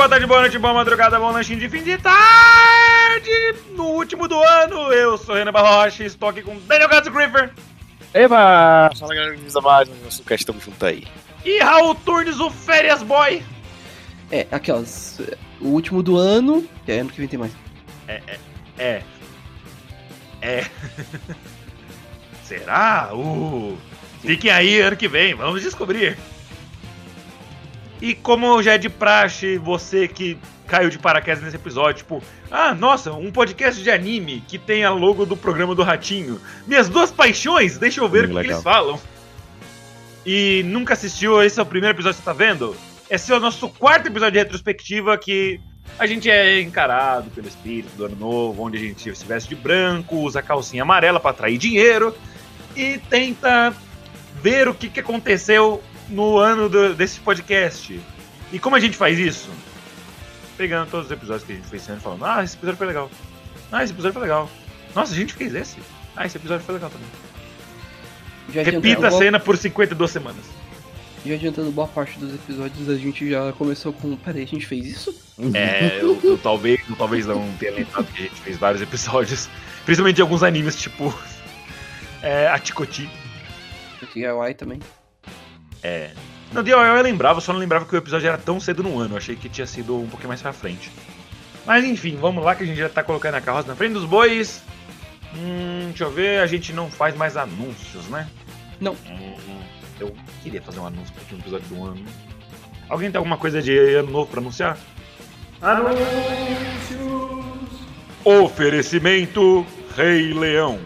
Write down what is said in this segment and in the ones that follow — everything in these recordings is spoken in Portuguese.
boa tarde, boa noite, boa madrugada, bom lanchinho de fim de tarde no último do ano. Eu sou Renan Barrocha e estou aqui com Daniel Gato Griffer Eba! Fala galera, bem-vindos a mais um nosso cast, tamo junto aí. e Raul Turnes, o Férias Boy. É, aquelas. O último do ano, que é ano que vem tem mais. É. É. Será? Uh. Fiquem aí ano que vem, vamos descobrir. E como já é de praxe, você que caiu de paraquedas nesse episódio, tipo, ah, nossa, um podcast de anime que tem a logo do programa do Ratinho. Minhas duas paixões, deixa eu ver Hum, o que legal. eles falam. E nunca assistiu, esse é o primeiro episódio que você tá vendo? Esse é o nosso quarto episódio de retrospectiva que a gente é encarado pelo espírito do ano novo, onde a gente se veste de branco, usa calcinha amarela pra atrair dinheiro e tenta ver o que, que aconteceu no ano do- desse podcast. E como a gente faz isso? Pegando todos os episódios que a gente fez esse ano e falando: Ah, esse episódio foi legal. Ah, esse episódio foi legal. Nossa, a gente fez esse. Ah, esse episódio foi legal também. Já Repita a boa, cena por 52 semanas. já adiantando boa parte dos episódios, a gente já começou com. Peraí, a gente fez isso? É, eu, eu talvez, eu talvez não tenha lembrado que a gente fez vários episódios, principalmente de alguns animes, tipo é, a Chikoti. DIY também. É. No DIY eu lembrava, só não lembrava que o episódio era tão cedo no ano, eu achei que tinha sido um pouquinho mais pra frente. Mas enfim, vamos lá que a gente já tá colocando a carroça na frente dos bois. Hum, deixa eu ver, a gente não faz mais anúncios, né? Não. Hum, eu queria fazer um anúncio pro último episódio do ano. Alguém tem alguma coisa de ano novo pra anunciar? Anúncios! Oferecimento Rei Leão.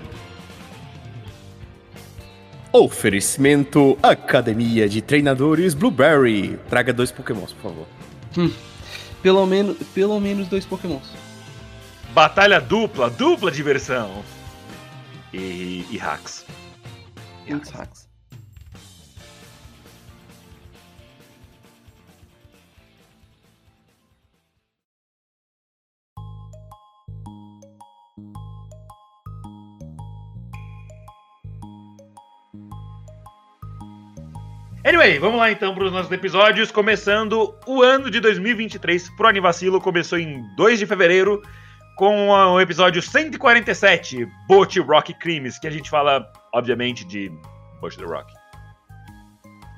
Oferecimento Academia de Treinadores Blueberry. Traga dois pokémons, por favor. Pelo menos, pelo menos dois pokémons. Batalha dupla, dupla diversão. E, e hacks. Muitos hacks. Anyway, vamos lá então para os nossos episódios. Começando o ano de 2023 pro Anivacilo. Começou em 2 de fevereiro com o episódio 147, Boat Rock Crimes, que a gente fala, obviamente, de Boat the Rock.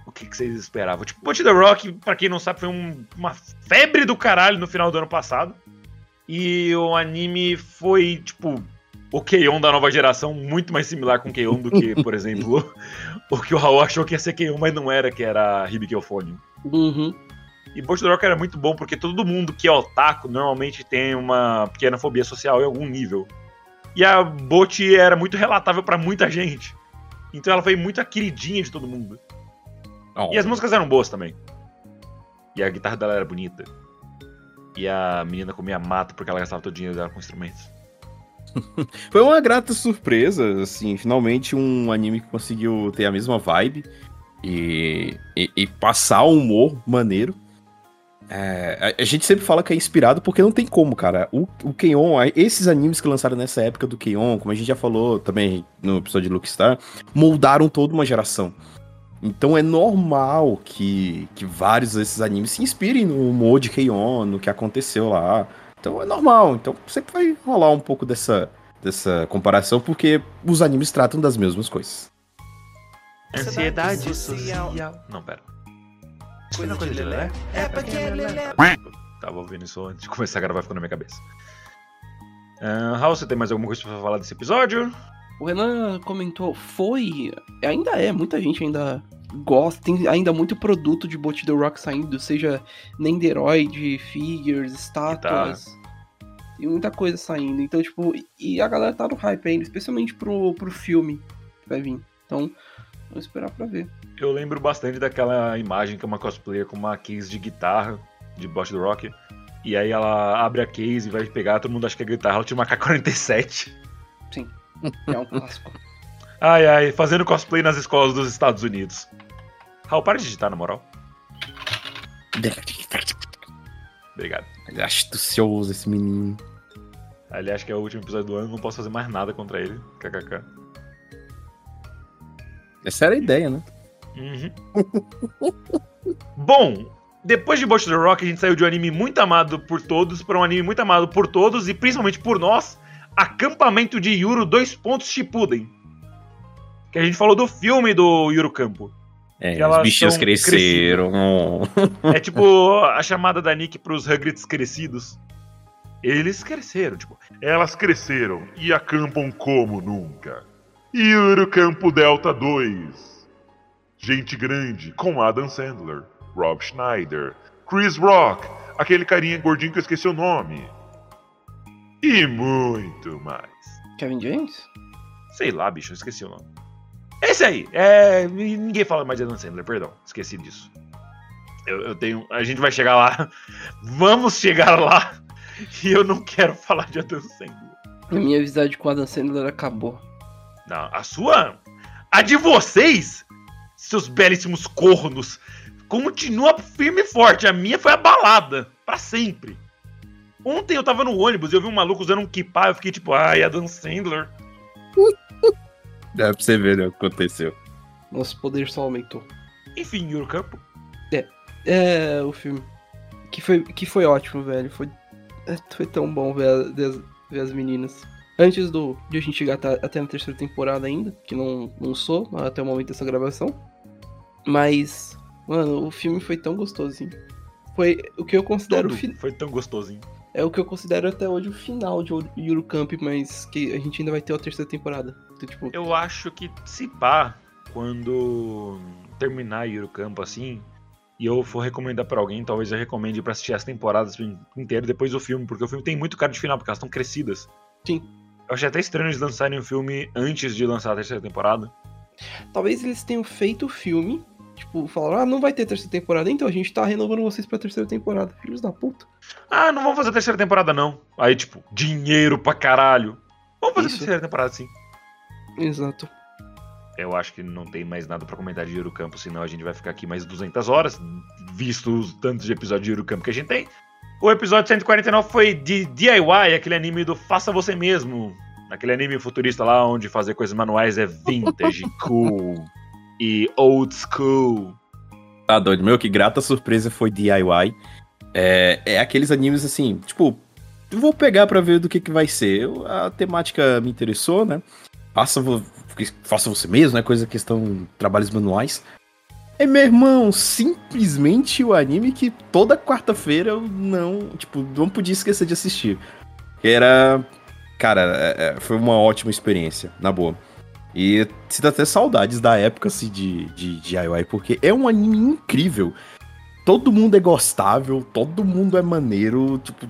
O que, que vocês esperavam? Tipo, Boat the Rock, pra quem não sabe, foi um- uma febre do caralho no final do ano passado. E o anime foi, tipo, o Keion da nova geração, muito mais similar com o Keion do que, por exemplo, o que o Raul achou que ia ser Keion, mas não era, que era Hibiki Euphonium. Uhum. E Rock era muito bom porque todo mundo que é otaku normalmente tem uma pequena fobia social em algum nível. E a Boat era muito relatável pra muita gente. Então ela foi muito a queridinha de todo mundo. E as músicas eram boas também. E a guitarra dela era bonita. E a menina comia mato porque ela gastava todo o dinheiro dela com instrumentos. Foi uma grata surpresa, assim, finalmente um anime que conseguiu ter a mesma vibe e, e, e passar um humor maneiro. É, a, a gente sempre fala que é inspirado porque não tem como, cara. O, o Keion, esses animes que lançaram nessa época do Keion, como a gente já falou também no episódio de Luke Star, moldaram toda uma geração. Então é normal que, que vários desses animes se inspirem no humor de Keion, no que aconteceu lá. Então é normal. Então sempre vai rolar um pouco dessa, dessa comparação, porque os animes tratam das mesmas coisas. Ansiedade social. Não, pera. Coisa de lelé? É porque é lelé. Tava ouvindo isso antes de começar a gravar, ficou na minha cabeça. Ah, Raul, você tem mais alguma coisa pra falar desse episódio? O Renan comentou, foi, ainda é, muita gente ainda gosta, tem ainda muito produto de Bot The Rock saindo, seja Nenderoid, figures, estátuas, e muita coisa saindo. Então, tipo, e a galera tá no hype ainda, especialmente pro, pro filme que vai vir. Então, vamos esperar pra ver. Eu lembro bastante daquela imagem que é uma cosplayer com uma case de guitarra de Bosch do Rock. E aí ela abre a case e vai pegar, todo mundo acha que é guitarra, ela tira uma K-47. Sim, é um clássico. Ai, ai, fazendo cosplay nas escolas dos Estados Unidos. Raul, para de digitar, na moral. Obrigado. Astucioso esse menino. Ali acho que é o último episódio do ano, não posso fazer mais nada contra ele. KKK. Essa era a ideia, né? Uhum. Bom, depois de Bosch the Rock, a gente saiu de um anime muito amado por todos para um anime muito amado por todos e principalmente por nós, Acampamento de Yuro dois pontos Shippuden. Que a gente falou do filme do Yuro Campo. É, Que os bichinhos cresceram. É tipo a chamada da Nick pros Rugrats crescidos. Eles cresceram, tipo, Elas cresceram e acampam como nunca. Yuro Campo Delta 2. Gente grande com Adam Sandler, Rob Schneider, Chris Rock, aquele carinha gordinho que eu esqueci o nome. E muito mais. Kevin James? sei lá, bicho, eu esqueci o nome. Esse aí, é. Ninguém fala mais de Adam Sandler, perdão, esqueci disso. Eu, eu tenho. A gente vai chegar lá. Vamos chegar lá. E eu não quero falar de Adam Sandler. A minha amizade com Adam Sandler acabou. Não, a sua. A de vocês, seus belíssimos cornos, continua firme e forte. A minha foi abalada. Pra sempre. Ontem eu tava no ônibus e eu vi um maluco usando um kipá. Eu fiquei tipo, ai, Adam Sandler. Dá pra você ver né, o que aconteceu. Nosso poder só aumentou. Enfim, Yuro Campo. É, o filme. Que foi, que foi ótimo, velho. Foi, é, foi tão bom ver, a- ver as, ver as meninas. Antes do, de a gente chegar até, até na terceira temporada ainda, que não, não sou até o momento dessa gravação. Mas, mano, o filme foi tão gostosinho. Foi o que eu considero o fi- foi tão gostosinho. É o que eu considero até hoje o final de Yuru Camp, mas que a gente ainda vai ter a terceira temporada. Então, tipo, Eu acho que se pá, quando terminar Yuro Campo assim, e eu for recomendar pra alguém, talvez eu recomende pra assistir as temporadas inteiras depois do filme, porque o filme tem muito cara de final, porque elas estão crescidas. Sim. Eu achei até estranho eles lançarem o filme antes de lançar a terceira temporada. talvez eles tenham feito o filme. Tipo, falaram, ah, não vai ter terceira temporada, então a gente tá renovando vocês pra terceira temporada. Filhos da puta. Ah, não vamos fazer a terceira temporada não. Aí, tipo, dinheiro pra caralho. Vamos fazer Isso. a terceira temporada sim. Exato. Eu acho que não tem mais nada pra comentar de Yuro Campo, senão a gente vai ficar aqui mais 200 horas, visto os tantos de episódios de Yuro Campo que a gente tem. O episódio 149 foi de DIY, aquele anime do Faça Você Mesmo. Aquele anime futurista lá onde fazer coisas manuais é vintage, cool e old school. Tá doido, meu, que grata surpresa foi DIY. É, é aqueles animes assim, tipo, vou pegar pra ver do que que vai ser. Eu- a temática me interessou, né? Faça, vo- faça você mesmo, né? Coisa questão trabalhos manuais. É, meu irmão, simplesmente o anime que toda quarta-feira eu não, tipo, não podia esquecer de assistir. Era, cara, é- é, foi uma ótima experiência, na boa. E sinto até saudades da época assim, de, de, de DIY, porque é um anime incrível. Todo mundo é gostável, todo mundo é maneiro. Tipo,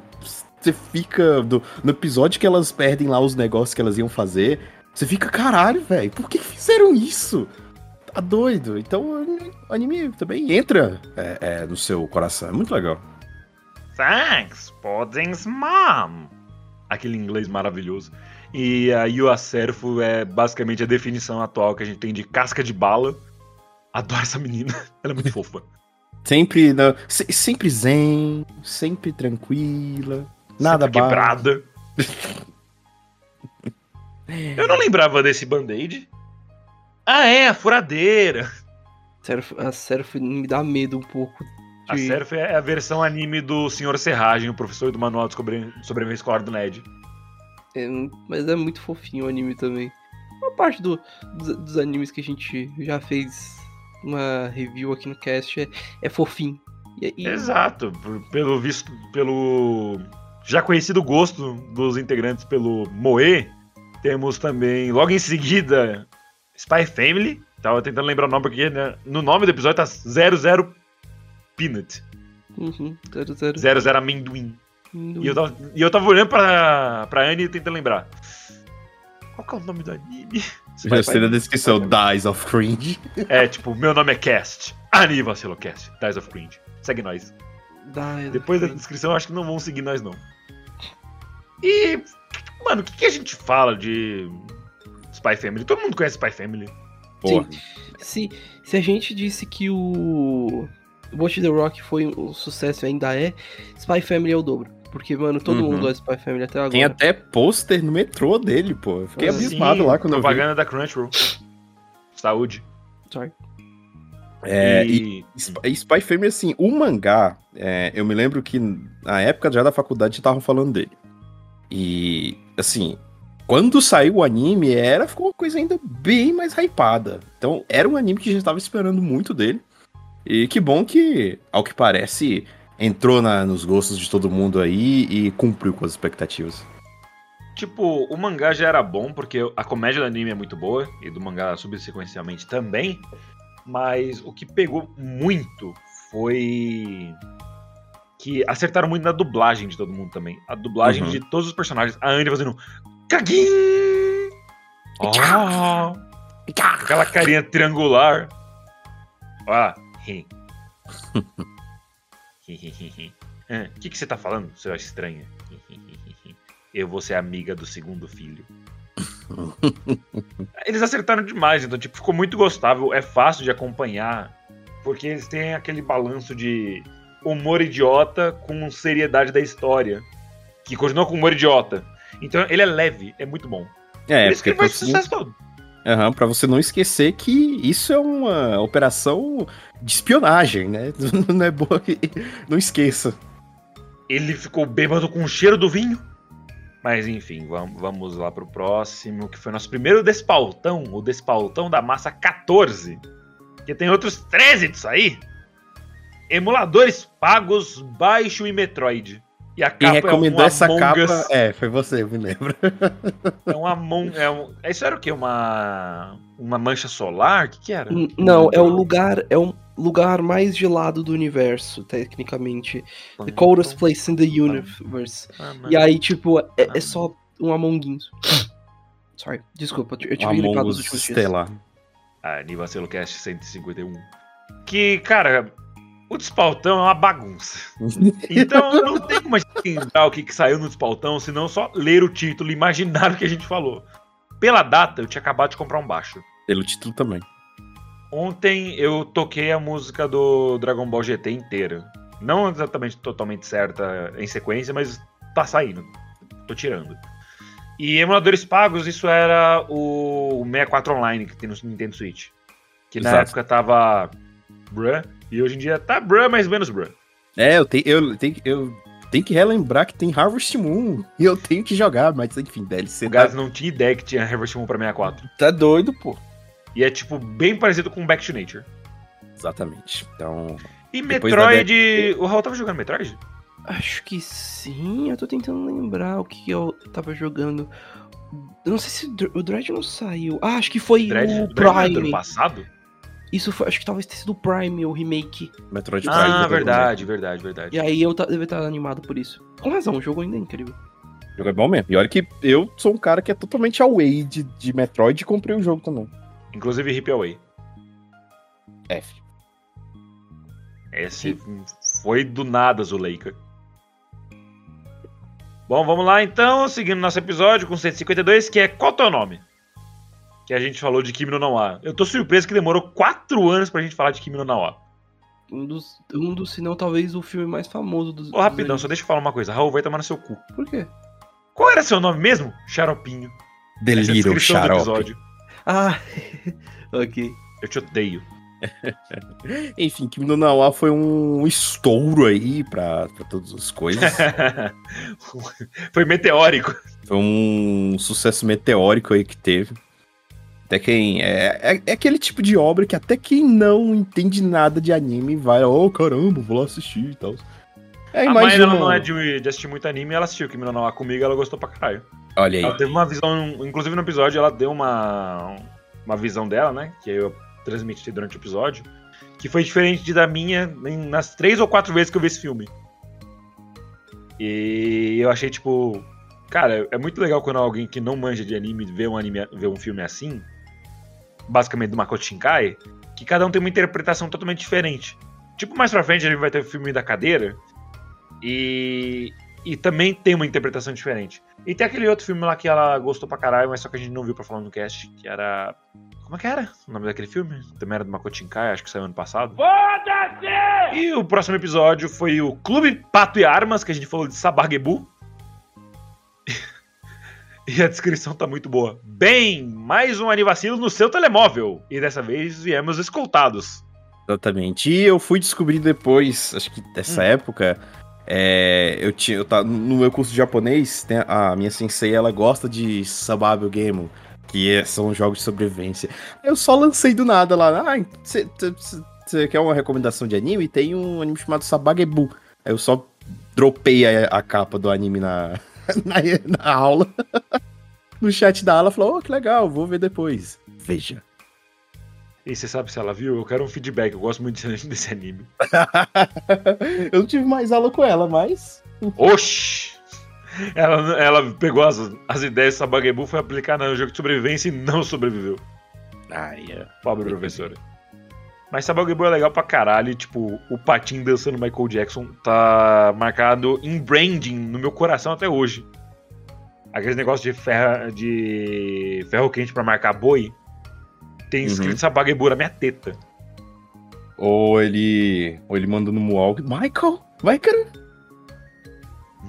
você fica. do- no episódio que elas perdem lá os negócios que elas iam fazer, você fica, caralho, velho, por que fizeram isso? Tá doido. Então anime também entra é, é, no seu coração. É muito legal. Thanks, Pudding's mom. Aquele inglês maravilhoso. E a Yua Serfo é basicamente a definição atual que a gente tem de casca de bala. Adoro essa menina. Ela é muito fofa. Sempre, na- se- sempre zen, sempre tranquila, nada Sempre quebrada. Eu não lembrava desse band-aid. Ah, é, a furadeira. A sério me dá medo um pouco. De... A Serf é a versão anime do Sr. Serragem, o professor do Manual de Sobre- Sobrevivência Escolar do Ned. É, mas é muito fofinho o anime também. Uma parte do- dos, dos animes que a gente já fez uma review aqui no cast é, é fofinho. E, e- Exato, pelo visto, pelo já conhecido gosto dos integrantes pelo Moe, temos também logo em seguida Spy Family. Tava tentando lembrar o nome porque né, no nome do episódio tá 00 Peanut, Uhum, zero, zero. 00 Amendoim. E eu tava, e eu tava olhando pra, pra Anne tentando lembrar. Qual que é o nome do anime? Já sei na descrição, Dies of Cringe. É tipo, meu nome é Cast. Annie Vacilo Cast. Dies of Cringe. Segue nós. Dá, Depois da sim. descrição, acho que não vão seguir nós, não. E, mano, o que, que a gente fala de Spy Family? Todo mundo conhece Spy Family. Porra. Se, se a gente disse que o Watch the Rock foi um sucesso e ainda é, Spy Family é o dobro. Porque, mano, todo Uhum. mundo gosta de Spy Family até agora. Tem até pôster no metrô dele, pô. Eu fiquei Sim, abismado lá quando eu vi. Propaganda da Crunchyroll. Saúde. Sorry. É, e, e Spy Family, assim, o mangá, é, eu me lembro que na época já da faculdade estavam falando dele. E, assim, quando saiu o anime, era ficou uma coisa ainda bem mais hypada. Então, era um anime que já estava esperando muito dele. E que bom que, ao que parece, entrou na- nos gostos de todo mundo aí e cumpriu com as expectativas. Tipo, o mangá já era bom, porque a comédia do anime é muito boa, e do mangá subsequencialmente também. Mas o que pegou muito foi que acertaram muito na dublagem de todo mundo também. A dublagem Uhum. de todos os personagens. A Anne fazendo Caguinho! Oh, aquela carinha triangular. Ah, rim. Ah, O que, que você tá falando, seu estranha? Eu vou ser amiga do segundo filho. Eles acertaram demais, então tipo, ficou muito gostável, é fácil de acompanhar, porque eles têm aquele balanço de humor idiota com seriedade da história, que continua com humor idiota. Então ele é leve, é muito bom. É, Por isso que ele faz sucesso todo. Aham, pra você não esquecer que isso é uma operação de espionagem, né? Não é boa que não esqueça. Ele ficou bêbado com o cheiro do vinho. Mas enfim, vamos, vamos lá pro próximo, que foi nosso primeiro despautão, o despautão da massa 14. Que tem outros 13 disso aí. Emuladores pagos, baixo e Metroid. E a Quem capa recomendou é um essa capa. Us. É, foi você, eu me lembro. É um Among... É um... Isso era o quê? Uma... Uma mancha solar? O que que era? Não, é o lugar, é um lugar mais gelado do universo, tecnicamente. The coldest place in the universe. E aí, tipo, é, é só um Among Us. Sorry, desculpa, eu tive Um gripado Us últimos dias. Estelar. Anivacelo Cast 151. Que, cara, o despautão é uma bagunça. Então não tem como a gente lembrar o que, que saiu no despautão, senão só ler o título e imaginar o que a gente falou. Pela data, eu tinha acabado de comprar um baixo. Pelo título também. Ontem eu toquei a música do Dragon Ball GT inteira. Não exatamente totalmente certa em sequência, mas tá saindo. Tô tirando. E emuladores pagos, isso era o 64 Online que tem no Nintendo Switch. Que na Exato. época tava bruh, e hoje em dia tá bruh, mas menos bruh. É, eu tenho, eu tenho, eu tenho que relembrar que tem Harvest Moon. E eu tenho que jogar, mas enfim, DLC O tá, Gaz não tinha ideia que tinha Harvest Moon pra 64. tá doido, pô. E é tipo bem parecido com Back to Nature. Exatamente. Então. E Metroid. O Raul tava jogando Metroid? Acho que sim, eu tô tentando lembrar o que eu tava jogando. Eu não sei se o Dr- o Dread não saiu. Ah, acho que foi Dread, o Dread não é do ano Prime. passado? Isso foi, acho que talvez tenha sido o Prime, o remake. Metroid Prime. Ah, né, verdade, verdade, verdade. E aí eu ta- deve estar animado por isso. Com razão, o jogo ainda é incrível. O jogo é bom mesmo. E olha que eu sou um cara que é totalmente away de, de Metroid e comprei o jogo também. Inclusive Hip Away. F. Esse foi do nada, Zuleika. Bom, vamos lá então, seguindo nosso episódio com 152, que é Qual teu nome? Que a gente falou de Kimi no Nawa. Eu tô surpreso que demorou 4 anos pra gente falar de Kimi no Nawa. Um dos, um dos, se não talvez o filme mais famoso dos. Ô, rapidão, dos só deixa eu falar uma coisa. Raul vai tomar no seu cu. Por quê? Qual era seu nome mesmo? Xaropinho. É Delírio do Xarope. episódio. Ah, ok. Eu te odeio. Enfim, Kimi no Nawa foi um estouro aí pra, pra todas as coisas. Foi meteórico. foi um sucesso meteórico aí que teve. Até quem. É, é, é aquele tipo de obra que até quem não entende nada de anime vai, oh caramba, vou lá assistir e tal. É, a mãe imagina. dela não é de, de assistir muito anime, ela assistiu Kimi Nawa comigo ela gostou pra caralho. Olha aí. Ela teve uma visão, inclusive no episódio, ela deu uma, uma visão dela, né? Que eu transmiti durante o episódio. Que foi diferente da minha nas três ou quatro vezes que eu vi esse filme. E eu achei, tipo. Cara, é muito legal quando alguém que não manja de anime vê um, anime, vê um filme assim. Basicamente do Makoto Shinkai. Que cada um tem uma interpretação totalmente diferente. Tipo, mais pra frente a gente vai ter o filme da cadeira. E, e também tem uma interpretação diferente. E tem aquele outro filme lá que ela gostou pra caralho, mas só que a gente não viu pra falar no cast, que era. Como é que era o nome daquele filme? Também era do Makoto Shinkai, acho que saiu ano passado. Foda-se! E o próximo episódio foi o Clube Pato e Armas, que a gente falou de Sabagebu. E a descrição tá muito boa. Bem, mais um anivacilo no seu telemóvel. E dessa vez viemos escoltados. Exatamente. E eu fui descobrir depois, acho que dessa hum. época, é, eu tinha, eu tá, no meu curso de japonês, tem a minha sensei, ela gosta de Sababu Game, que é, são jogos de sobrevivência. Eu só lancei do nada lá, ah, você quer uma recomendação de anime? Tem um anime chamado Sabagebu. Aí eu só dropei a, a capa do anime na, na, na aula. no chat da aula, falou, oh, que legal, vou ver depois. Veja. E você sabe se ela viu? Eu quero um feedback, eu gosto muito desse anime. eu não tive mais aula com ela, mas. Oxi! Ela, ela pegou as, as ideias dessa Sabagebu, foi aplicar no jogo de sobrevivência e não sobreviveu. Ai, é. Pobre professora. Mas Sabagebu é legal pra caralho. tipo, o patinho dançando Michael Jackson tá marcado em branding no meu coração até hoje. Aqueles negócios de ferro, de ferro quente pra marcar boi. Tem uhum. escrito uhum. Na minha teta. Ou ele. Ou ele mandando no walk. Michael? Michael?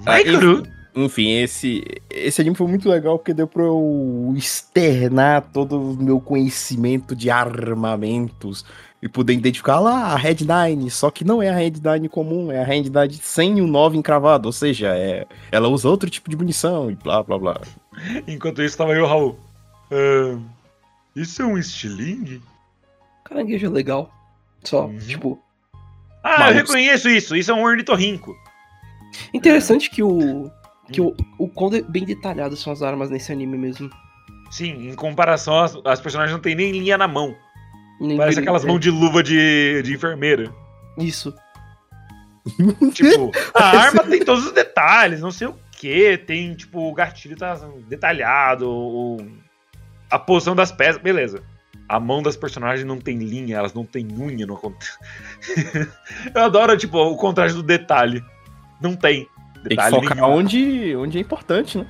Michael? Ah, enfim, esse, esse anime foi muito legal porque deu pra eu externar todo o meu conhecimento de armamentos e poder identificar lá a Red Nine, só que não é a Red Nine comum, é a Red Nine sem o 9 encravado, ou seja, é, ela usa outro tipo de munição e blá blá blá. Enquanto isso, tava eu, Raul. Uh, isso é um estilingue? Caranguejo é legal. Só, uhum. tipo. Ah, eu reconheço isso. Isso é um ornitorrinco. Interessante que o. Que o, o quão bem detalhadas são as armas nesse anime mesmo. Sim, em comparação, as, as personagens não tem nem linha na mão. Nem Parece aquelas mãos de luva de, de enfermeira. Isso. tipo, a arma tem todos os detalhes, não sei o que. Tem, tipo, o gatilho tá detalhado, o, a posição das peças, beleza. A mão das personagens não tem linha, elas não têm unha no Eu adoro, tipo, o contraste do detalhe. Não tem. Detalhe tem que focar onde, onde é importante, né?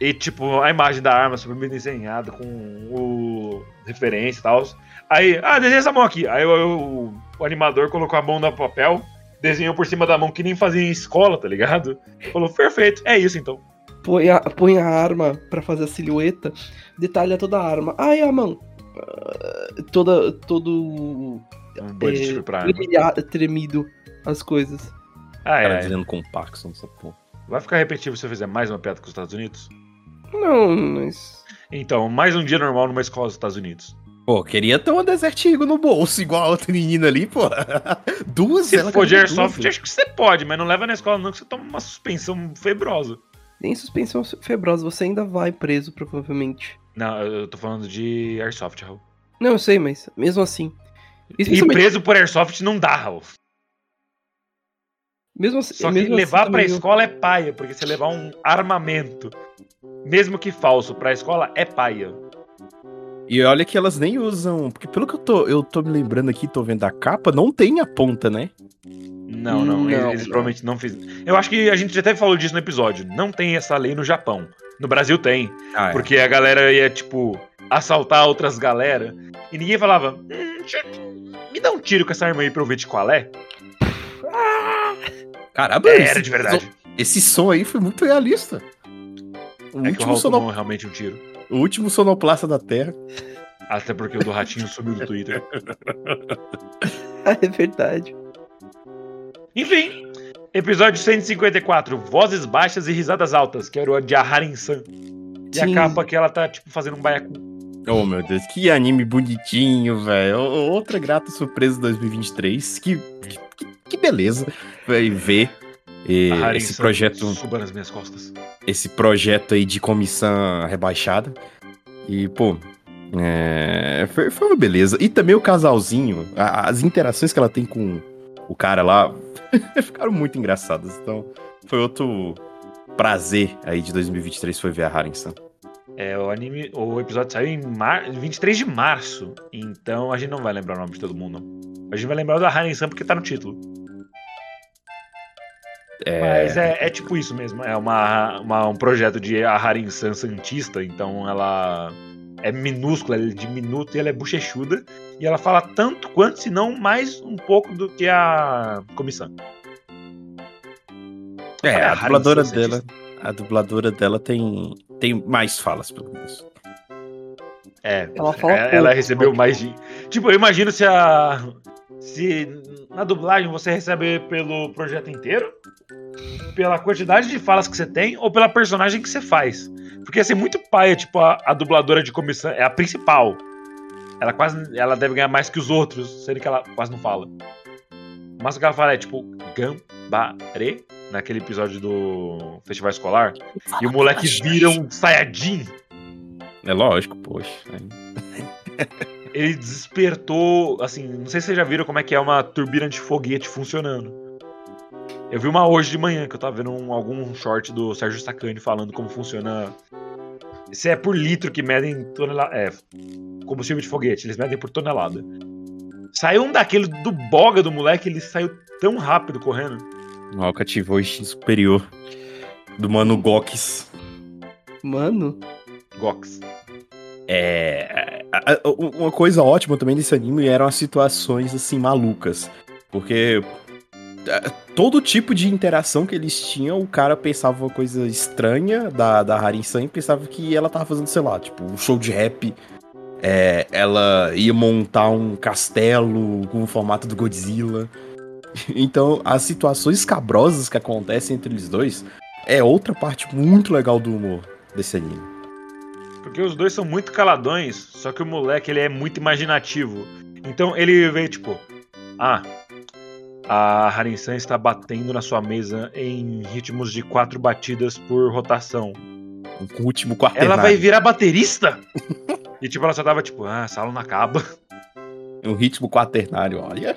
E, tipo, a imagem da arma super bem desenhada, com o referência e tal. Aí, ah, desenha essa mão aqui. Aí o, o animador colocou a mão no papel, desenhou por cima da mão que nem fazia em escola, tá ligado? Falou, perfeito, é isso então põe a, põe a arma para fazer a silhueta, detalha toda a arma. Ai, a mão. Uh, toda. Todo. Um é, pra arma. tremido as coisas. Ah, é. Cara, dizendo com Paxson, essa porra. Vai ficar repetitivo se eu fizer mais uma piada com os Estados Unidos? Não, mas. Então, mais um dia normal numa escola dos Estados Unidos. Pô, queria ter uma Desert Eagle no bolso, igual a outra menina ali, pô. duas, Se for de Airsoft, acho que você pode, mas não leva na escola não, que você toma uma suspensão febrosa. Nem suspensão febrosa, você ainda vai preso, provavelmente. Não, eu tô falando de Airsoft, Raul. Não, eu sei, mas mesmo assim. E preso por Airsoft não dá, Raul. Mesmo assim, Só que mesmo assim levar assim, pra escola é paia, porque você levar um armamento, mesmo que falso, pra escola é paia. E olha que elas nem usam. Porque pelo que eu tô, eu tô me lembrando aqui, tô vendo a capa, não tem a ponta, né? Não, não, não eles, eles provavelmente não fizeram. Eu acho que a gente até falou disso no episódio. Não tem essa lei no Japão. No Brasil tem. Ah, é. Porque a galera ia, tipo, assaltar outras galera. E ninguém falava. Hum, me dá um tiro com essa arma aí pra eu ver de qual é. Caramba, é, era de verdade. Esse som aí foi muito realista. O é último sonop... realmente um tiro. O último sonoplasta da Terra. Até porque o do Ratinho sumiu do Twitter. é verdade. Enfim, episódio 154, Vozes Baixas e Risadas Altas, que era o de Aharin-san. E Sim. a capa que ela tá, tipo, fazendo um baiacu. Oh, meu Deus, que anime bonitinho, velho. Outra grata surpresa 2023. Que, que, que beleza ver e esse projeto. Suba nas minhas costas. Esse projeto aí de comissão rebaixada. E, pô, é, foi, foi uma beleza. E também o casalzinho, as interações que ela tem com o cara lá ficaram muito engraçadas. Então, foi outro prazer aí de 2023 foi ver a Harinsan. É, o anime, o episódio saiu em mar... 23 de março, então a gente não vai lembrar o nome de todo mundo. A gente vai lembrar da Harinsan porque tá no título. É... Mas é, é, tipo isso mesmo. É uma, uma um projeto de Harin-san Santista, então ela é minúscula, ela é diminuta e ela é bochechuda. E ela fala tanto quanto, se não mais um pouco do que a comissão. É, a, a dubladora dela. A dubladora dela tem, tem mais falas, pelo menos. É, ela, fala ela, ela recebeu mais de. Tipo, eu imagino se a. Se na dublagem você recebe pelo projeto inteiro, pela quantidade de falas que você tem ou pela personagem que você faz. Porque ser muito paia, tipo, a, a dubladora de comissão é a principal. Ela quase. Ela deve ganhar mais que os outros, sendo que ela quase não fala. Mas o que ela fala é tipo, Gambare, naquele episódio do Festival Escolar. E o moleque vira um Saiyajin. É lógico, poxa. Ele despertou, assim, não sei se vocês já viram como é que é uma turbina de foguete funcionando. Eu vi uma hoje de manhã, que eu tava vendo um, algum short do Sérgio Sacani falando como funciona. Se é por litro que medem tonelada. É, combustível de foguete, eles medem por tonelada. Saiu um daquele do boga do moleque, ele saiu tão rápido correndo. O Alca ativou o instinto superior do mano Gox. Mano? Gox. É. Uma coisa ótima também desse anime eram as situações assim malucas. Porque todo tipo de interação que eles tinham, o cara pensava uma coisa estranha da, da Harin-san e pensava que ela tava fazendo, sei lá, tipo, um show de rap. É, ela ia montar um castelo com o formato do Godzilla. Então, as situações cabrosas que acontecem entre eles dois é outra parte muito legal do humor desse anime. Porque os dois são muito caladões, só que o moleque ele é muito imaginativo. Então ele vê tipo, ah, a Harin-san está batendo na sua mesa em ritmos de quatro batidas por rotação. O último quartenário. Ela vai virar baterista? e tipo, ela só tava tipo, ah, essa aula não acaba. Um ritmo quaternário, olha.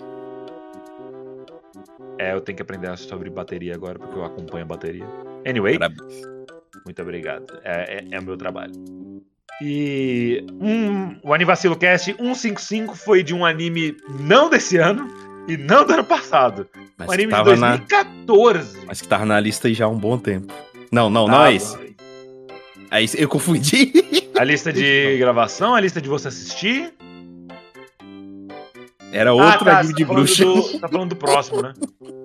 É, eu tenho que aprender sobre bateria agora, porque eu acompanho a bateria. Anyway, Parabéns. Muito obrigado. É, é, é o meu trabalho. E um, o Anivacilo Cast 155 foi de um anime não desse ano e não do ano passado. Mas um anime de 2014. Na... Mas que tava na lista aí já há um bom tempo. Não, não, não é isso. É isso, eu confundi. A lista de gravação, a lista de você assistir. Era ah, outro ah, tá, anime de tá bruxa. Do, tá falando do próximo, né?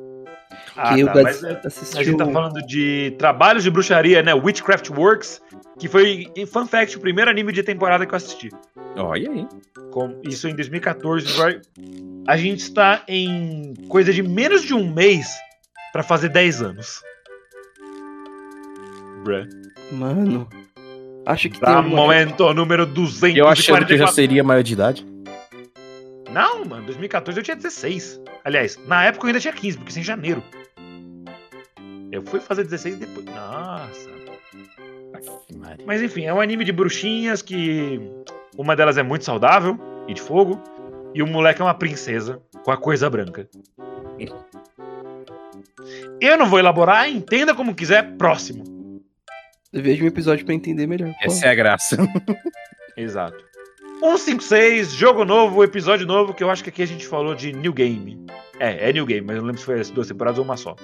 Ah, tá, mas é, a gente tá falando de trabalhos de bruxaria, né? Witchcraft Works, que foi, fun fact, o primeiro anime de temporada que eu assisti. Olha aí. Com, isso em 2014. A gente está em coisa de menos de um mês para fazer 10 anos. Bruh. Mano. Acho que pra tem. momento número 244. Eu achando que eu já seria maior de idade. Não, mano, 2014 eu tinha 16. Aliás, na época eu ainda tinha 15, porque isso é em janeiro. Eu fui fazer 16 depois. Nossa. Mas enfim, é um anime de bruxinhas que uma delas é muito saudável e de fogo, e o moleque é uma princesa com a coisa branca. Eu não vou elaborar, entenda como quiser, próximo. Veja um episódio para entender melhor. Essa é a graça. Exato. 156, jogo novo, episódio novo, que eu acho que aqui a gente falou de New Game. É, é New Game, mas eu não lembro se foi as duas temporadas ou uma só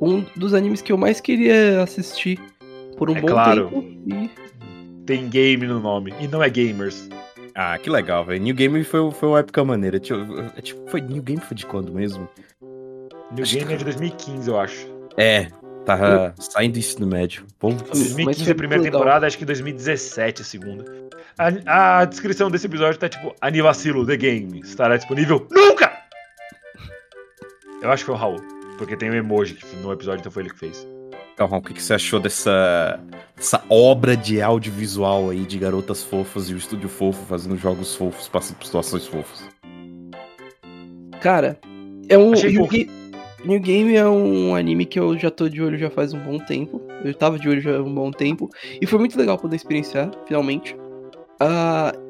um dos animes que eu mais queria assistir por um é bom claro. tempo. E... Tem game no nome, e não é gamers. Ah, que legal, velho. New Game foi, foi uma época maneira. Tipo, foi, New Game foi de quando mesmo? New acho Game que... é de 2015, eu acho. É, tava eu... saindo do ensino médio. Bom, 2015 a primeira legal. temporada, acho que 2017 a segunda. A, a, descrição desse episódio tá tipo Anivacilo, The Game. Estará disponível nunca! Eu acho que foi o Raul. Porque tem um emoji que no episódio então foi ele que fez. Então, o que, que você achou dessa essa obra de audiovisual aí de garotas fofas e o estúdio fofo fazendo jogos fofos, passando por situações fofas? Cara, é um. New, Ga New Game é um anime que eu já tô de olho já faz um bom tempo. Eu tava de olho já há um bom tempo. E foi muito legal poder experienciar, finalmente. Uh,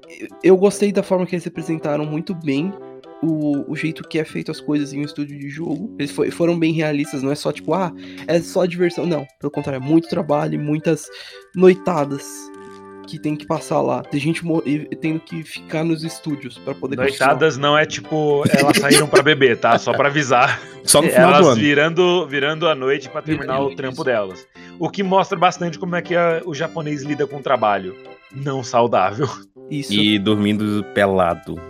eu gostei da forma que eles apresentaram muito bem o, o jeito que é feito as coisas em um estúdio de jogo. Eles foi, foram bem realistas, não é só tipo, ah, é só diversão. Não, pelo contrário, é muito trabalho, muitas noitadas que tem que passar lá. Tem gente e- tendo que ficar nos estúdios pra poder Noitadas não é tipo, elas saíram pra beber, tá? Só pra avisar. Só no final do elas ano. virando, virando a noite pra terminar Virando o trampo isso. delas. O que mostra bastante como é que a- o japonês lida com o trabalho. Não saudável. Isso. E dormindo pelado.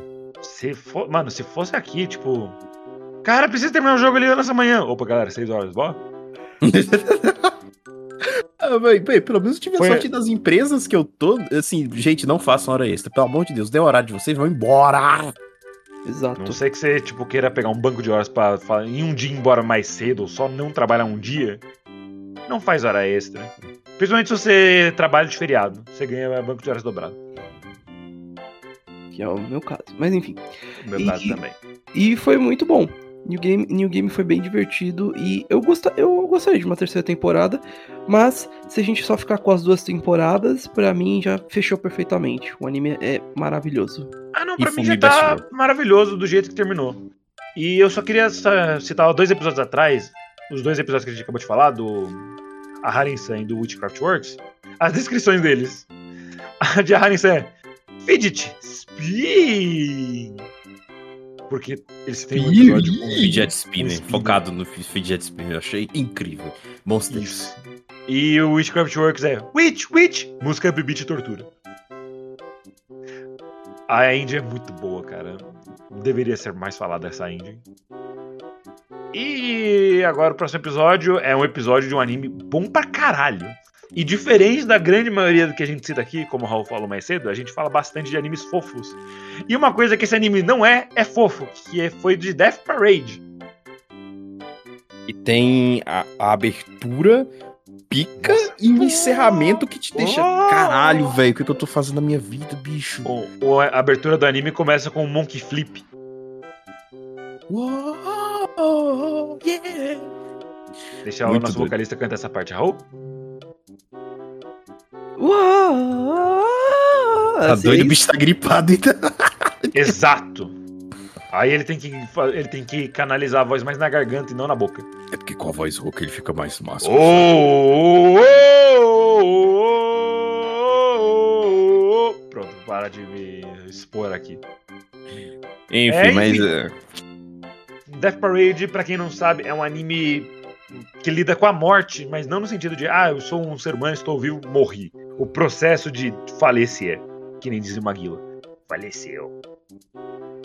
Se for, mano, se fosse aqui, tipo. Cara, precisa terminar o jogo ali nessa manhã. Opa, galera, 6 horas, bó? Ah, pelo menos eu tive a Foi- sorte das empresas que eu tô. Assim, gente, não façam hora extra. Pelo amor de Deus, dê o horário de vocês, vão embora. Exato. Não sei que você, tipo, queira pegar um banco de horas pra fa- em um dia ir embora mais cedo, ou só não trabalhar um dia. Não faz hora extra. Principalmente se você trabalha de feriado. Você ganha banco de horas dobrado. Que é o meu caso. Mas enfim. Meu E- caso também. E foi muito bom. New Game, New Game foi bem divertido e eu, gosta, eu gostaria de uma terceira temporada, mas se a gente só ficar com as duas temporadas, pra mim já fechou perfeitamente. O anime é maravilhoso. Ah, não, E pra mim já tá maravilhoso do jeito que terminou. E eu só queria citar dois episódios atrás, os dois episódios que a gente acabou de falar, do A Harin-san e do Witchcraft Works, as descrições deles. A de Harin-san é Fidget Spin! Porque eles têm um episódio com Fidget Spinner, spinner. focado no fi- Fidget Spinner. Eu achei incrível. Monsters. Isso. E o Witchcraft Works é Witch, Witch, música beat e tortura. A engine é muito boa, cara. Deveria ser mais falada essa engine. E agora o próximo episódio é um episódio de um anime bom pra caralho. E diferente da grande maioria do que a gente cita aqui, como o Raul falou mais cedo, a gente fala bastante de animes fofos. E uma coisa que esse anime não é, é fofo, que é- foi de Death Parade. E tem a, a abertura, pica e o encerramento que te deixa. Oh! Caralho, velho, o que, que eu tô fazendo na minha vida, bicho? A abertura do anime começa com um Monkey Flip. Uou, yeah. Deixa o nosso doido. vocalista cantar essa parte, Raul. Uau! Tá Assim, doido, o bicho tá gripado então. Exato. Aí ele tem que ele tem que canalizar a voz mais na garganta e não na boca. É porque com a voz rouca ele fica mais massa. Oh, oh, oh, oh, oh. Pronto, para de me expor aqui. Enfim, É, mas. enfim. é, Death Parade, pra quem não sabe, é um anime que lida com a morte, mas não no sentido de, ah, eu sou um ser humano, estou vivo, morri. O processo de falecer, que nem dizia o Maguila. Faleceu.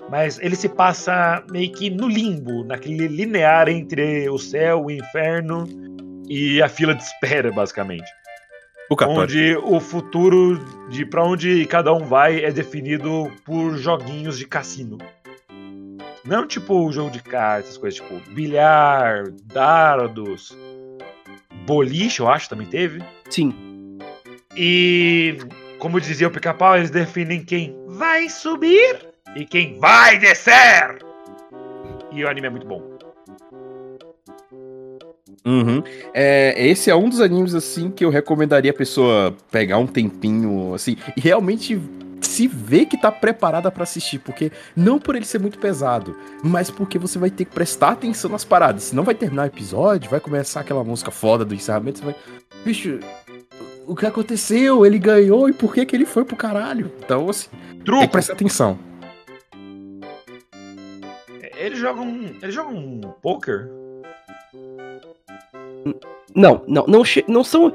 Mas ele se passa meio que no limbo, naquele linear entre o céu, o inferno e a fila de espera, basicamente. o. Onde o futuro de pra onde cada um vai é definido por joguinhos de cassino. Não tipo jogo de cartas, essas coisas tipo bilhar, dardos, boliche, eu acho, também teve. Sim. E como dizia o pica-pau, eles definem quem vai subir e quem vai descer. E o anime é muito bom. Uhum. É, esse é um dos animes, assim, que eu recomendaria a pessoa pegar um tempinho, assim, e realmente se ver que tá preparada pra assistir, porque não por ele ser muito pesado, mas porque você vai ter que prestar atenção nas paradas. Senão vai terminar o episódio, vai começar aquela música foda do encerramento, você vai. Bicho, o que aconteceu? Ele ganhou e por que, que ele foi pro caralho? Então, assim, tem que Truco! prestar atenção. Eles jogam. Eles jogam poker? Não, não, não, não são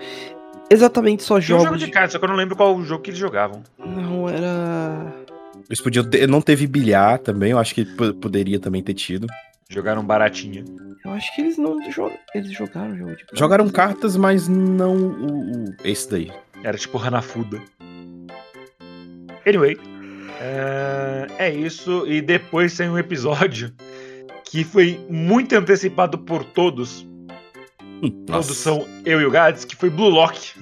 exatamente só Tinha um jogo jogos. de de- cartas, só que eu não lembro qual jogo que eles jogavam. Não, era. Eles podiam ter, não teve bilhar também, eu acho que po- poderia também ter tido. Jogaram baratinha. Eu acho que eles não jogam. Eles jogaram jogo de cartas. Jogaram cartas, mas não o, o- esse daí. Era tipo Hanafuda. Anyway. é, é isso. E depois tem um episódio que foi muito antecipado por todos. Todos são eu e o Gads, que foi Blue Lock.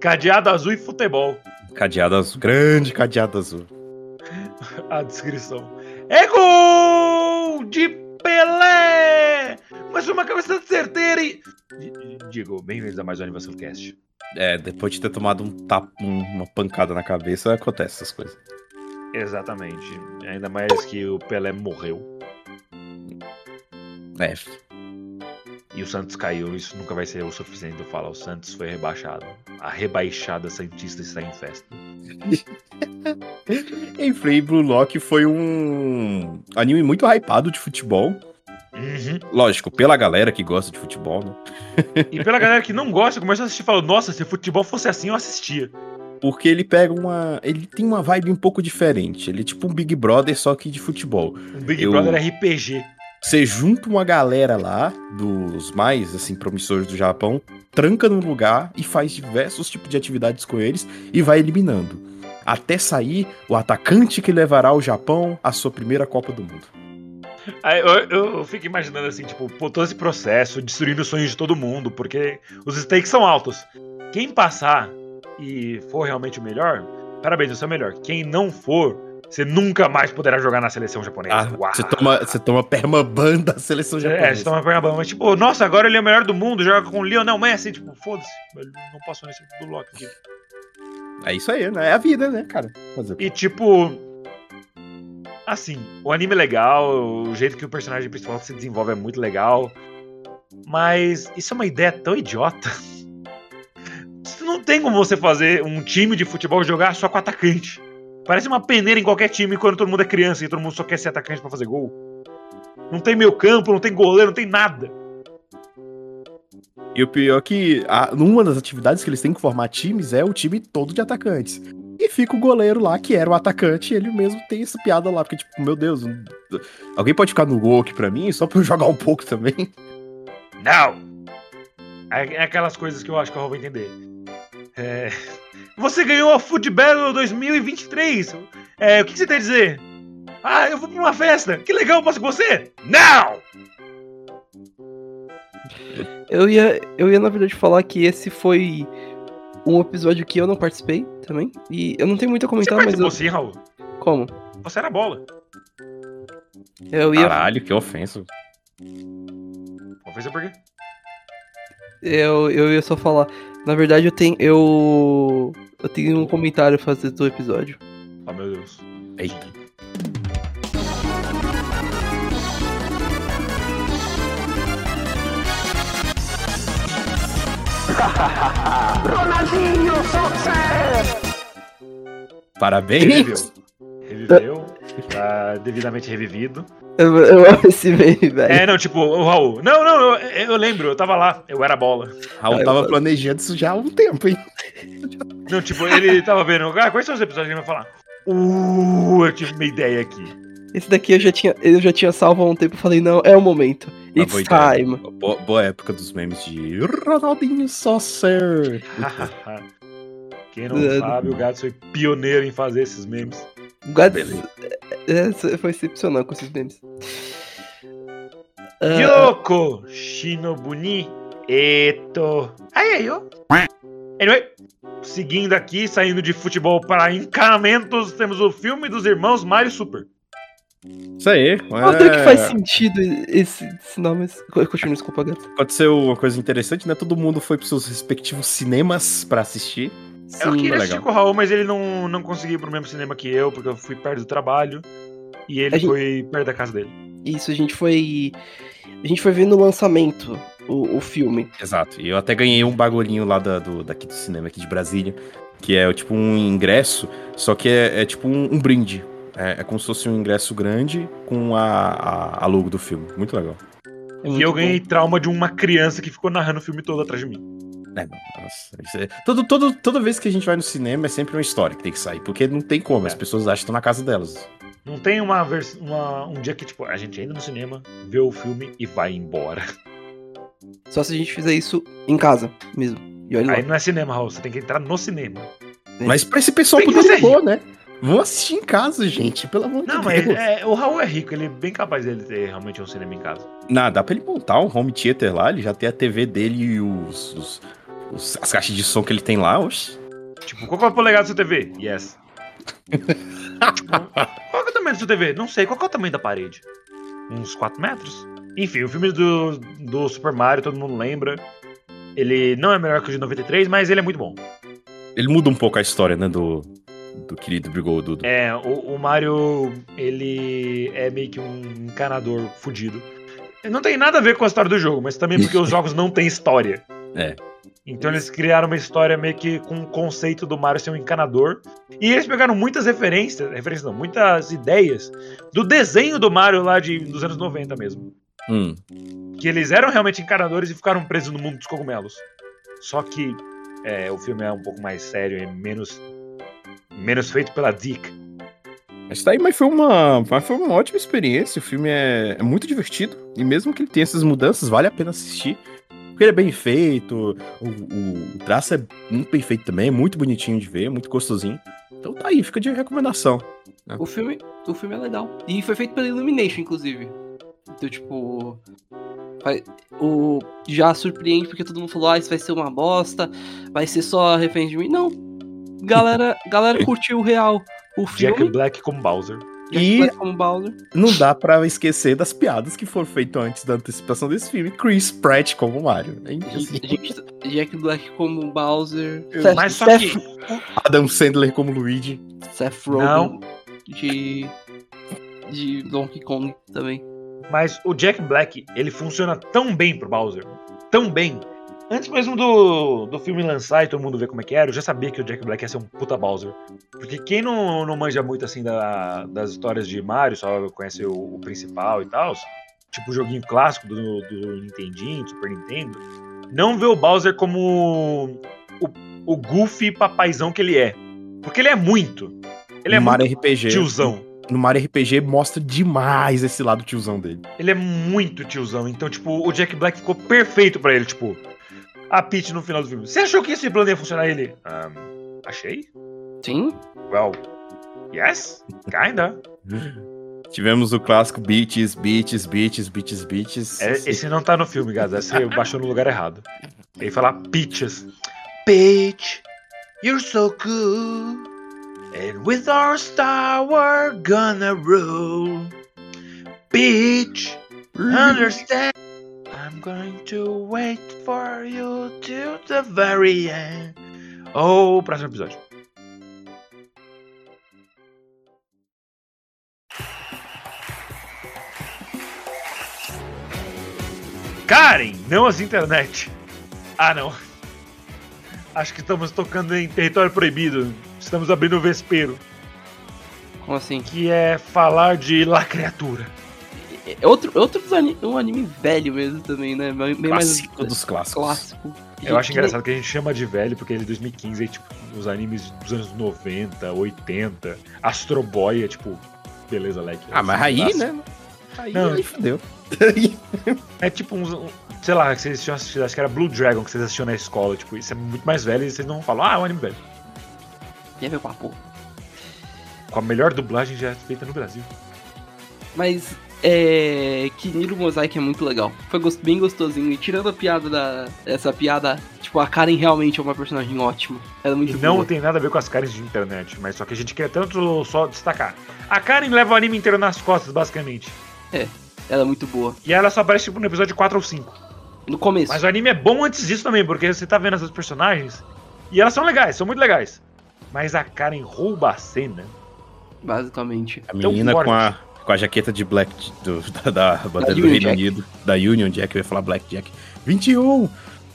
Cadeado azul e futebol. Cadeado azul. Grande cadeado azul. A descrição. É gol de Pelé! Mas uma cabeçada certeira e. Digo, bem-vindos a mais um Animação Cast. É, depois de ter tomado um tapa, um- uma pancada na cabeça, acontece essas coisas. Exatamente. Ainda mais que o Pelé morreu. É. E o Santos caiu, isso nunca vai ser o suficiente eu falar. O Santos foi rebaixado. A rebaixada Santista está em festa. Enfim, Blue Lock foi um anime muito hypado de futebol. Uhum. Lógico, pela galera que gosta de futebol, né? E pela galera que não gosta, começou a assistir e falou: Nossa, se futebol fosse assim, eu assistia. Porque ele pega uma. Ele tem uma vibe um pouco diferente. Ele é tipo um Big Brother, só que de futebol. Um Big Eu- Brother RPG. Você junta uma galera lá, dos mais, assim, promissores do Japão, tranca num lugar e faz diversos tipos de atividades com eles e vai eliminando. Até sair o atacante que levará o Japão à sua primeira Copa do Mundo. Eu, eu- eu fico imaginando assim, tipo, todo esse processo, destruindo os sonhos de todo mundo, porque os stakes são altos. Quem passar e for realmente o melhor, parabéns, você é o melhor. Quem não for, você nunca mais poderá jogar na seleção japonesa. Ah, você toma, você toma permaban da seleção É, japonesa. você toma pega mas tipo, nossa, agora ele é o melhor do mundo, joga com o Lionel Messi, tipo, foda-se, não passou nesse do Loki aqui. É isso aí, né? É a vida, né, cara? Fazer? E tipo. Assim, o anime é legal, o jeito que o personagem principal se desenvolve é muito legal. Mas isso é uma ideia tão idiota. Não tem como você fazer um time de futebol jogar só com atacante. Parece uma peneira em qualquer time quando todo mundo é criança e todo mundo só quer ser atacante pra fazer gol. Não tem meio campo, não tem goleiro, não tem nada. E o pior é que a, numa das atividades que eles têm que formar times é o time todo de atacantes. E fica o goleiro lá, que era o atacante, e ele mesmo tem essa piada lá, porque, tipo, meu Deus, alguém pode ficar no gol aqui pra mim, só pra eu jogar um pouco também? Não! É, é aquelas coisas que eu acho que eu vou entender. É, Você ganhou a Food Battle 2023! É, o que, que você tem a dizer? Ah, eu vou pra uma festa! Que legal, eu posso com você? Não! Eu ia, eu ia, na verdade, falar que esse foi um episódio que eu não participei também. E eu não tenho muito a Você comentar, mas participou eu. sim, Raul. Como? Você era bola. Eu ia, Caralho, que ofensa. Ver por quê. eu, eu ia só falar. Na verdade, eu tenho. Eu. Eu tenho um comentário a fazer do episódio. Oh, meu Deus. Ei. Parabéns! Reviveu. Reviveu. Tá devidamente revivido. Eu, eu amo esse meme, velho. É, não, tipo, o Raul. Não, não, eu, eu lembro, eu tava lá. Eu era bola. Raul Ai, tava planejando isso já há um tempo, hein? Não, tipo, ele tava vendo. Ah, quais são os episódios que ele vai falar? Uh, eu tive uma ideia aqui. Esse daqui eu já tinha, eu já tinha salvo há um tempo. Eu falei, não, é o momento. It's time. Boa, boa época dos memes de Ronaldinho Saucer. Quem não sabe, o Gato foi pioneiro em fazer esses memes. O Gato Beleza. é, foi excepcional com esses memes. Ah, Yoko Shinobuni Eto. Aí, aí, ó. Anyway, seguindo aqui, saindo de futebol para encanamentos, temos o filme dos irmãos Mario Super. Isso aí. Até é, que faz sentido esse, esse nome. Continua, desculpa, Gato. Aconteceu uma coisa interessante, né? Todo mundo foi pros seus respectivos cinemas pra assistir. Eu Sim, queria legal. assistir com o Raul, mas ele não, não conseguiu ir pro mesmo cinema que eu, porque eu fui perto do trabalho. E ele gente- foi perto da casa dele. Isso, a gente foi. A gente foi ver no lançamento o, o filme. Exato. E eu até ganhei um bagulhinho lá da, do, daqui do cinema, aqui de Brasília, que é tipo um ingresso, só que é, é tipo um, um brinde. É, é como se fosse um ingresso grande com a, a, a logo do filme. Muito legal. É E eu bom. ganhei trauma de uma criança que ficou narrando o filme todo atrás de mim. É, não, nossa, é- todo, todo, toda vez que a gente vai no cinema é sempre uma história que tem que sair, porque não tem como, as É. pessoas acham que estão na casa delas. Não tem uma, vers- uma um dia que, tipo, a gente entra no cinema, vê o filme e vai embora. Só se a gente fizer isso em casa mesmo. E. Aí não é cinema, Raul, você tem que entrar no cinema. É. Mas pra esse pessoal Bem que poder você de boa, né? Vão assistir em casa, gente, pelo amor Não, de mas Deus. é, o Raul é rico, ele é bem capaz dele ter realmente um cinema em casa. Não, dá pra ele montar um home theater lá, ele já tem a TV dele e os, os- os- as caixas de som que ele tem lá, oxe. Tipo, qual que é o polegado da sua TV? Yes. qual é o tamanho da sua TV? Não sei, qual que é o tamanho da parede? Uns 4 metros? Enfim, o filme do, do Super Mario, todo mundo lembra. Ele não é melhor que o de 93, mas ele é muito bom. Ele muda um pouco a história, né, do, do querido Brigol Dudo. É, o, o Mario, ele é meio que um encanador fudido. Não tem nada a ver com a história do jogo, mas também porque os jogos não têm história. É. Então eles criaram uma história meio que com o conceito do Mario ser um encanador. E eles pegaram muitas referências, referências não, muitas ideias do desenho do Mario lá de, dos anos 90 mesmo. Hum. Que eles eram realmente encanadores e ficaram presos no mundo dos cogumelos. Só que é, o filme é um pouco mais sério e menos, menos feito pela Dick. Mas tá aí, mas foi uma, mas foi uma ótima experiência. O filme é, é muito divertido. E mesmo que ele tenha essas mudanças, vale a pena assistir. Porque ele é bem feito, o, o, o traço é muito bem feito também, muito bonitinho de ver, muito gostosinho. Então tá aí, fica de recomendação. O filme, o filme é legal. E foi feito pela Illumination, inclusive. Então, tipo. O, já surpreende porque todo mundo falou: ah, isso vai ser uma bosta, vai ser só referência de mim. Não. Galera, galera curtiu o real. O Jack filme. Black como Bowser. Jack E- Black como Bowser. Não dá pra esquecer das piadas que foram feitas antes da antecipação desse filme. Chris Pratt como Mario. É assim, Gente, Jack Black como Bowser. Mas só Seth, que. Adam Sandler como Luigi. Seth Rogen de. de Donkey Kong também. Mas o Jack Black, ele funciona tão bem pro Bowser. Tão bem. Antes mesmo do, do filme lançar e todo mundo ver como é que era, eu já sabia que o Jack Black ia ser um puta Bowser. Porque quem não, não manja muito assim da- das histórias de Mario, só conhece o, o principal e tal, tipo o joguinho clássico do, do Nintendinho, Super Nintendo, não vê o Bowser como o, o goofy papaizão que ele é. Porque ele é muito. Ele é no muito Mario RPG. tiozão. No Mario RPG mostra demais esse lado tiozão dele. Ele é muito tiozão. Então, tipo, o Jack Black ficou perfeito pra ele. Tipo, a Peach no final do filme. Você achou que esse plano ia funcionar? Ele. "Ahn, achei? Sim? Well, yes, kinda. Tivemos o clássico Beaches, Beaches, Beaches, Beaches, Beaches. É, esse não tá no filme, guys. Esse baixou no lugar errado. Ele fala Peaches. Peach, you're so good. And with our star, we're gonna rule. Peach, understand. I'm going to wait for you till the very end. Oh, próximo episódio. Karen, não as internet. Ah, não. Acho que estamos tocando em território proibido. Estamos abrindo o vespeiro, Como assim? que é falar de La Criatura. É outro, outro ani- um anime velho mesmo também, né? Bem bem mais Clássico dos clássicos. clássico. Eu acho engraçado que a gente chama de velho porque ele é 2015 é tipo os animes dos anos 90, 80. Astro Boy é tipo. Beleza, Leque. Ah, mas aí, né? Aí, Não. aí fodeu. É tipo uns. um- sei lá, que vocês tinham assistido, acho que era Blue Dragon que vocês assistiam na escola. Tipo, isso é muito mais velho e vocês não falam, ah, é um anime velho. E é meu papo. Com a melhor dublagem já feita no Brasil. Mas é. Kiniro Mosaic é muito legal. Foi bem gostosinho. E tirando a piada da. Essa piada, tipo, a Karen realmente é uma personagem ótima. Ela é muito E não boa. tem nada a ver com as Karens de internet, mas só que a gente quer tanto só destacar. A Karen leva o anime inteiro nas costas, basicamente. Ela é muito boa. E ela só aparece tipo, no episódio 4 ou 5. No começo. Mas o anime é bom antes disso também, porque você tá vendo essas personagens e elas são legais, são muito legais. Mas a Karen rouba a cena. Basicamente. A Tão menina forte. com a, com a jaqueta de Black do, da, da bandeira do Union Reino Jack. Unido, da Union Jack, eu ia falar Black Jack. 21!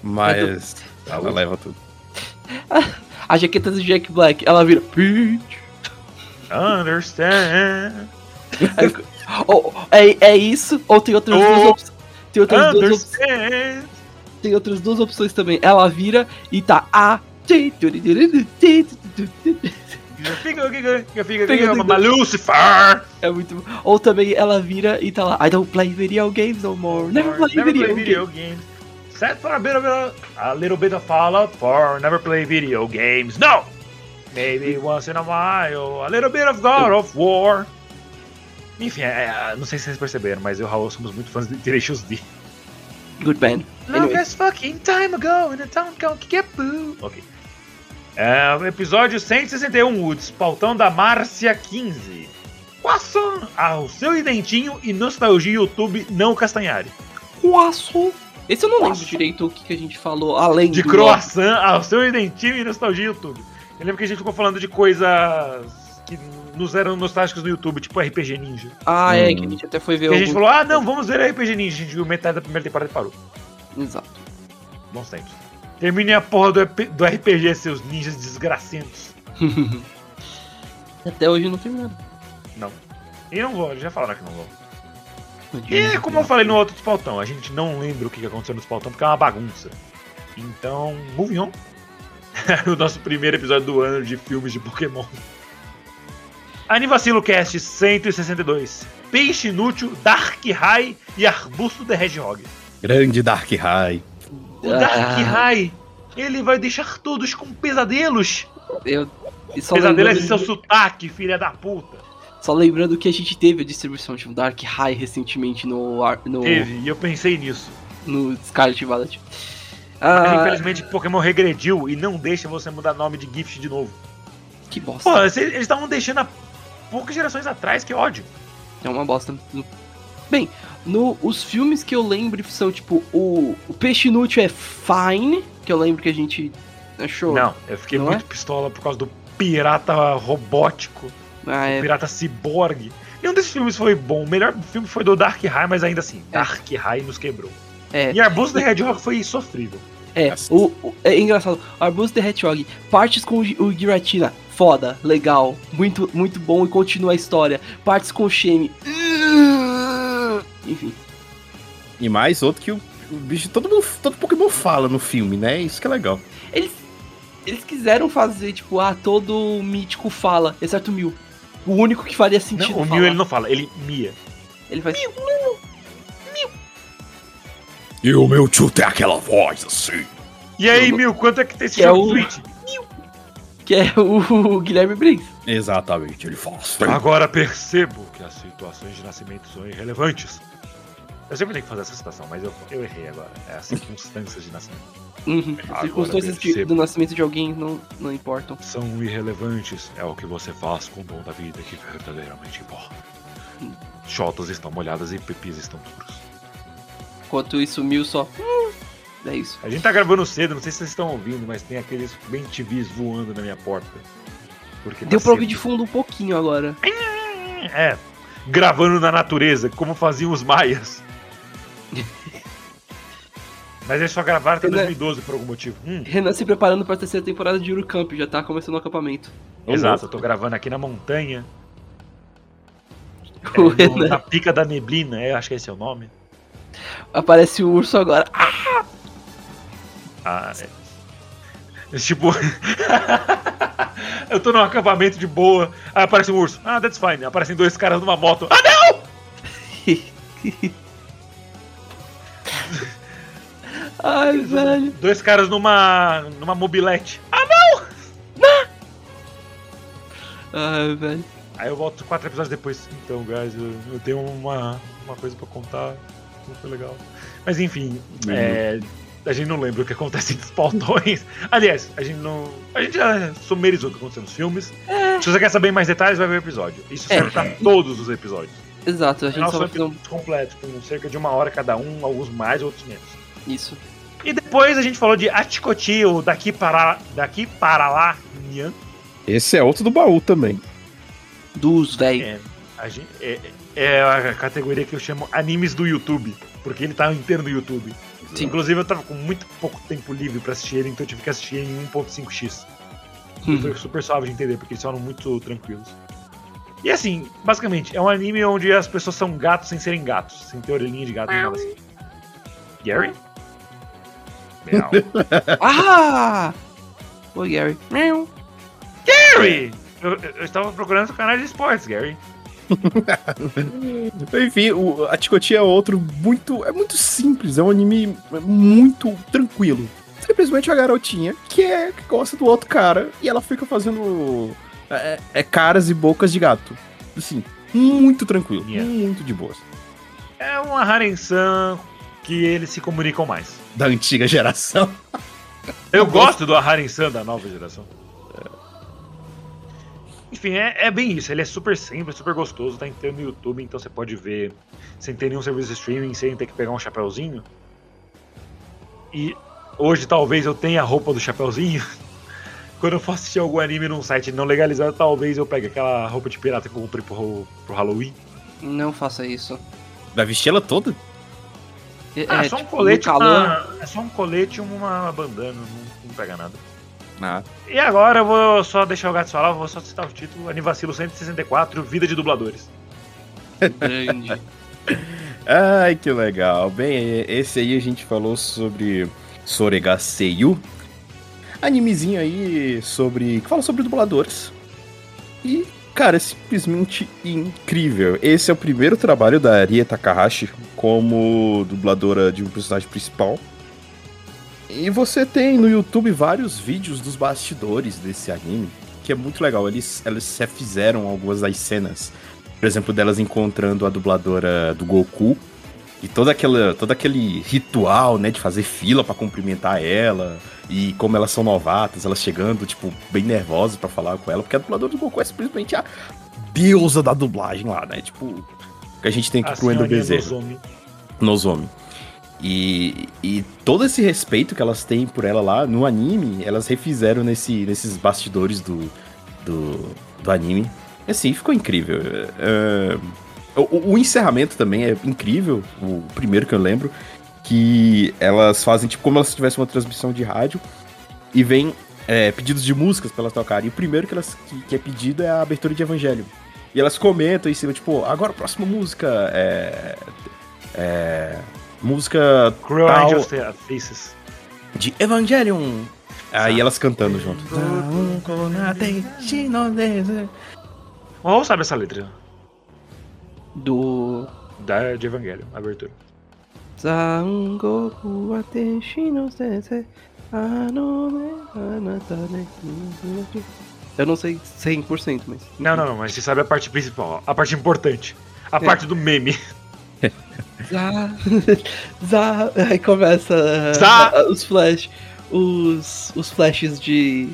Mas ela leva tudo. A jaqueta do Jack Black, ela vira. Peach. Understand? Ou- é, é isso, ou tem outras duas Oh. opções. Tem outras, duas opções, Understand? tem outras duas opções também. Ela vira e tá a. Fica, Lucifer! É muito. Ou também ela vira e tá lá. I don't play video games no more. Never play Never video, play games. video games. Set for a bit of a, a little bit of Fallout for never play video games. No! Maybe once in a while, a little bit of God of War. Enfim, é, é, não sei se vocês perceberam, mas eu e o Raul somos muito fãs de Tenacious D. Good band. Anyway. Longest fucking time ago in a town called Kickapoo. Ok. É, episódio 161, o despautão da Márcia 15. Croissant ao seu identinho e nostalgia YouTube não Castanhari. Croissant. Esse eu não lembro Croissant. direito o que, que a gente falou, além De do. croissant ao seu identinho e nostalgia YouTube. Eu lembro que a gente ficou falando de coisas que nos eram nostálgicos no YouTube, tipo RPG Ninja. Ah, é, Hum. que a gente até foi ver Que a gente falou, ah, não, vamos ver RPG Ninja. A gente viu metade da primeira temporada e parou. Exato. Bons tempos. Termine a porra do, do RPG, seus ninjas desgracentos. Até hoje não terminaram. Não. E não vou, já falaram que não vou. E como eu falei no outro Spautão, a gente não lembra o que aconteceu no Spautão porque é uma bagunça. Então, moving on. o nosso primeiro episódio do ano de filmes de Pokémon. Anivacilo Cast 162. Peixe Inútil, Dark High e Arbusto the Hedgehog. Grande Dark High. O Dark Ah. High, ele vai deixar todos com pesadelos. Eu, Pesadelo é seu sotaque, filha da puta. só lembrando que a gente teve a distribuição de um Dark High recentemente no, no, Teve, e eu pensei nisso. no Scarlet Violet. Ah, infelizmente Pokémon regrediu e não deixa você mudar nome de gift de novo. que bosta. Pô, eles estavam deixando há poucas gerações atrás, que ódio. É uma bosta. Bem, no, os filmes que eu lembro são tipo: o, o Peixe Inútil é Fine, que eu lembro que a gente achou. Não, eu fiquei Não muito pistola por causa do pirata robótico, Ah, é, pirata ciborgue. Nenhum desses filmes foi bom. O melhor filme foi do Dark High, mas ainda assim, É. Dark High nos quebrou. é, E Arbusto the Hedgehog foi sofrível. é, o, o- é engraçado. Arbus the Hedgehog, partes com o, Gi- o Giratina, foda, legal, muito, muito bom e continua a história. Partes com o Shame. Enfim, E mais outro que o, o bicho. Todo, mundo, todo Pokémon fala no filme, né? Isso que é legal. eles, eles quiseram fazer, tipo, ah, todo mítico fala, exceto o Mil. O único que faria sentido. Não, o falar. Mew ele não fala, ele mia. Ele faz. E o meu tio tem aquela voz assim. E aí, Mew, quanto é que tem esse Que é jogo o- Switch? Que é o Guilherme Briggs. Exatamente, ele fala assim. Agora percebo que as situações de nascimento são irrelevantes. Eu sempre tenho que fazer essa citação, mas eu, eu errei agora. É as circunstâncias de nascimento. Uhum. Agora circunstâncias de- do nascimento de alguém não, não importam. São irrelevantes. É o que você faz com o dom da vida que verdadeiramente importa. Chotas estão molhadas e pepis estão duros. Enquanto isso, Mil só. "Hum", é isso. A gente tá gravando cedo, não sei se vocês estão ouvindo, mas tem aqueles bem TVs voando na minha porta. Porque tá Deu pra ouvir de fundo um pouquinho agora. É, gravando na natureza, como faziam os maias. Mas eles só gravaram até Né? 2012 por algum motivo. Hum, Renan se preparando pra terceira temporada de Eurocamp, já tá começando o acampamento. exato, eu tô gravando aqui na montanha. O É, no- na pica da neblina, é, acho que esse é o nome. aparece o urso agora. Ah, é. É Tipo. eu tô num acampamento de boa, aí aparece um urso. Ah, that's fine. Aparecem dois caras numa moto. Ah, não! Ai, velho. Dois caras numa. numa mobilete. Ai, velho. Aí eu volto quatro episódios depois. Então, guys, eu, eu tenho uma, uma coisa pra contar. Não foi legal. Mas enfim, é, a gente não lembra o que acontece entre os pautões. Aliás, a gente não. A gente já sumerizou o que aconteceu nos filmes. Se você quer saber mais detalhes, vai ver o episódio. Isso É. serve pra todos os episódios. Exato, a gente só vai fazer um... completos, com cerca de uma hora cada um, alguns mais, outros menos. isso. E depois a gente falou de Aticoti, ou daqui para, daqui para lá, Nyan. Esse é outro do baú também. Dos, velho. É, é, é a categoria que eu chamo animes do YouTube, porque ele tá inteiro no YouTube. Sim. Inclusive eu tava com muito pouco tempo livre pra assistir ele, então eu tive que assistir em 1.5x. Uhum. Foi super suave de entender, porque eles são muito tranquilos. E assim, basicamente, é um anime onde as pessoas são gatos sem serem gatos, sem ter orelhinha de gato nem nada assim. Gary? Meow. Ah! Oi, Gary. Meow. Gary! Eu, eu- eu estava procurando o canal de esportes, Gary. Enfim, o, a Ticotia é outro muito. É muito simples, é um anime muito tranquilo. Simplesmente a garotinha que, é, que gosta do outro cara e ela fica fazendo é, é, caras e bocas de gato. Assim, muito tranquilo, Yeah. muito de boas. É uma Haren-san que eles se comunicam mais. Da antiga geração. Eu gosto do Haren-san da nova geração. Enfim, é, é bem isso. Ele é super simples, super gostoso. Tá inteiro no YouTube, então você pode ver sem ter nenhum serviço de streaming, sem ter que pegar um chapéuzinho. E hoje talvez eu tenha a roupa do chapéuzinho. quando eu for assistir algum anime num site não legalizado, talvez eu pegue aquela roupa de pirata que eu comprei pro, pro Halloween. Não faça isso. Vai vestir ela toda? É, Ah, é, só um tipo, colete, uma- é só um colete e uma bandana, não, não pega nada. Ah. E agora eu vou só deixar o gato falar, eu vou só citar o título, Anivacilo 164, Vida de Dubladores. Grande. Ai, que legal. Bem, esse aí a gente falou sobre Sorega Seiyu. Animezinho aí sobre. que fala sobre dubladores. E, cara, é simplesmente incrível. Esse é o primeiro trabalho da Ria Takahashi como dubladora de um personagem principal. E você tem no YouTube vários vídeos dos bastidores desse anime, que é muito legal. Eles, eles refizeram algumas das cenas por exemplo, delas encontrando a dubladora do Goku. E toda aquela, todo aquele ritual, né, de fazer fila pra cumprimentar ela. E como elas são novatas, elas chegando, tipo, bem nervosas pra falar com ela. Porque a dubladora do Goku é simplesmente a deusa da dublagem lá, né? Tipo, que a gente tem aqui A pro Endo Bezerra. Nozomi. Nozomi. E, e todo esse respeito que elas têm por ela lá no anime, elas refizeram nesse, nesses bastidores do, do, do anime. E assim, ficou incrível. É, o, o encerramento também é incrível, o primeiro que eu lembro, que elas fazem tipo como se tivesse uma transmissão de rádio e vem é, pedidos de músicas pra elas tocarem. E o primeiro que, elas, que, que é pedido é a abertura de Evangelho. E elas comentam em cima, tipo, agora a próxima música é. É. Música Cruel tal Angels Faces. de Evangelion. Aí elas cantando junto. Mal sabe essa letra Do. da, de Evangelho, abertura. Zangoku Atenshi no Sensei Anome Anatane Eu não sei 100%, mas. Não, não, não, mas você sabe a parte principal, a parte importante. A É. parte do meme. Zá, Zá, aí começa Zá. os flash, os, os flashes de,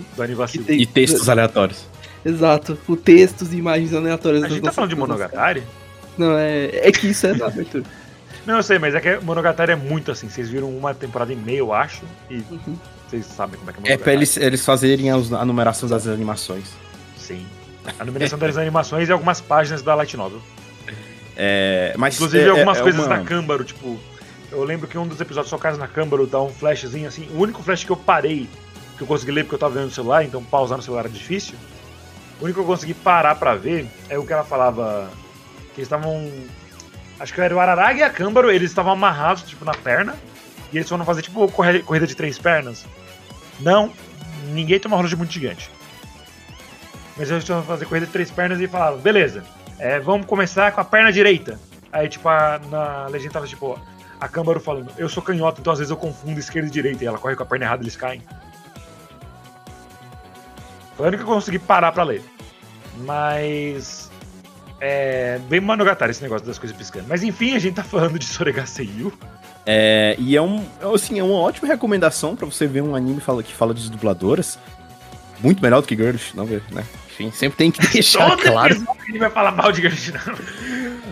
tem, E textos aleatórios. exato, o textos e imagens aleatórias. A gente tá falando de Monogatari? Não, é, é que isso é na abertura. Não, eu sei, mas é que Monogatari é muito assim. Vocês viram uma temporada e meia, eu acho, e Uhum. vocês sabem como é que é É Monogatari. pra eles, eles fazerem as- a numeração das animações. Sim. A numeração das animações e algumas páginas da Light Novel. É, mas Inclusive é- algumas é coisas uma- da Câmbaro, tipo. Eu lembro que um dos episódios só casa na Câmbaro dá um flashzinho assim. O único flash que eu parei, que eu consegui ler porque eu tava vendo no celular, então pausar no celular era difícil. O único que eu consegui parar pra ver é o que ela falava. Que eles estavam. Acho que era o Araraga e a Câmbaro, eles estavam amarrados, tipo, na perna. E eles foram fazer, tipo, corrida de três pernas. Não, ninguém toma rola de muito gigante. Mas eles foram fazer corrida de três pernas e falaram, beleza, é, vamos começar com a perna direita. Aí, tipo, a- na legenda tava, tipo, a Câmbaro falando, eu sou canhota, então às vezes eu confundo esquerda e direita. E ela corre com a perna errada eles caem. Foi a única que eu consegui parar pra ler. Mas. É. Bem Monogatari esse negócio das coisas piscando. Mas enfim, a gente tá falando de Soregaseiyu. É, e é um, assim, é uma ótima recomendação pra você ver um anime fala- que fala de dubladoras. Muito melhor do que Girls, não ver, né? Enfim, sempre tem que deixar Todo claro. episódio ele vai falar mal de Girlish Number.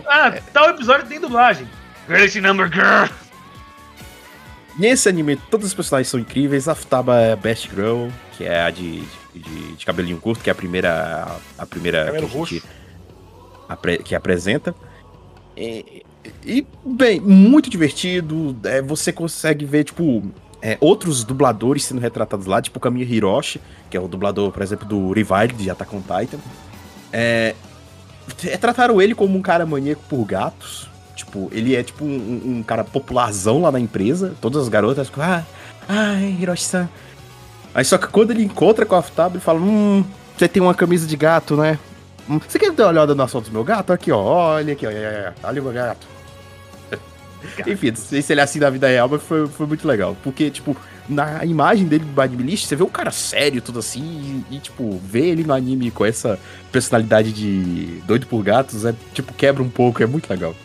Ah, tal episódio tem dublagem. Girlish Number Girl. Nesse anime, todos os personagens são incríveis. A Futaba é a Best Girl, que é a de, de, de cabelinho curto, que é a primeira. A primeira Cabelo que, a gente roxo. Que apresenta. E, e, bem, muito divertido. É, você consegue ver, tipo, é, outros dubladores sendo retratados lá, tipo o Kamiya Hiroshi, que é o dublador, por exemplo, do Revile de Attack on Titan. É, é, trataram ele como um cara maníaco por gatos. Tipo, ele é tipo um, um cara popularzão lá na empresa. Todas as garotas ficam, ah, ai, Hiroshi-san. Aí só que quando ele encontra com a Futaba, ele fala, hum, você tem uma camisa de gato, né? Você quer dar uma olhada na foto do meu gato? Aqui, ó, olha aqui, ó, é, é, olha o meu gato. Enfim, não sei se ele é assim na vida real, mas foi, foi muito legal. Porque, tipo, na imagem dele do anime list, você vê um cara sério, tudo assim, e, e, tipo, ver ele no anime com essa personalidade de doido por gatos, é, tipo, quebra um pouco, é muito legal.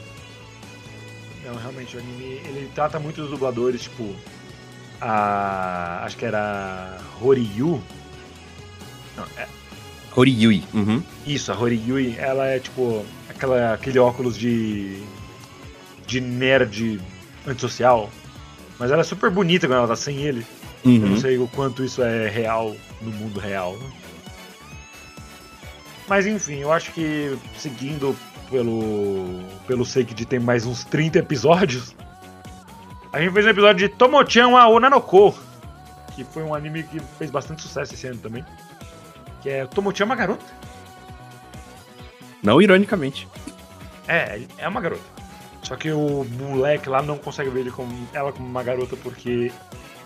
Não, realmente, o anime, ele trata muito dos dubladores, tipo, a... acho que era Horyu. Não, é, Horiyui. Uhum. Isso, a Horiyui, ela é, tipo, aquela, aquele óculos de, de nerd antissocial, mas ela é super bonita quando ela tá sem ele. Eu não Uhum. sei o quanto isso é real no mundo real. né? Mas enfim, eu acho que seguindo pelo pelo de tem mais uns 30 episódios, a gente fez um episódio de Tomochan wa Onanoko, que foi um anime que fez bastante sucesso esse ano também. Que é Tomochan é uma garota. Não ironicamente. É, é uma garota. Só que o moleque lá não consegue ver ele como, ela como uma garota porque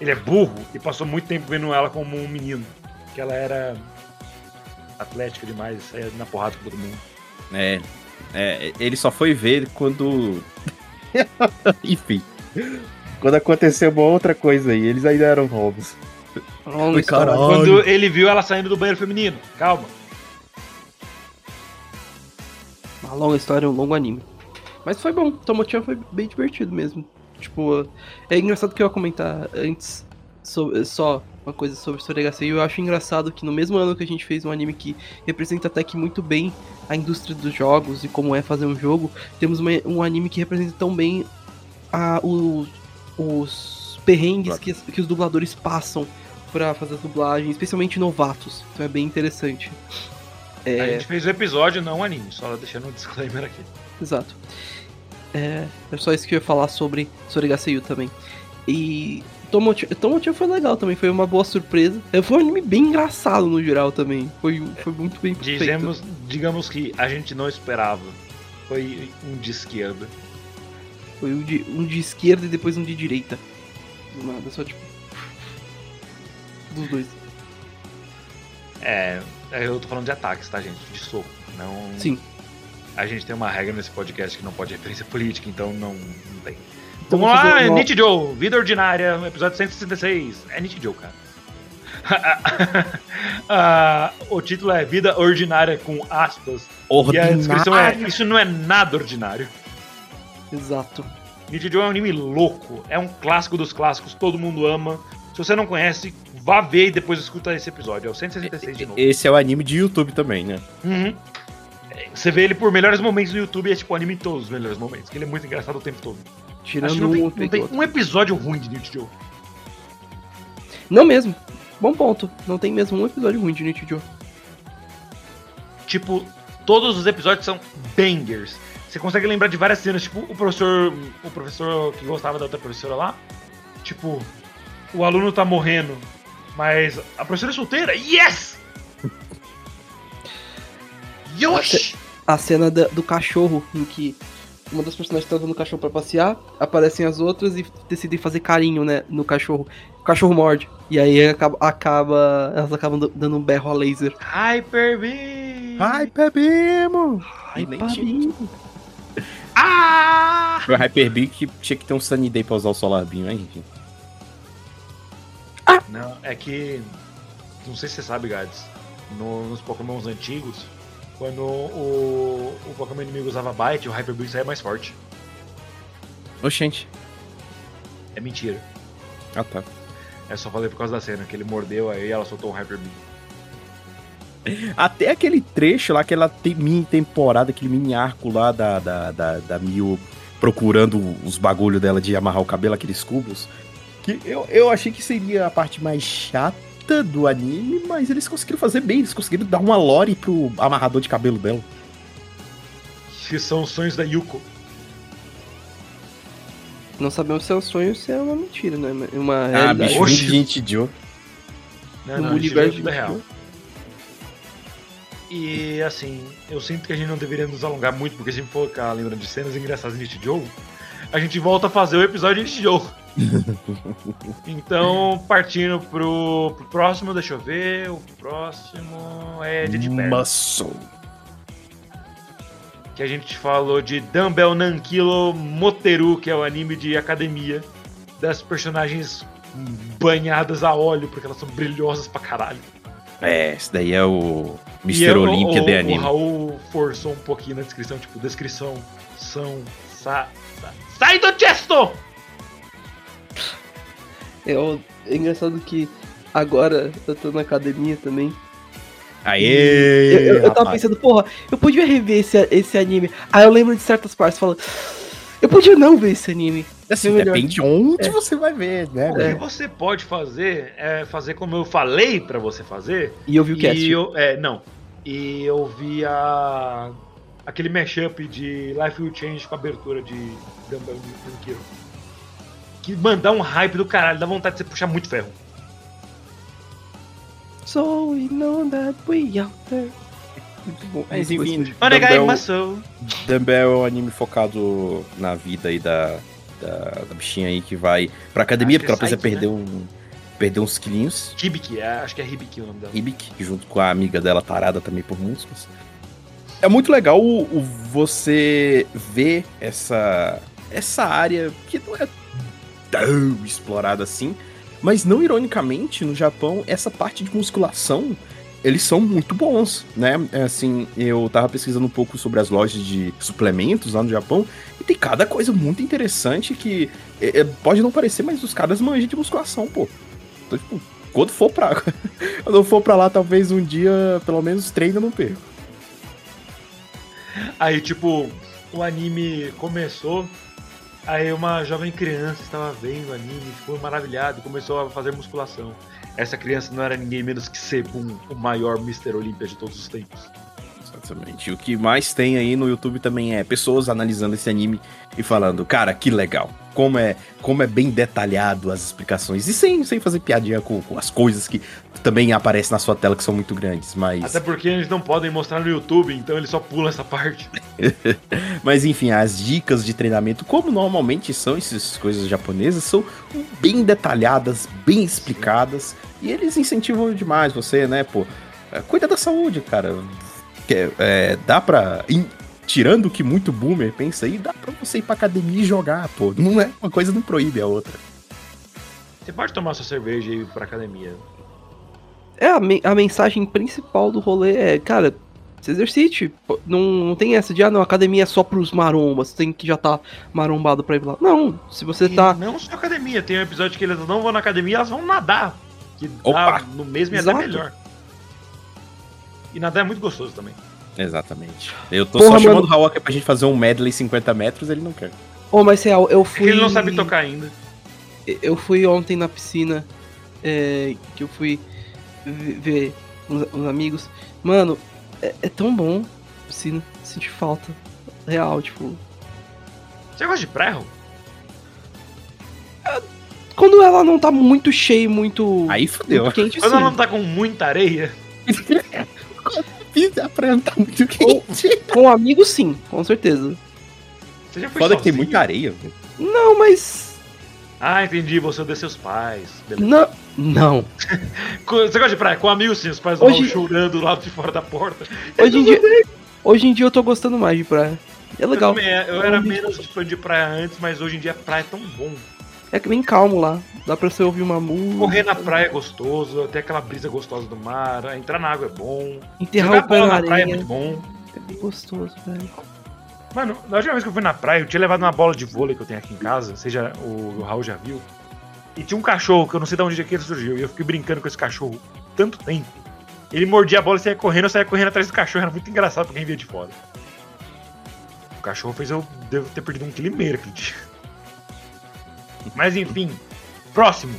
ele é burro e passou muito tempo vendo ela como um menino. Que ela era atlética demais, saía na porrada com todo mundo. É, é, ele só foi ver quando. Enfim. Quando aconteceu uma outra coisa aí, eles ainda eram novos. Quando ele viu ela saindo do banheiro feminino. Calma. Uma longa história, um longo anime. Mas foi bom, Tomochan foi bem divertido mesmo. Tipo, é engraçado que eu ia comentar antes sobre, só uma coisa sobre Soregaçu. Eu acho engraçado que no mesmo ano que a gente fez um anime que representa até que muito bem a indústria dos jogos e como é fazer um jogo, temos uma- um anime que representa tão bem a, o- os perrengues que, que os dubladores passam pra fazer a dublagem, especialmente novatos. Então é bem interessante. A É, gente fez o episódio, não o anime. Só deixando um disclaimer aqui. Exato. É, é só isso que eu ia falar sobre Sorigaseyu também. E Tomochan foi legal também, foi uma boa surpresa. É, Foi um anime bem engraçado no geral também. Foi, foi muito bem feito. Dizemos, digamos que a gente não esperava. Foi um de esquerda. Foi um de, um de esquerda e depois um de direita. Do nada, só tipo. Dos dois. É, eu tô falando de ataques, tá, gente? De soco. Não. Sim. A gente tem uma regra nesse podcast que não pode referência política, então não, não tem. Então Vamos lá, é uma- Nichijou, Vida Ordinária, episódio 166. É Nichijou, cara. Ah, o título é Vida Ordinária com aspas. E a descrição é: Isso não é nada ordinário. Exato. Nichijou é um anime louco, é um clássico dos clássicos, todo mundo ama. Se você não conhece, vá ver e depois escuta esse episódio. É o 166 de novo. Esse é o anime de YouTube também, né? Uhum. Você vê ele por melhores momentos no YouTube e é tipo anime em todos os melhores momentos, porque ele é muito engraçado o tempo todo. Tirando Acho que não um tem, outro não tem um episódio ruim de Nichijou. Não mesmo. Bom ponto. Não tem mesmo um episódio ruim de Nichijou. Tipo, todos os episódios são bangers. Você consegue lembrar de várias cenas, tipo, o professor. O professor que gostava da outra professora lá. Tipo, o aluno tá morrendo, mas a professora é solteira. Yes! Yoshi! a cena da- do cachorro, em que uma das personagens tá levando o cachorro pra passear, aparecem as outras e decidem fazer carinho, né, no cachorro. O cachorro morde. E aí acaba, acaba- elas acabam dando um berro a laser. Hyper Beam! Bebemos! Ai, nem parinho. Ah! O Hyper Big que tinha que ter um Sunny Day pra usar o Solar Beam, mas Não, é que. Não sei se você sabe, Gads. no- nos Pokémons antigos, quando o, o Pokémon inimigo usava Bite, o Hyper Beam saía mais forte. Oxente. É mentira. Ah, tá. É só falei por causa da cena, que ele mordeu aí ela soltou um Hyper Beam. Até aquele trecho lá, aquela te- mini temporada, aquele mini arco lá da, da, da, da Mil procurando os bagulho dela de amarrar o cabelo, aqueles cubos. Que eu, eu achei que seria a parte mais chata do anime, mas eles conseguiram fazer bem, eles conseguiram dar uma lore pro amarrador de cabelo dela. Que são os sonhos da Yuko. Não sabemos se é um sonho ou se é uma mentira, né? Uma Ah, realidade. bicho, Oxi. gente Joe. Não, No não, universo é tudo de- real. E assim, eu sinto que a gente não deveria nos alongar muito, porque se a gente for ficar lembrando de cenas engraçadas de Nichijou, a gente volta a fazer o episódio de Nichijou. então, partindo pro, pro próximo, deixa eu ver, o próximo é de. Muscle. Que a gente falou de Dumbbell Nankilo Moteru, que é o anime de academia das personagens banhadas a óleo, porque elas são brilhosas pra caralho. É, esse daí é o Mr. eu- Olympia o, de o anime. Raul forçou um pouquinho na descrição, tipo, descrição, são, sa, sa- sai do gesto! É, o- é engraçado que agora eu tô na academia também. Aê! Eu, eu- eu tava pensando, porra, eu podia rever esse, esse anime. Aí eu lembro de certas partes falando, eu podia não ver esse anime. Assim, melhor. depende onde É. você vai ver, né? O que você pode fazer é fazer como eu falei pra você fazer. E eu vi o cast. E eu, é, não. E eu vi a, aquele mashup de Life Will Change com a abertura de Gambel e Kiro. Que mandar um hype do caralho, dá vontade de você puxar muito ferro. So we know that we out there. Muito bom. Mas enfim, esse Onegai Dumbbell, é um anime focado na vida aí da, da, da bichinha aí que vai pra academia, Acho que porque ela é precisa Saiki, perder, um, perder uns quilinhos. Hibiki, é, acho que é Hibiki o nome dela. Hibik, junto com a amiga dela tarada também por músculos. É muito legal o, o você ver essa, essa área que não é tão explorada assim, mas não ironicamente, no Japão, essa parte de musculação, eles são muito bons, né? É, Assim, eu tava pesquisando um pouco sobre as lojas de suplementos lá no Japão, e tem cada coisa muito interessante que é, é, pode não parecer, mas os caras manjam de musculação, pô. Então, tipo, quando for pra. quando for pra lá, talvez um dia, pelo menos, treino não perco. Aí, tipo, o anime começou, aí uma jovem criança estava vendo anime, ficou maravilhada e começou a fazer musculação. Essa criança não era ninguém menos que Sebum, o maior Mr. Olympia de todos os tempos. Exatamente. O que mais tem aí no YouTube também é pessoas analisando esse anime e falando, cara, que legal. Como é, como é bem detalhado as explicações. E sem, sem fazer piadinha com, com as coisas que também aparecem na sua tela que são muito grandes. Mas. Até porque eles não podem mostrar no YouTube, então eles só pulam essa parte. Mas enfim, as dicas de treinamento, como normalmente são essas coisas japonesas, são bem detalhadas, bem explicadas. E eles incentivam demais você, né, pô? é, Cuida da saúde, cara. Que, é, dá pra. Tirando o que muito boomer pensa aí, dá pra você ir pra academia e jogar, pô. Não é uma coisa não proíbe a outra. Você pode tomar sua cerveja e ir pra academia. É, a, me- a mensagem principal do rolê é, cara, se exercite. Pô, Não, não tem essa de, ah, não, academia é só pros marombas, tem que já tá marombado pra ir lá. Não, se você E tá. não só academia, tem um episódio que eles não vão na academia, elas vão nadar. Que dá Opa! no mesmo e até Exato. melhor. E nadar é muito gostoso também. Exatamente. Eu tô Porra, só chamando mano. o aqui pra gente fazer um medley 50 metros, ele não quer. Ô, mas real, eu É fui. ele não sabe tocar ainda. Eu fui ontem na piscina, é, que eu fui ve- ver uns, uns amigos. Mano, é, é tão bom piscina, senti falta. Real, tipo. Você gosta de praia, Raul? Quando ela não tá muito cheia, muito. Aí quente, Quando ela não tá com muita areia, A praia não tá muito quente. Com amigos, sim, com certeza. você já foi Foda que tem muita areia, velho. Não, mas. Ah, entendi, você odeia seus pais. Beleza. Não. Não. Você gosta de praia? Com amigos sim, os pais vão Hoje- chorando lá de fora da porta. Hoje em dia. Hoje em dia eu tô gostando mais de praia. É legal. Eu, também, é, eu era menos fã de praia antes, mas hoje em dia praia é tão bom. É bem calmo lá. Dá pra você ouvir uma música. Correr na praia é gostoso, ter aquela brisa gostosa do mar, entrar na água é bom. Enterrar Jogar o bola na na praia é muito bom. É bem gostoso, velho. Mano, na última vez que eu fui na praia, eu tinha levado uma bola de vôlei que eu tenho aqui em casa, seja o, o Raul já viu. E tinha um cachorro que eu não sei de onde é que ele surgiu. E eu fiquei brincando com esse cachorro tanto tempo. Ele mordia a bola e saía correndo, eu saía correndo atrás do cachorro. Era muito engraçado pra quem via de fora. O cachorro fez eu devo ter perdido um quilo e meio aquele dia. Mas enfim, próximo.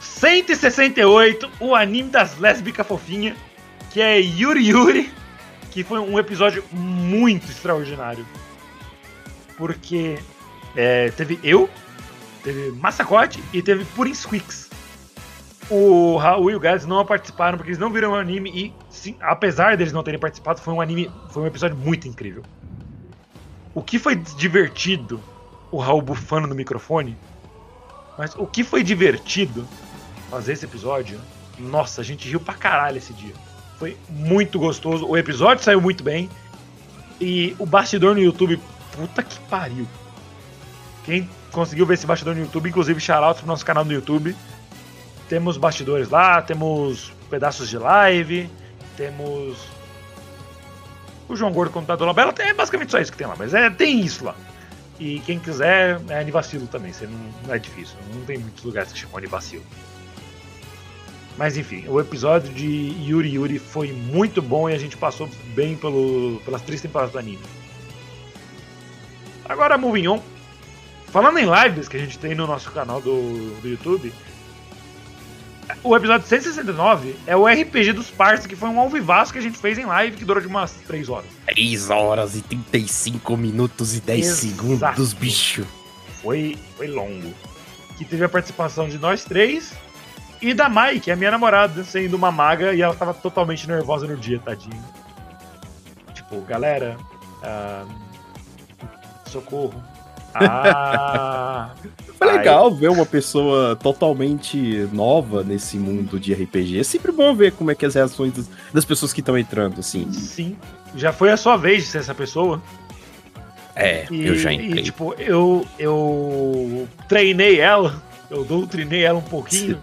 168, o anime das lésbicas fofinha, que é Yuri Yuri, que foi um episódio muito extraordinário. Porque é, teve eu, teve Massacote e teve Purin Squeaks. O Raul e o Gades não participaram porque eles não viram o anime e, sim, apesar deles não terem participado, foi um anime, foi um episódio muito incrível. O que foi divertido, o Raul bufando no microfone, mas o que foi divertido fazer esse episódio, nossa, a gente riu pra caralho esse dia. Foi muito gostoso, o episódio saiu muito bem e o bastidor no YouTube, puta que pariu. Quem conseguiu ver esse bastidor no YouTube, inclusive shoutouts pro nosso canal no YouTube. Temos bastidores lá, temos pedaços de live, temos o João Gordo contador Labela, é basicamente só isso que tem lá, mas é, tem isso lá. E quem quiser, é Anivacilo também, você não, não é difícil, não tem muitos lugares que chamam Anivacilo. Mas enfim, o episódio de Yuri Yuri foi muito bom e a gente passou bem pelo, pelas três temporadas do anime. Agora, moving on. falando em lives que a gente tem no nosso canal do, do YouTube, o episódio 169 é o RPG dos Parça, que foi um alvivaço que a gente fez em live que durou de umas 3 horas. 3 horas e 35 minutos e 10 Exato. segundos, bicho. Foi, foi longo. Que teve a participação de nós três e da Mai, que é a minha namorada, sendo uma maga e ela tava totalmente nervosa no dia, tadinho. Tipo, galera, ah, socorro. Ah, Foi legal ver uma pessoa totalmente nova nesse mundo de RPG. É sempre bom ver como é que as reações das, das pessoas que estão entrando, assim. sim. Já foi a sua vez de ser essa pessoa. É, E, eu já e, entrei. tipo, eu, eu treinei ela, eu doutrinei ela um pouquinho,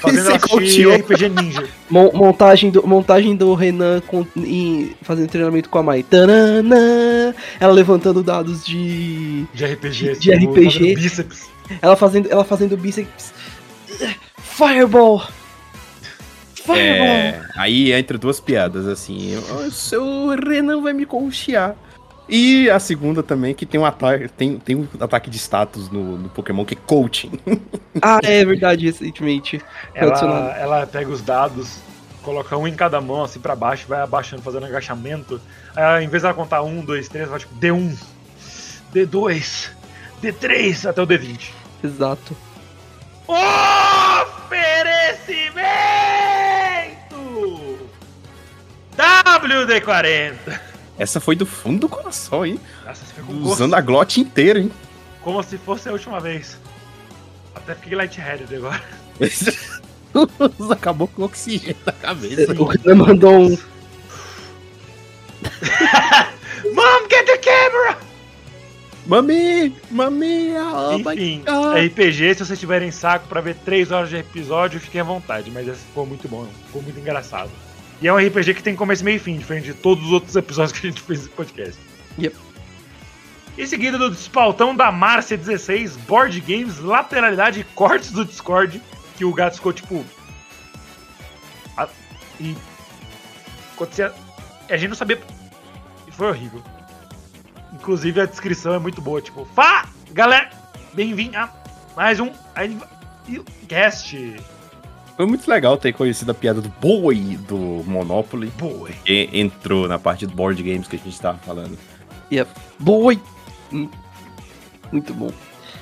fazendo assistir coachou. RPG Ninja. Mon- montagem, do, montagem do Renan com, e fazendo treinamento com a Mai. Tananã, ela levantando dados de. De RPG, De tipo, RPG. fazendo bíceps. Ela fazendo, ela fazendo bíceps. Fireball! Fireball! É, aí entra duas piadas, assim. O seu Renan vai me conchear. E a segunda também, que tem um ataque, tem, tem um ataque de status no, no Pokémon que é coaching. Ah, é verdade, recentemente. Ela, ela pega os dados, coloca um em cada mão, assim pra baixo, vai abaixando, fazendo agachamento. Aí, em vez de ela contar um, dois, três, ela vai tipo D1, D2, D3 até o D20. Exato. Oferecimento! WD-40. Essa foi do fundo do coração, hein? Nossa, você fica com gosto, Usando a glote inteira, hein? como se fosse a última vez. Até fiquei lightheaded agora. Acabou com o oxigênio na cabeça. O Renan mandou um. Mom, get the camera! Mami! Mami! Oh my Enfim, God. RPG, se vocês tiverem saco pra ver 3 horas de episódio, fiquem à vontade, mas esse ficou muito bom, ficou muito engraçado. E é um RPG que tem começo, meio e fim, diferente de todos os outros episódios que a gente fez nesse podcast. Yep. Em seguida do despautão da Márcia 16, board games, lateralidade e cortes do Discord, que o gato ficou tipo. a- E. Acontecia. A gente não sabia. E foi horrível. Inclusive a descrição é muito boa, tipo, Fá! Galera! Bem-vindo a mais um cast. Foi muito legal ter conhecido a piada do boi do Monopoly. Boa. Que entrou na parte do board games que a gente tava falando. Boy! Hum. Muito bom.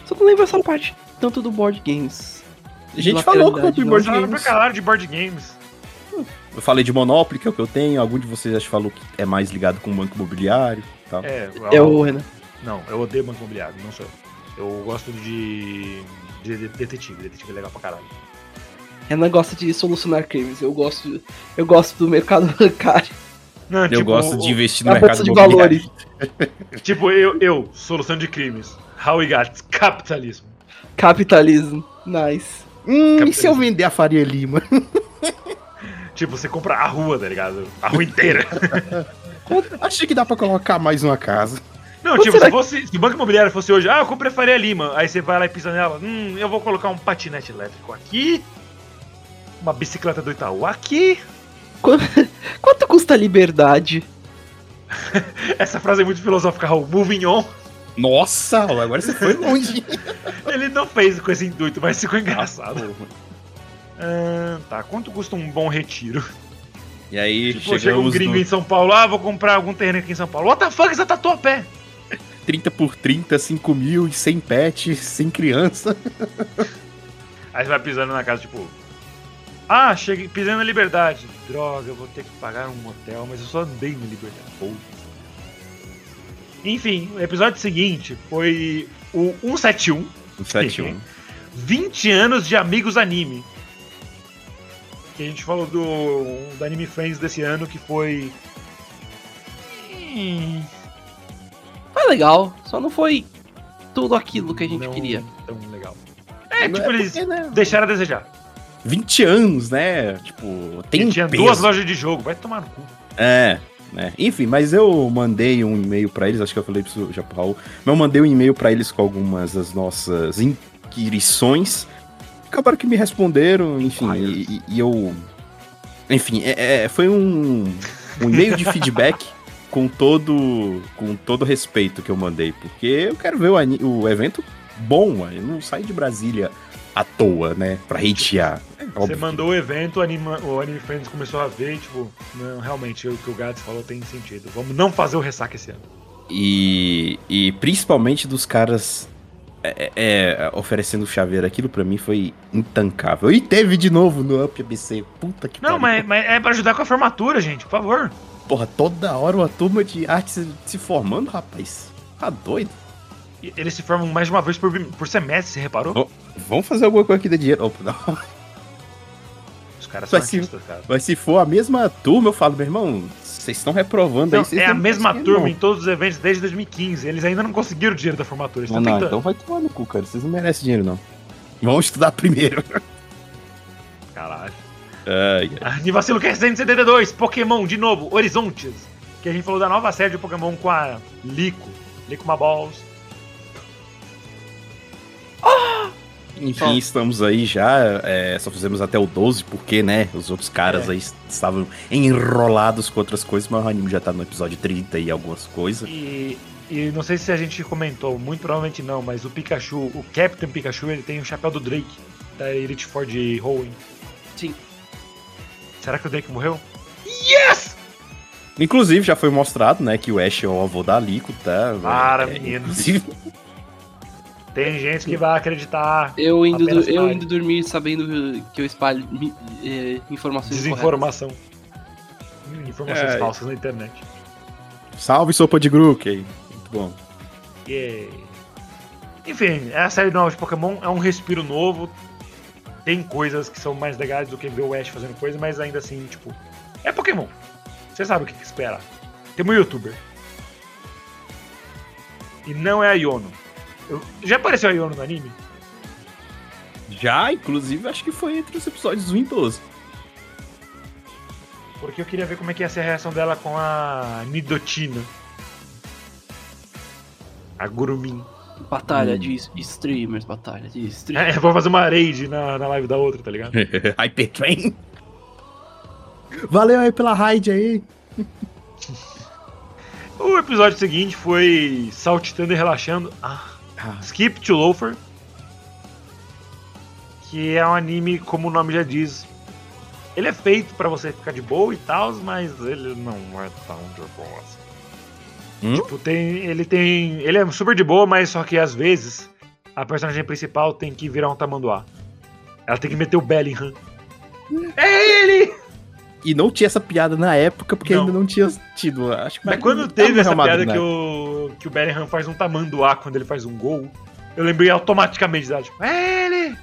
Só não lembro essa parte tanto do board games. A gente De falou lateralidade, sobre não. board Falaram pra games. caralho de board games. Eu falei de Monopoly, que é o que eu tenho. Algum de vocês acho que falou que é mais ligado com o banco imobiliário e tal. É, É o Renan. Não, eu odeio banco imobiliário, não sou eu. Eu gosto de, de detetive, detetive é legal pra caralho. Renan gosta de solucionar crimes. Eu gosto, eu gosto do mercado bancário. Não, Eu gosto de investir no A mercado de valores. Tipo, eu, eu, solução de crimes. How we got capitalismo. Capitalismo. Nice. Hum, e se eu vender a Faria Lima? Tipo, você compra a rua, tá ligado? A rua inteira. Achei que dá pra colocar mais uma casa. Não, Quanto tipo, se, fosse, se o Banco Imobiliário fosse hoje, ah, eu comprei Faria Lima. Aí você vai lá e pisa nela, hum, eu vou colocar um patinete elétrico aqui, uma bicicleta do Itaú aqui. Qu- Quanto custa a liberdade? Essa frase é muito filosófica, Raul. Moving on. Nossa, agora você foi longe. Ele não fez com esse intuito, mas ficou engraçado. Ah, tá, quanto custa um bom retiro? E aí, Tipo, chega um chegamos gringo no em São Paulo, ah, vou comprar algum terreno aqui em São Paulo. What the fuck, essa tatuapé? 30 por 30, 5 mil e 100 pets, sem criança. Aí você vai pisando na casa, tipo. Ah, cheguei pisando na liberdade. Droga, eu vou ter que pagar um hotel, mas eu só andei na liberdade. Foda-se. Enfim, o episódio seguinte foi o 171, Um 71. 20 anos de amigos anime. Que a gente falou do, do Anime Friends desse ano, que foi. Hum, Foi legal, só não foi tudo aquilo que a gente não queria. Tão legal. É, Não tipo, é eles porque, né, deixaram a desejar. 20 anos, né? Tipo, tem tinha peso. duas lojas de jogo, vai tomar no cu. É, né? Enfim, mas eu mandei um e-mail pra eles, acho que eu falei pro já pro Raul, mas eu mandei um e-mail pra eles com algumas das nossas inquirições. Acabaram que me responderam, enfim, e, e- eu. Enfim, é- é, foi um, um e-mail de feedback com todo com todo respeito que eu mandei, porque eu quero ver o, o evento bom, eu não saio de Brasília à toa, né? Pra hatear. É Você mandou o evento, o Anime, o Anime Friends começou a ver e, tipo, não, realmente, o que o Gads falou tem sentido. Vamos não fazer o ressaca esse ano. E, e principalmente dos caras é, é, oferecendo chaveiro, aquilo pra mim foi intancável. E teve de novo no Up ABC. Puta que Não, mas, mas, é pra ajudar com a formatura, gente, por favor. Porra, toda hora uma turma de arte se, se formando, rapaz. Tá doido? Eles se formam mais de uma vez por, por semestre, você reparou? Oh, vamos fazer alguma coisa que dê dinheiro. Oh, não. Os caras são mas artistas, se, cara. Mas se for a mesma turma, eu falo, meu irmão, vocês estão reprovando aí. É a mesma turma não. em todos os eventos desde 2015. Eles ainda não conseguiram o dinheiro da formatura. Não, não, então vai tomar no cu, cara. Vocês não merecem dinheiro, não. Vamos estudar primeiro. Caralho. Ai, ai. Ah, Vacilo que é 172, Pokémon de novo, Horizontes. Que a gente falou da nova série de Pokémon com a Lico. Lico Maballs. Ah! Enfim, estamos aí já. É, só fizemos até o 12, porque, né? Os outros caras é. aí estavam enrolados com outras coisas, mas o anime já tá no episódio 30 e algumas coisas. E, e não sei se a gente comentou, muito provavelmente não, mas o Pikachu, o Captain Pikachu, ele tem o chapéu do Drake, da Elite Four de Hoenn. Sim. Será que o Drake morreu? Yes! Inclusive, já foi mostrado, né, que o Ash é o avô da Lico, tá? Para, é, menino. Tem gente que vai acreditar. Eu indo, eu indo dormir sabendo que eu espalho é, informações Desinformação. Hum, informações é, falsas na internet. Salve sopa de Grook aí. Muito bom. Yeah. Enfim, a série nova de Pokémon é um respiro novo. Tem coisas que são mais legais do que ver o Ash fazendo coisa, mas ainda assim, tipo, é Pokémon. Você sabe o que, que esperar. Tem um youtuber. E não é a Yono. Eu... Já apareceu a Yono no anime? Já, inclusive, acho que foi entre os episódios 1 e 12. Porque eu queria ver como é que ia ser a reação dela com a Nidotina. A Gurumin. Batalha hum. de streamers, batalha de streamers. É, vou fazer uma raid na, na live da outra, tá ligado? Hypertrain. Valeu aí pela raid aí. o episódio seguinte foi saltitando e relaxando. Ah. Ah. Skip to Loafer. Que é um anime, como o nome já diz. Ele é feito para você ficar de boa e tal, mas ele não é tão de boa assim. Hum? Tipo, tem. Ele tem. Ele é super de boa, mas só que às vezes a personagem principal tem que virar um tamanduá. Ela tem que meter o Bellingham. É ele! E não tinha essa piada na época, porque não. ainda não tinha tido. Acho que Mas quando teve essa piada que o, que o Bellingham faz um tamanduá quando ele faz um gol, eu lembrei automaticamente dela, tipo, é ele!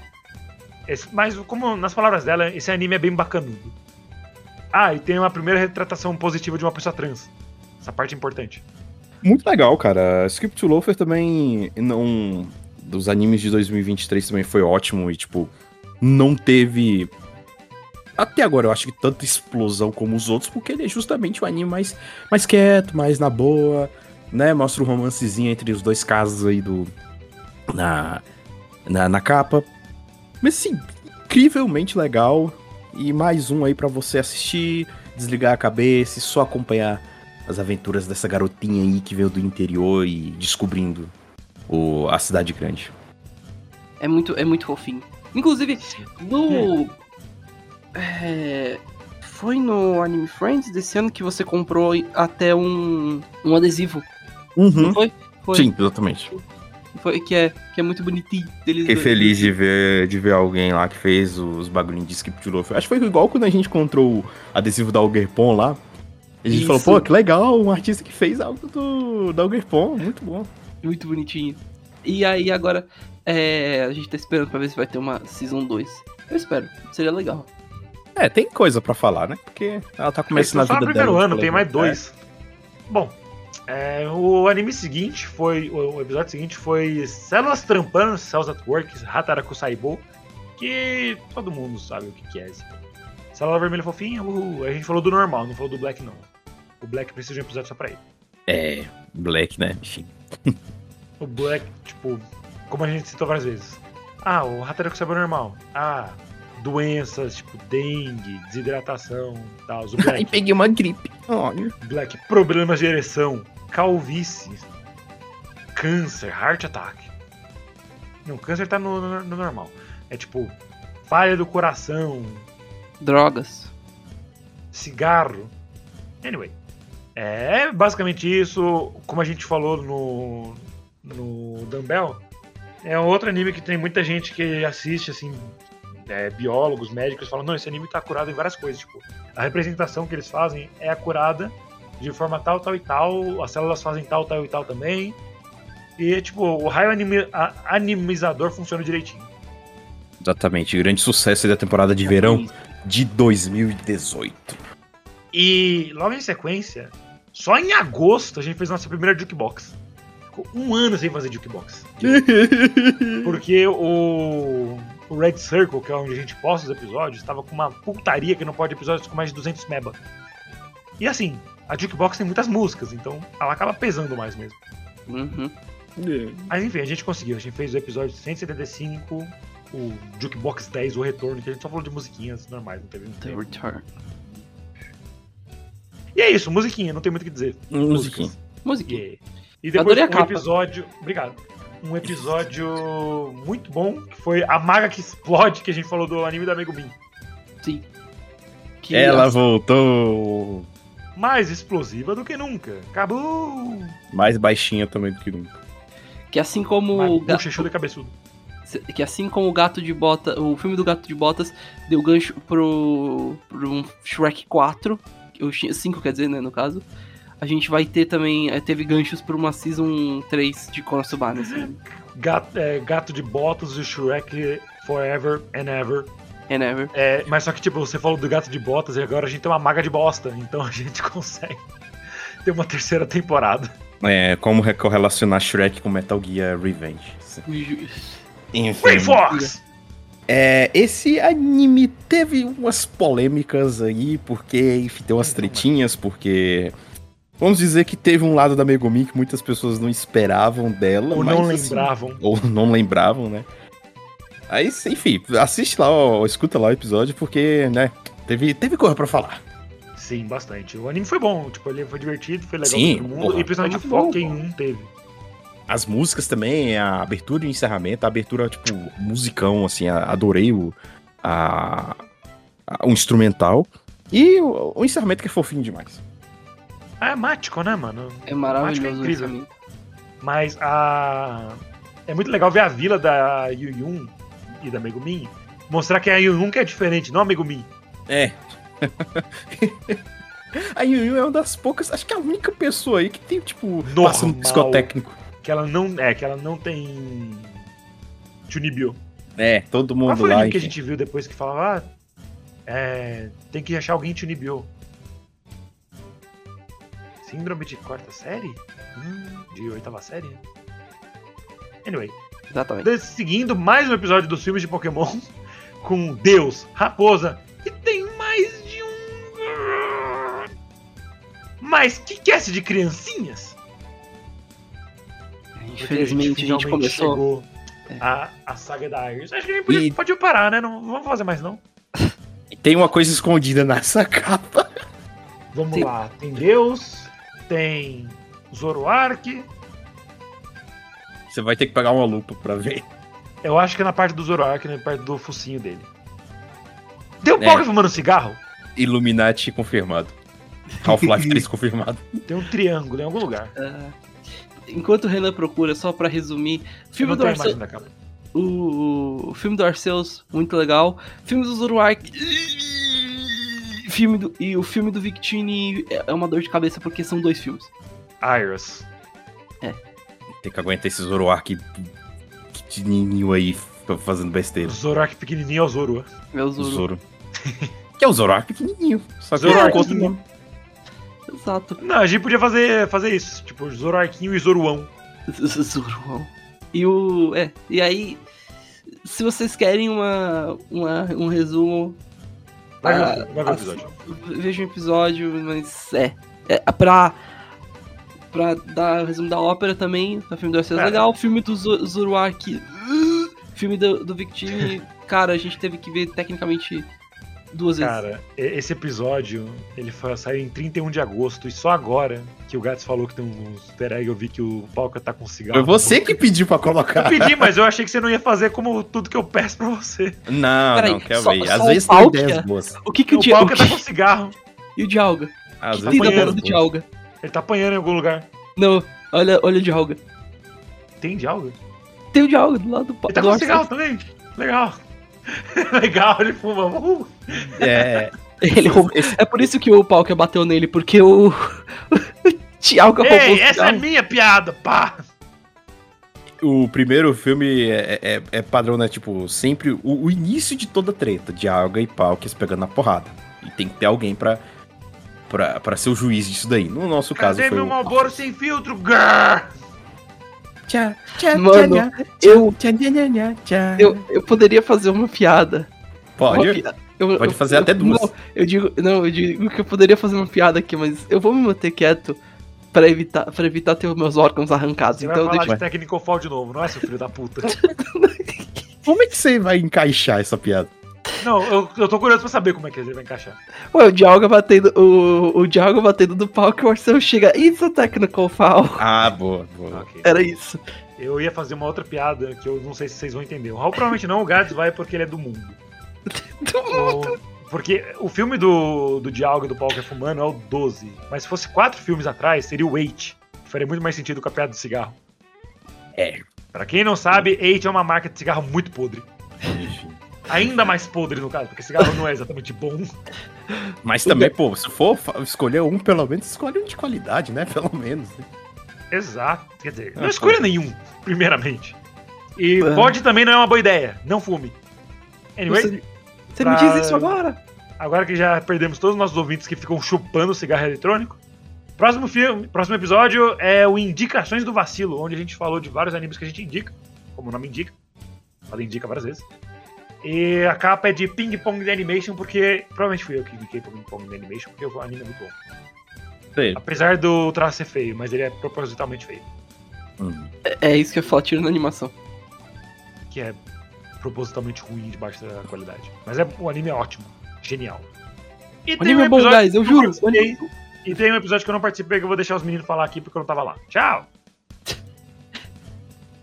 Esse, mas, como nas palavras dela, esse anime é bem bacanudo. Ah, e tem uma primeira retratação positiva de uma pessoa trans. Essa parte é importante. Muito legal, cara. Skip to Loafer também, não, dos animes de 2023 também foi ótimo e, tipo, não teve até agora eu acho que tanta explosão como os outros, porque ele é justamente o anime mais, mais quieto, mais na boa, né? Mostra um romancezinho entre os dois casos aí do. Na, na, na capa. Mas assim, incrivelmente legal. E mais um aí para você assistir, desligar a cabeça e só acompanhar as aventuras dessa garotinha aí que veio do interior e descobrindo o, a cidade grande. É muito, é muito fofinho. Inclusive, no, é, foi no Anime Friends desse ano que você comprou até um, um adesivo. Uhum. Não foi? foi? Sim, exatamente. Foi, que, é, que é muito bonitinho. Deles Fiquei dois. feliz de ver, de ver alguém lá que fez os bagulhinhos de skip to love. Acho que foi igual quando a gente encontrou o adesivo da Algerpon lá. A gente Isso. falou, pô, que legal, um artista que fez algo do, da Algerpon, muito bom. Muito bonitinho. E aí agora, é, a gente tá esperando pra ver se vai ter uma Season 2. Eu espero, seria legal. É, tem coisa para falar, né? Porque ela tá começando a vida dela. primeiro ano, tem mais dois. É. Bom, é, o anime seguinte foi. O episódio seguinte foi Células Trampando, Cells at Work, Hataraku Saibo, que todo mundo sabe o que, que é esse. Célula vermelha fofinha, uhul. A gente falou do normal, não falou do Black não. O Black precisa de um episódio só pra ele. É, Black, né? Enfim. o Black, tipo, como a gente citou várias vezes. Ah, o Hataraku Saibo é normal. Ah, doenças, tipo dengue, desidratação e tal. Aí peguei uma gripe. Olha. Black, problemas de ereção, calvície, câncer, heart attack. Não, câncer tá no, no, no normal. É tipo, falha do coração, Drogas. cigarro. Anyway. É basicamente isso. Como a gente falou no, no Dumbbell, é outro anime que tem muita gente que assiste, assim, é, biólogos, médicos, falam: não, esse anime tá curado em várias coisas. Tipo, a representação que eles fazem é curada de forma tal, tal e tal. As células fazem tal, tal e tal também. E, tipo, o raio animizador funciona direitinho. Exatamente, grande sucesso aí da temporada de verão de 2018. E logo em sequência, só em agosto a gente fez nossa primeira jukebox. Ficou um ano sem fazer jukebox. Porque o, o Red Circle, que é onde a gente posta os episódios, estava com uma putaria que não pode episódios com mais de 200 meba. E assim, a jukebox tem muitas músicas, então ela acaba pesando mais mesmo. Uhum. Mas enfim, a gente conseguiu. A gente fez o episódio 175, o Jukebox 10, o retorno, que a gente só falou de musiquinhas normais, não teve muito The tempo. Return. E é isso, musiquinha, não tem muito o que dizer. Musiquinha. Música. Yeah. E depois Adorei a um episódio. Obrigado. Um episódio muito bom, que foi a maga que explode, que a gente falou do anime da Megumin. Sim. Que Ela voltou Mais explosiva do que nunca. Acabou! mais baixinha também do que nunca. Que assim como o Mas ga- bochechudo e cabeçudo. que assim como o Gato de Botas, o filme do Gato de Botas deu gancho pro, pro um Shrek 4, o 5 quer dizer, né, no caso. A gente vai ter também, eh, teve ganchos pra uma Season 3 de Konosuba, assim, Gato, é, gato de botas e Shrek Forever and Ever. and ever. É, mas só que, tipo, você falou do gato de botas e agora a gente tem uma maga de bosta. Então a gente consegue ter uma terceira temporada. É, como re- correlacionar Shrek com Metal Gear Revenge. Enfim. Free Fox! É, esse anime teve umas polêmicas aí, porque, enfim, tem umas tretinhas, porque. Vamos dizer que teve um lado da Megumi que muitas pessoas não esperavam dela. Ou mas, não assim, lembravam. ou não lembravam, né? Aí, enfim, assiste lá, ó, escuta lá o episódio, porque, né, teve, teve coisa pra falar. Sim, bastante. O anime foi bom, tipo, ele foi divertido, foi legal Sim, pra todo mundo. porra. E principalmente o foco em um teve. As músicas também, a abertura e o encerramento, a abertura, tipo, musicão, assim, adorei o, a, a- o instrumental. E o, o encerramento que é fofinho demais. Ah, é mático, né, mano? É maravilhoso que é incrível. Mas a. É muito legal ver a vila da Yuyun e da Megumin. Mostrar que a Yuyun que é diferente, não a Megumin. É. a Yuyu é uma das poucas, acho que é a única pessoa aí que tem, tipo, Normal. passando psicotécnico. Que ela não. É, que ela não tem. Chunibyo. É, todo Qual mundo foi o lá. que a gente viu depois que falava, ah, é, tem que achar alguém em Chunibyo? Síndrome de quarta série? Hum, de oitava série? Anyway, Exatamente. seguindo mais um episódio dos filmes de Pokémon com Deus, Raposa e tem mais de um. Mas que cast de criancinhas? Porque Infelizmente a gente finalmente começou. chegou É. a, a saga da Iris. Acho que a gente podia, E- pode parar, né? Não vamos fazer mais não. Tem uma coisa escondida nessa capa. Vamos Sim. lá. Tem Deus, tem Zoroark. Você vai ter que pegar uma lupa pra ver. Eu acho que é na parte do Zoroark, na parte do focinho dele. Tem um É. Poké fumando cigarro? Illuminati confirmado. Half-Life 3 confirmado. Tem um triângulo em algum lugar. Ah, enquanto o Renan procura, só pra resumir, filme do Arceus, o, o filme do Arceus, muito legal. Filme do Zoroark. Filme do, e o filme do Victini é uma dor de cabeça porque são dois filmes. Iris. Tem que aguentar esse Zoroark pequenininho aí fazendo besteira. Zoroark pequenininho é o Zoro. É o Zoro. Zoro. que é o Zoroark pequenininho. Só que Zoroark. é outro nome. Exato. Não, a gente podia fazer, fazer isso. Tipo, Zoroarquinho e Zoruão. Zoro. E o. É, e aí. Se vocês querem uma, uma, um resumo. Vai ah, vai ver o episódio. Veja um episódio, mas é. é pra, pra dar o resumo da ópera também, o filme do Arceus é legal, o filme do Zo- Zoroark, filme do, do Victini, cara, a gente teve que ver tecnicamente duas vezes. Cara, esse episódio, ele foi, saiu em 31 de agosto, e só agora que o Gats falou que tem uns easter egg, eu vi que o Palca tá com cigarro. Foi você que pediu pra Eu colocar. pedi, mas eu achei que você não ia fazer como tudo que eu peço pra você. Não, Peraí, não, quer só- ver. só Às o vezes tem ideias boas. O que que o, O Dialga... Palca tá com cigarro. E o Dialga? Às que vezes tem ideias do. Dialga? Ele tá apanhando em algum lugar. Não, olha, olha o Dialga. Tem diálogo? Tem o Dialga do lado do pau. Ele tá com cigarro também. Legal. Legal, ele fuma. Uh. É, Ele roubou- É por isso que o Palca bateu nele, porque o. o Dialga roubou Ei, essa é minha piada, pá! o primeiro filme é, é- é padrão, né? Tipo, sempre o, o início de toda treta, de Alga e Palkis pegando na porrada. E tem que ter alguém pra, pra, pra ser o juiz disso daí. No nosso caso Cadê foi meu o... Malboro sem filtro? Grrr. Tchá, tchá, Mano, tchá, eu-. Eu, eu poderia fazer uma piada. Uma Pode? pi- eu- Pode fazer eu- até duas. Não, eu digo, não, eu digo que eu poderia fazer uma piada aqui, mas eu vou me manter quieto pra evitar, pra evitar ter os meus órgãos arrancados. Você então vai falar deixa. de Fall de novo, não é, seu filho da puta? Como é que você vai encaixar essa piada? Não, eu, eu tô curioso pra saber como é que ele vai encaixar. Ué, o Dialga batendo. O, o Dialga batendo do pau que o Marcelo chega. It's a technical foul. Ah, boa, boa. Ok. Era isso. Eu ia fazer uma outra piada que eu não sei se vocês vão entender. O Raul provavelmente não, o Gads vai porque ele é do mundo. O- porque o filme do, do Dialga e do Paulo que é fumando é o 12. Mas se fosse quatro filmes atrás, seria o 8. Faria muito mais sentido com a piada do cigarro. É. Pra quem não sabe, 8 é uma marca de cigarro muito podre. Ainda mais podre no caso, porque cigarro não é exatamente bom. Mas também, pô, se for escolher um, pelo menos, escolhe um de qualidade, né? Pelo menos. né? Exato. Quer dizer, não Ah, escolha nenhum, primeiramente. E pode também não é uma boa ideia. Não fume. Anyway, Você, você pra- me diz isso agora? agora que já perdemos todos os nossos ouvintes que ficam chupando cigarro eletrônico, próximo filme, próximo episódio é o Indicações do Vacilo, onde a gente falou de vários animes que a gente indica, como o nome indica. Ela indica várias vezes. E a capa é de Ping Pong The Animation, porque provavelmente fui eu que indiquei Ping Pong The Animation, porque o anime é muito bom. Sei. Apesar do traço ser feio, mas ele é propositalmente feio. Hum. É, é isso que eu falo, tiro na animação. que é propositalmente ruim de baixa qualidade. Mas é, o anime é ótimo, genial. E O anime é bom, guys, eu juro. participei- anime- E tem um episódio que eu não participei que eu vou deixar os meninos falar aqui porque eu não tava lá. Tchau!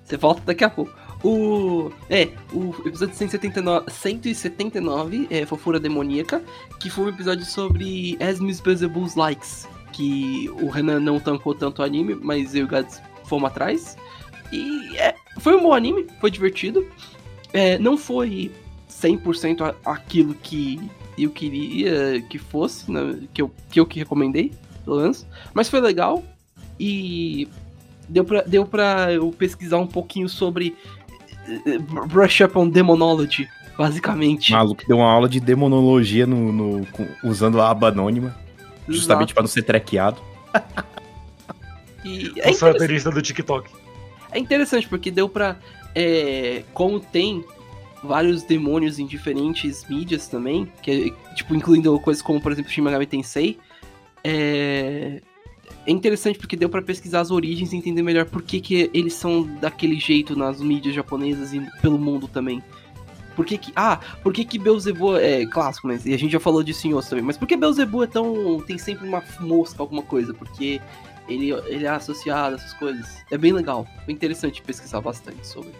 Você volta daqui a pouco. O. É, o episódio 179, 179 é Fofura Demoníaca, que foi um episódio sobre Esmes Beelzebub's Likes. Que o Renan não tancou tanto o anime, mas eu e o Gads fomos atrás. E é, foi um bom anime, foi divertido. É, não foi 100% a- aquilo que eu queria que fosse, né, que, eu, que eu que recomendei, pelo menos. Mas foi legal. E deu pra, deu pra eu pesquisar um pouquinho sobre Brush Up on Demonology, basicamente. Maluco deu uma aula de demonologia no, no- com- usando a aba anônima, justamente pra não ser trequeado. E É o do TikTok. é interessante porque deu pra. é, como tem vários demônios em diferentes mídias também, que é, tipo, incluindo coisas como, por exemplo, Shin Megami Tensei, é, é interessante porque deu pra pesquisar as origens e entender melhor por que, que eles são daquele jeito nas mídias japonesas e pelo mundo também. Por que que... Ah, por que que Beelzebub é clássico, mas e a gente já falou disso em outros também, mas por que Beelzebub é tão... tem sempre uma mosca, alguma coisa? Porque ele, ele é associado a essas coisas. É bem legal, foi interessante pesquisar bastante sobre.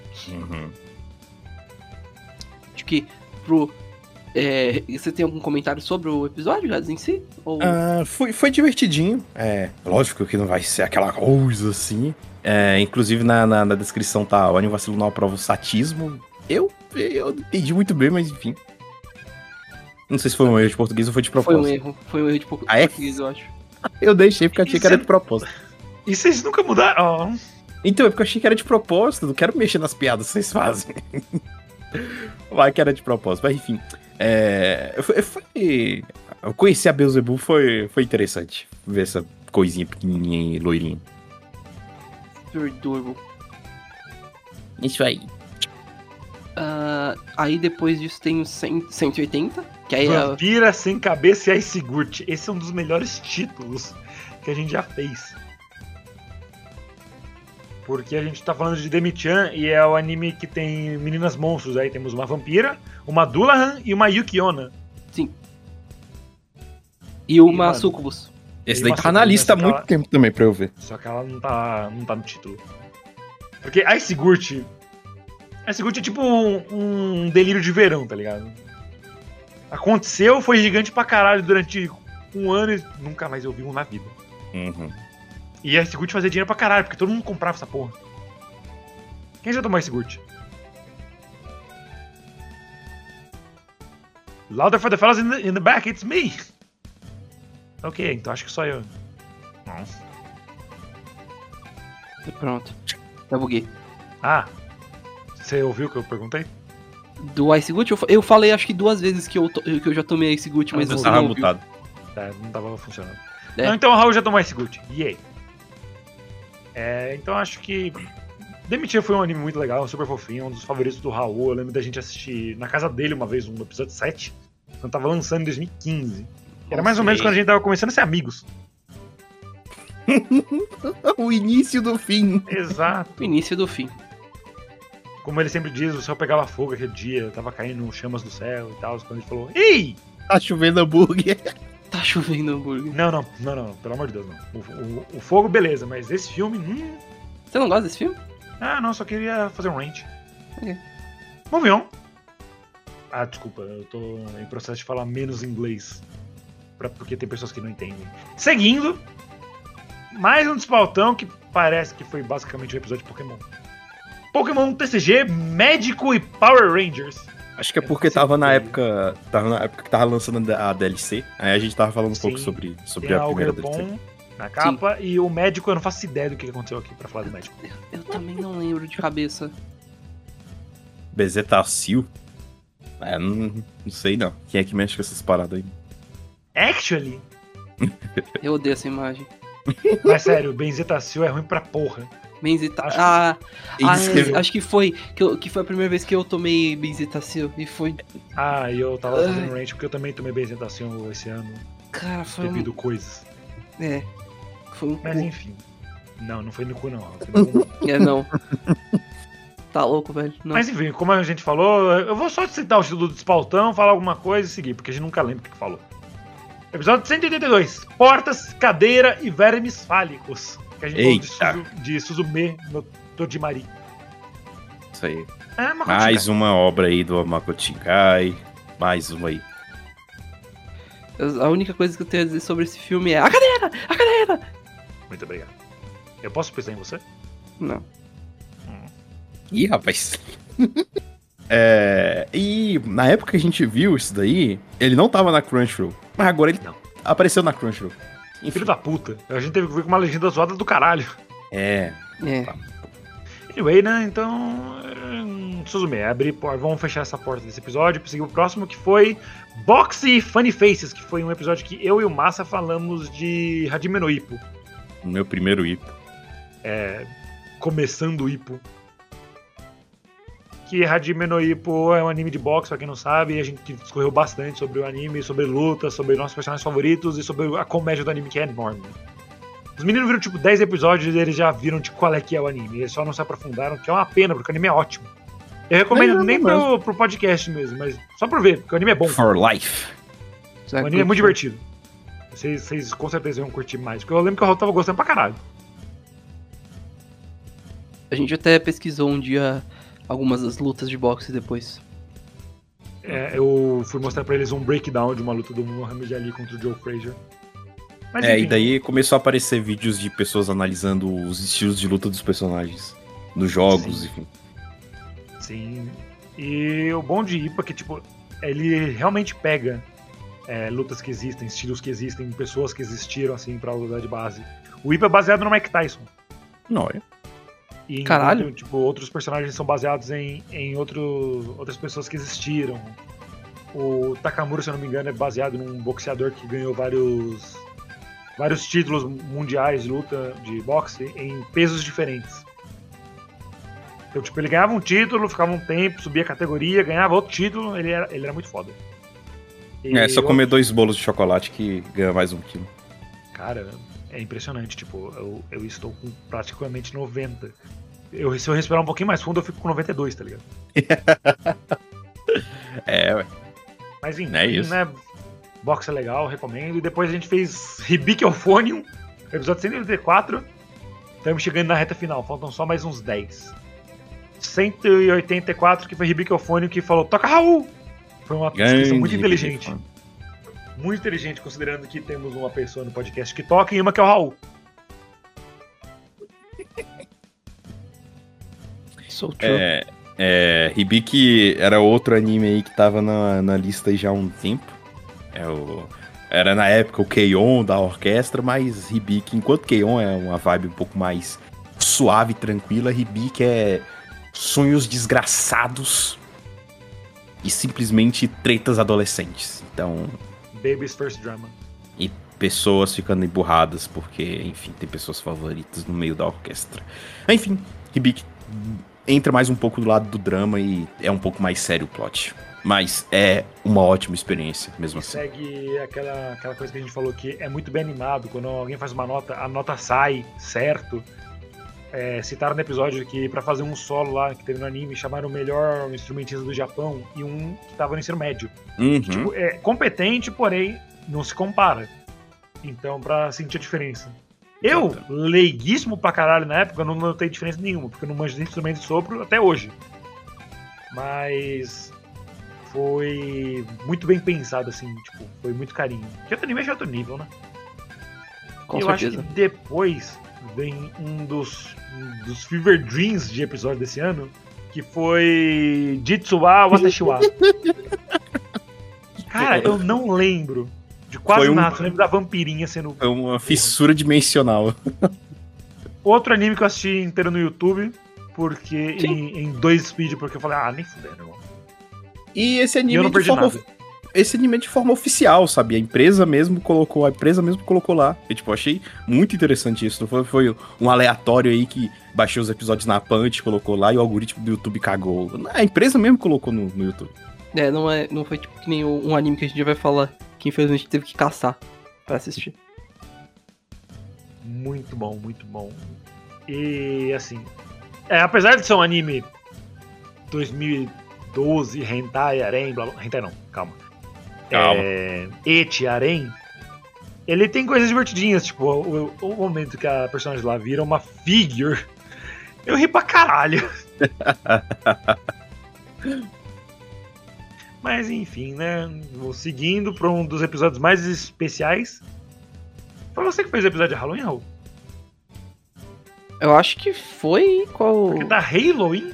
Acho que pro... é, você tem algum comentário sobre o episódio, Gads, em si? Ou... Ah, foi, foi divertidinho. É, lógico que não vai ser aquela coisa assim. É, inclusive na, na, na descrição tá o Anil Vacilo não aprova o satismo. Eu, eu entendi muito bem, mas enfim. Não sei se foi um erro de português ou foi de foi propósito. um erro, foi um erro de pouco Ah, é? português, eu acho. Eu deixei porque eu achei que era de propósito. E vocês nunca mudaram. Oh. Então, é porque eu achei que era de propósito. Não quero mexer nas piadas que vocês fazem. Vai que era de propósito. Mas enfim. É, eu, fui- eu, fui- eu conheci a Beelzebub, foi, foi interessante. Ver essa coisinha pequenininha e loirinha. Adorable. Isso aí. Ah, aí depois disso tem o 100, 180, que aí é... Vampira sem cabeça e Ice Gurt. Esse é um dos melhores títulos que a gente já fez. Porque a gente tá falando de Demi-chan e é o anime que tem meninas monstros. Aí temos uma vampira, uma Dullahan e uma Yukiona. Sim. E o E, Sucubus. Esse daí uma tá na lista há muito ela- tempo também pra eu ver. Só que ela não tá, não tá no título. Porque Ice Gurt. Ice Gurt é tipo um, um delírio de verão, tá ligado? Aconteceu, foi gigante pra caralho durante um ano e nunca mais eu vi um na vida. Uhum. E Ice Gurt fazia dinheiro pra caralho, porque todo mundo comprava essa porra. Quem já tomou Ice Gurt? Louder for the fellas in the, in the back, it's me! Ok, então acho que só eu. Nossa. Pronto. Eu buguei. Ah, você ouviu o que eu perguntei? Do Ice Gut, eu, eu falei acho que duas vezes que eu, to- que eu já tomei Ice Gut, mas Ah, você Tava não ouviu. mutado. Tá, não tava funcionando. É. Não, então o Raul já tomou esse good. Yay. É, então acho que. Demitir foi um anime muito legal, super fofinho, um dos favoritos do Raul. Eu lembro da gente assistir na casa dele uma vez, um episódio 7, quando tava lançando em 2015. Era mais ou menos quando a gente tava começando a ser amigos. o início do fim. Exato. O início do fim. Como ele sempre diz, o céu pegava fogo aquele dia, tava caindo chamas do céu e tal. Quando ele falou, Ei! Tá chovendo hambúrguer. Tá chovendo hambúrguer. Não, não, não, não, pelo amor de Deus, não. O, o- o fogo, beleza, mas esse filme. Hum, Você não gosta desse filme? Ah, não, só queria fazer um rant. Ok. Moving on. Ah, desculpa, eu tô em processo de falar menos inglês. Pra, porque tem pessoas que não entendem. Seguindo, mais um despautão que parece que foi basicamente um episódio de Pokémon. Pokémon TCG, Médico e Power Rangers. Acho que é porque tava na época. Tava na época que tava lançando a DLC. Aí a gente tava falando um Sim. pouco sobre, sobre Tem a primeira DLC. Bom na capa e o médico, eu não faço ideia do que aconteceu aqui pra falar do médico. Eu também não lembro de cabeça. Bezetacil. É, não, não sei não. Quem é que mexe com essas paradas aí? Actually, Eu odeio essa imagem. mas sério, Benzetacil é ruim pra porra. Benzita... Acho- Ah, ah, acho que foi que, eu- que foi a primeira vez que eu tomei Benzitacil. E foi. Ah, e eu tava Ai. fazendo rant porque eu também tomei Benzetacil esse ano, Cara, foi um. devido coisas. É. Foi um. Mas cu. enfim. Não, não foi no cu não. Não. É, não. tá louco, velho. Não. Mas enfim, como a gente falou, eu vou só citar o título do Despautão, falar alguma coisa e seguir, porque a gente nunca lembra o que que falou. Episódio 182. Portas, cadeira e vermes fálicos. Que a gente Eita. falou de, Suzu, de Suzume no Tojimari. Isso aí. É Mais uma obra aí do Makoto Shinkai. Mais uma aí. Eu- A única coisa que eu tenho a dizer sobre esse filme é. A cadeira! A cadeira! Muito obrigado. Eu posso pensar em você? Não. Ih, rapaz. é, e na época que a gente viu isso daí, ele não tava na Crunchyroll. Mas agora ele Não. apareceu na Crunchyroll. Enfim, Filho da puta. A gente teve que ver com uma legenda zoada do caralho. é. É. Anyway, né? Então. hum, Suzume, abre. por- Vamos fechar essa porta desse episódio. Seguir o próximo, que foi Boxy Funny Faces, que foi um episódio que eu e o Massa falamos de Hajime no Ippo. O meu primeiro Ipo. Começando o Ippo. Que Hajime no Ippo é um anime de boxe, pra quem não sabe, e a gente discorreu bastante sobre o anime, sobre luta, sobre nossos personagens favoritos e sobre a comédia do anime que é enorme. Os meninos viram tipo 10 episódios e eles já viram de qual é que é o anime. Eles só não se aprofundaram, que é uma pena, porque o anime é ótimo. Eu recomendo Não, nem não pro, pro podcast mesmo, mas só por ver, porque o anime é bom. For Life. O anime é muito divertido. Vocês, vocês com certeza vão curtir mais, porque eu lembro que o Raul tava gostando pra caralho. A gente até pesquisou um dia algumas das lutas de boxe depois. É, eu fui mostrar pra eles um breakdown de uma luta do Muhammad Ali contra o Joe Frazier. Mas, É, enfim, e daí começou a aparecer vídeos de pessoas analisando os estilos de luta dos personagens. Nos jogos, Sim. enfim. Sim. E o bom de Ipa é que, tipo, ele realmente pega é, lutas que existem, estilos que existem, pessoas que existiram, assim, pra usar de base. O Ipa é baseado no Mike Tyson. Não, é. E Caralho. tipo, outros personagens são baseados em, em outro, outras pessoas que existiram. O Takamura, se eu não me engano, é baseado num boxeador que ganhou vários vários títulos mundiais de luta de boxe em pesos diferentes. Então, tipo, ele ganhava um título, ficava um tempo, subia a categoria, ganhava outro título, ele era, ele era muito foda. E É só eu- comer dois bolos de chocolate que ganha mais um quilo. Cara, é impressionante. Tipo, eu, eu estou com praticamente 90. Eu, se eu respirar um pouquinho mais fundo, eu fico com 92, tá ligado? É, ué. Mas enfim, É isso. né? Box é legal, recomendo. E depois a gente fez Hibiki Euphonium, episódio 184. Estamos chegando na reta final, faltam só mais uns 10. 184, que foi Hibiki Euphonium, que falou Toca Raul! Foi uma descrição muito inteligente. Muito inteligente, considerando que temos uma pessoa no podcast que toca e uma que é o Raul. So true. É, é, Hibiki era outro anime aí que tava na, na lista já há um tempo. É o, era na época o Keion da orquestra, mas Hibiki, enquanto Keion é uma vibe um pouco mais suave, tranquila, Hibiki é sonhos desgraçados e simplesmente tretas adolescentes. Então. Baby's first drama. E pessoas ficando emburradas porque, enfim, tem pessoas favoritas no meio da orquestra. Enfim, Hibiki entra mais um pouco do lado do drama e é um pouco mais sério o plot. Mas é uma ótima experiência, mesmo assim. Segue aquela, aquela coisa que a gente falou que é muito bem animado. Quando alguém faz uma nota, a nota sai certo. É, citaram no episódio que para fazer um solo lá que teve no anime, chamaram o melhor instrumentista do Japão e um que tava no ensino médio. Uhum. Que, tipo, é competente, porém não se compara. Então, pra sentir a diferença. Eu, leiguíssimo pra caralho na época, não notei diferença nenhuma, porque eu não manjo de instrumento de sopro até hoje. Mas foi muito bem pensado, assim, tipo, foi muito carinho. Que outro anime é outro nível, né? Com eu certeza. acho que depois vem um dos, um dos Fever Dreams de episódio desse ano, que foi Jitsuwa Watashiwa. Cara, eu não lembro quase Foi um- nada, eu lembro da vampirinha sendo É uma fissura dimensional. Outro anime que eu assisti inteiro no YouTube, porque em, em dois speed, porque eu falei, ah, nem fudendo, irmão. E esse E eu anime não de perdi forma nada. esse anime é de forma oficial, sabe? A empresa mesmo colocou, a empresa mesmo colocou lá. E, tipo, eu achei muito interessante isso. Não foi, foi um aleatório aí que baixou os episódios na Punch, colocou lá e o algoritmo do YouTube cagou. A empresa mesmo colocou no, no YouTube. É, não, é, não foi tipo que nem um anime que a gente já vai falar, que infelizmente teve que caçar pra assistir. Muito bom, muito bom. E assim, é, apesar de ser um anime 2012, Hentai, Arém, blá blá. Hentai não, calma. Calma. É, Eti, Arém. Ele tem coisas divertidinhas, tipo, o, o momento que a personagem lá vira uma figure. Eu ri pra caralho. Mas enfim, né? Vou seguindo pra um dos episódios mais especiais. Foi você que fez o episódio de Halloween, Raul? Eu acho que foi qual. Porque tá Halloween?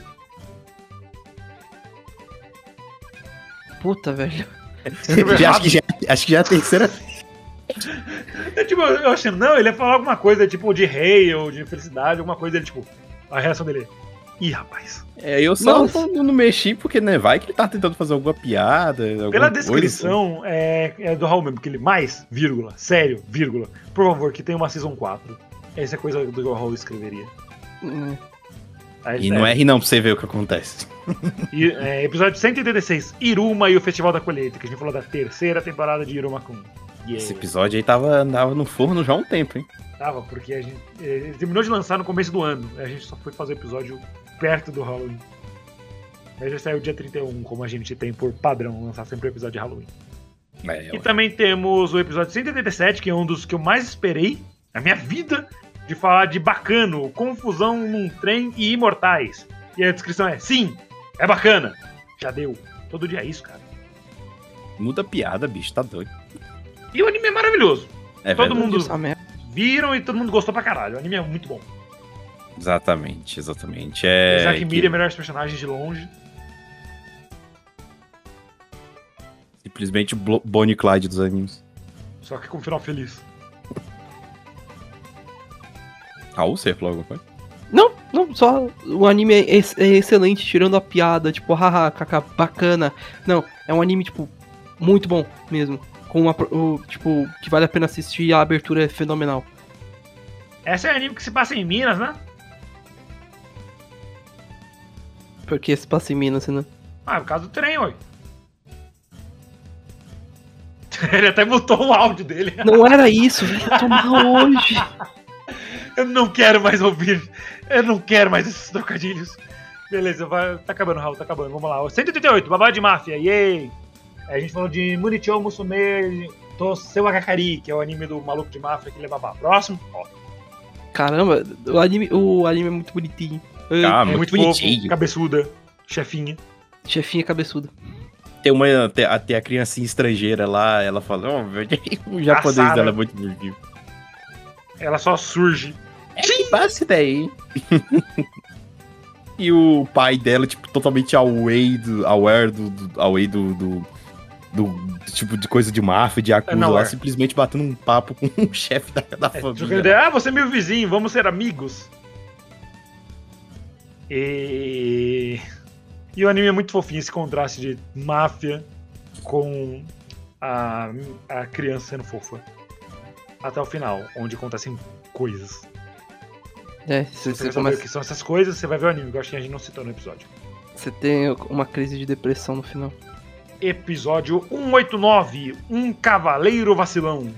Puta, velho. Já, acho, que já, acho que já é a terceira. É, tipo, eu achando, não, ele ia falar alguma coisa tipo de rei ou de felicidade, alguma coisa, ele, tipo, a reação dele. Ih, rapaz. É, eu só Nossa. não, não mexi porque, né, vai que ele tá tentando fazer alguma piada. alguma Pela coisa. descrição, é, é do Raul mesmo, porque ele mais, vírgula, sério, vírgula, por favor, que tem uma Season 4. Essa é coisa do que o Raul escreveria. Hum, Aí, E não é rir não pra você ver o que acontece. E, é, episódio 186, Iruma e o Festival da Colheita, que a gente falou da terceira temporada de Iruma Kun. Yeah. Esse episódio aí tava, tava no forno já há um tempo, hein? Tava, porque a gente ele terminou de lançar no começo do ano. A gente só foi fazer o episódio perto do Halloween. Mas já saiu dia 31, como a gente tem por padrão, lançar sempre o episódio de Halloween. É, E ué. também temos o episódio 187, que é um dos que eu mais esperei na minha vida, de falar de bacano, confusão num trem e imortais. E a descrição é: sim, é bacana. Já deu. Todo dia é isso, cara. Muda a piada, bicho, tá doido. E o anime é maravilhoso. É Todo verdade. mundo viram e todo mundo gostou pra caralho. O anime é muito bom. Exatamente, exatamente. É. Isaac que- Miri é melhores personagens de longe. Simplesmente Bonnie e Clyde dos animes. Só que com um final feliz. Raul, você falou alguma coisa? Não, não, só o anime é, ex- é excelente, tirando a piada, tipo, haha, kaká, bacana. Não, é um anime, tipo, muito bom mesmo. Com uma, o, tipo, que vale a pena assistir e a abertura é fenomenal. Essa é o anime que se passa em Minas, né? Porque se passa em Minas, né? Ah, é por causa do trem, oi. Ele até mutou o áudio dele. Não era isso, velho, tomar hoje. Eu não quero mais ouvir. Eu não quero mais esses trocadilhos. Beleza, vai, tá acabando, Raul, tá acabando. Vamos lá. 138, babado de máfia, yay! A gente falou de Munichou Musume to Seu Akakari, que é o anime do maluco de máfia que leva babá. Próximo, ó. Caramba, o anime, o anime é muito bonitinho. Ah, é muito muito bonitinho. fofo, cabeçuda, chefinha. Chefinha cabeçuda. Tem uma até, até a criancinha estrangeira lá, ela fala, ó, o japonês dela é muito bonitinho. Ela só surge. É que passa daí. e o pai dela, tipo, totalmente away do, aware do, do away do, do, do tipo de coisa de máfia, de acusa não, lá, é. simplesmente batendo um papo com o chefe da, da É, família. ideia, ah, você é meu vizinho, vamos ser amigos. E... e o anime é muito fofinho, esse contraste de máfia com a, a criança sendo fofa. Até o final, onde acontecem coisas. É, Se você, você você quer saber o que são essas coisas, você vai ver o anime, que eu acho que a gente não citou no episódio. você tem uma crise de depressão no final. Episódio 189, Um Cavaleiro Vacilão.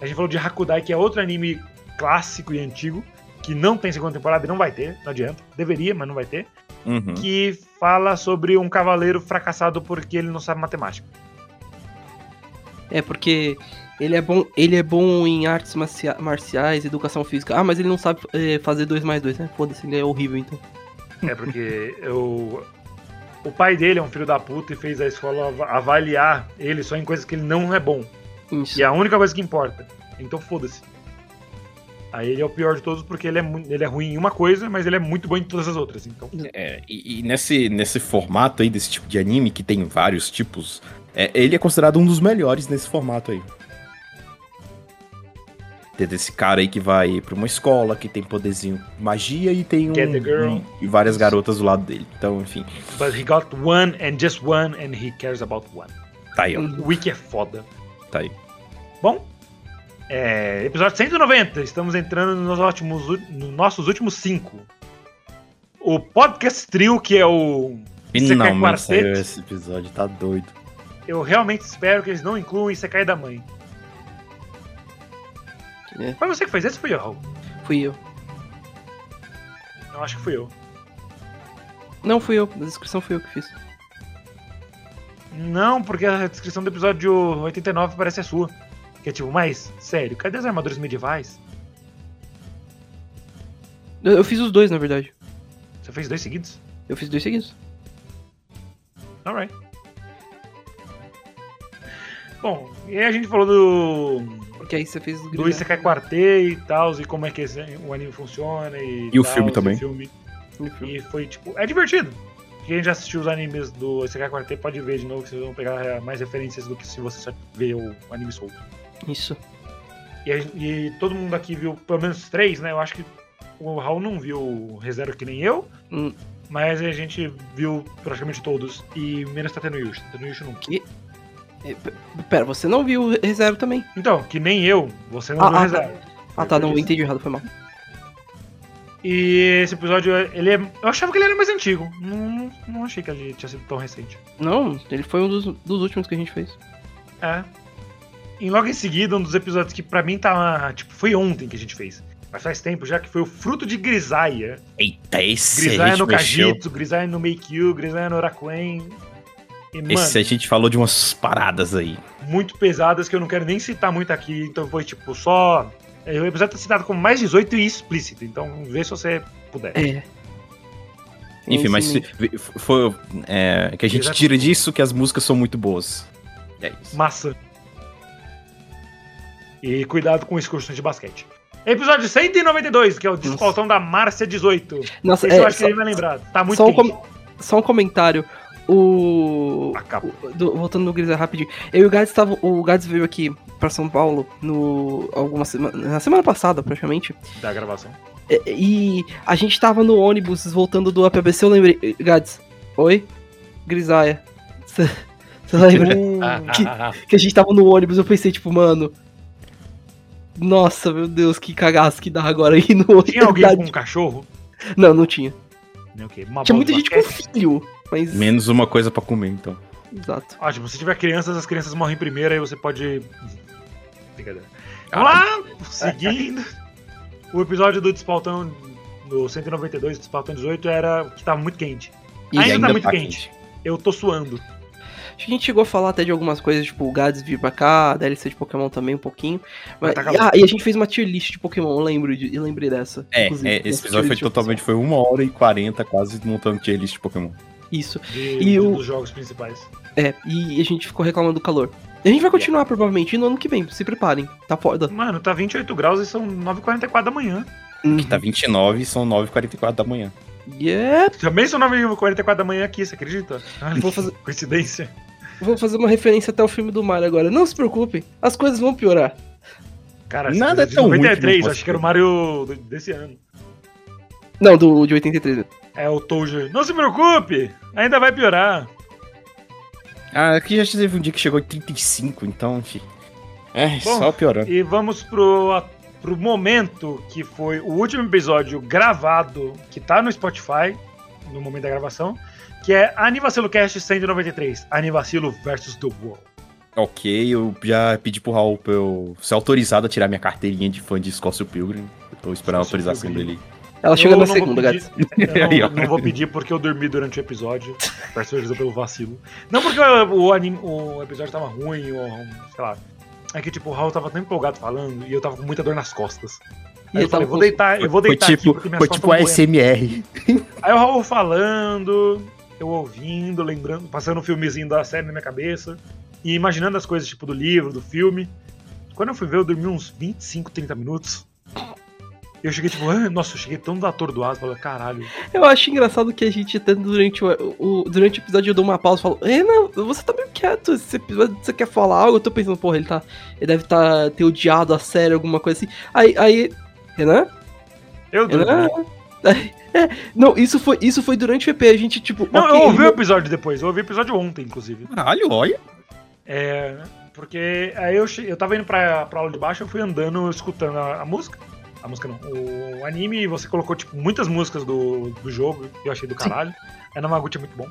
A gente falou de Hakudai, que é outro anime clássico e antigo, que não tem segunda temporada e não vai ter, não adianta. Deveria, mas não vai ter. Uhum. Que fala sobre um cavaleiro fracassado porque ele não sabe matemática. É, porque ele é bom, ele é bom em artes marcia- marciais, educação física. Ah, mas ele não sabe é, fazer 2 mais 2, né? Foda-se, ele é horrível então. É porque eu... o pai dele é um filho da puta e fez a escola av- avaliar ele só em coisas que ele não é bom. Isso. E é a única coisa que importa. Então foda-se. Aí ele é o pior de todos porque ele é, ele é ruim em uma coisa, mas ele é muito bom em todas as outras. Então, É, e, e nesse, nesse formato aí, desse tipo de anime, que tem vários tipos, é, ele é considerado um dos melhores nesse formato aí. Tem desse cara aí que vai pra uma escola, que tem poderzinho magia e tem um, um- e várias garotas do lado dele. Então, enfim, but he got one and just one and he cares about one. tá aí, ó, O Wiki é foda. tá aí. Bom, é, episódio 190. Estamos entrando nos, ótimos, nos nossos últimos cinco. O podcast trio, que é o saiu Quartet, esse episódio, tá doido. eu realmente espero que eles não incluam Isekai da mãe. É. Foi você que fez esse ou fui eu, Raul? Fui eu. Eu acho que fui eu. Não, fui eu. A descrição fui eu que fiz. Não, porque a descrição do episódio 89 parece a sua. Que é tipo, mas, sério, cadê as armaduras medievais? Eu, eu fiz os dois, na verdade. Você fez dois seguidos? Eu fiz dois seguidos. Alright. Bom, e aí a gente falou do, Porque aí você fez o do. Isekai Quartet e tal, e como é que esse- o anime funciona e E o tals, filme também. o filme. E foi, tipo, é divertido. Quem já assistiu os animes do Isekai Quartet pode ver de novo, que vocês vão pegar eh, mais referências do que se você só ver o anime solto. Isso. E, a- e todo mundo aqui viu pelo menos três, né? Eu acho que o Raul não viu o ReZero que nem eu, Hum. mas a gente viu praticamente todos. E menos Tatenuyushi. Tatenuyushi nunca. É, p- Pera, você não viu o ReZero também? Então, que nem eu, você não Ah, viu o ah, ReZero. Ah, tá, não, entendi errado, foi mal. E esse episódio, ele é. Eu achava que ele era mais antigo. Não, não achei que ele tinha sido tão recente. Não, ele foi um dos, dos últimos que a gente fez. É. E logo em seguida, um dos episódios que pra mim tá. Tipo, foi ontem que a gente fez. Mas faz tempo já que foi o fruto de Grisaia. Eita, esse Grisaia no mexeu. Kajitsu, Grisaia no Meikyu, Grisaia no Orakuen. Mano, Esse a gente falou de umas paradas aí. muito pesadas que eu não quero nem citar muito aqui. Então foi tipo só. O episódio tá citado como mais 18 e explícito. Então vê se você puder. É. Enfim, mas foi é, que a gente tira disso que as músicas são muito boas. É isso. Maçã. E cuidado com excursões de basquete. Episódio 192, que é o descoltão da Márcia 18. Nossa, Esse é, eu acho que só, ele vai lembrar. Tá muito só um, com- só um comentário. O. Acabou. o- do- voltando no Grisé rapidinho. Eu e o Gads estavam. O Gads veio aqui pra São Paulo no. alguma semana. Na semana passada, praticamente. Da gravação. E, e a gente tava no ônibus voltando do APBC, eu lembrei. Gads, oi? Grisaia. Você lembra? que, que a gente tava no ônibus, eu pensei, tipo, mano. Nossa, meu Deus, que cagaço que dá agora aí no ônibus. Tinha alguém com um cachorro? Não, não tinha. O quê? Uma Tinha muita gente com filho. Mas. Menos uma coisa pra comer, então. Exato. Ótimo, se tiver crianças, as crianças morrem primeiro, aí você pode. Brincadeira. Vamos lá, seguindo. O episódio do Despautão, do 192, do Despautão 18, era que tava muito quente. E Ainda tá muito tá quente. Eu tô suando. Acho que a gente chegou a falar até de algumas coisas, tipo o Gads vir pra cá, a DLC de Pokémon também um pouquinho. Mas, Tá e, ah, e a gente fez uma tier list de Pokémon, eu lembro de, eu lembrei dessa. É, é, esse episódio foi totalmente, foi uma hora e quarenta quase montando tier list de Pokémon. Isso. De, E de- o- dos jogos principais. É, e a gente ficou reclamando do calor. A gente vai continuar, provavelmente, no ano que vem, se preparem. Tá foda. Mano, tá 28 graus e são 9h44 da manhã. Que tá 29 e são 9h44 da manhã. Yeah! Também são 9h44 da manhã aqui, você acredita? Ah, Vou fazer, Coincidência. vou fazer uma referência até o filme do Mario agora. Não se preocupem, as coisas vão piorar. Cara, Nada é tão ruim que não 93, possa acho que era o. Mario desse ano. Não, do de 83. É o Tojo. Não se preocupe, ainda vai piorar. Ah, aqui já teve um dia que chegou em 35, então, enfim. É, Bom, só piorando. E vamos pro, a- pro momento que foi o último episódio gravado, que tá no Spotify, no momento da gravação, que é Anivacilo Cast 193, Anivacilo versus The World. Ok, eu já pedi pro Raul pra eu ser autorizado a tirar minha carteirinha de fã de Scócio Pilgrim. Eu tô esperando a autorização Pilgrim. dele. Ela Eu chega na segunda, Aí, não, não vou pedir porque eu dormi durante o episódio. Peço ajuda pelo vacilo. Não porque o, anime, o episódio tava ruim, ou sei lá. É que tipo, o Raul tava tão empolgado falando e eu tava com muita dor nas costas. Aí E eu falei, tava vou com- deitar, eu vou Foi deitar tipo, aqui porque minhas foi tipo. ASMR. Aí o Raul falando, eu ouvindo, lembrando, passando um filmezinho da série na minha cabeça e imaginando as coisas tipo do livro, do filme. Quando eu fui ver, eu dormi uns 25, 30 minutos. Eu cheguei tipo, ah, nossa, eu cheguei tão atordoado, falei, caralho. Eu acho engraçado que a gente até durante o, o- durante o episódio eu dou uma pausa e falo, Renan, você tá meio quieto, esse episódio você quer falar algo? Eu tô pensando, porra, ele tá. Ele deve tá, ter odiado a série, alguma coisa assim. Aí, aí. Renan? Eu. Renan? É, não, isso foi, isso foi durante o EP, a gente, tipo. Não, ok, eu ouvi o episódio depois, eu ouvi o episódio ontem, inclusive. Caralho, olha. É, porque aí eu, che- eu tava indo pra, pra aula de baixo, eu fui andando, escutando a, a música. A música não, o anime, você colocou, tipo, muitas músicas do, do jogo, que eu achei do caralho. A Namaguchi é muito bom.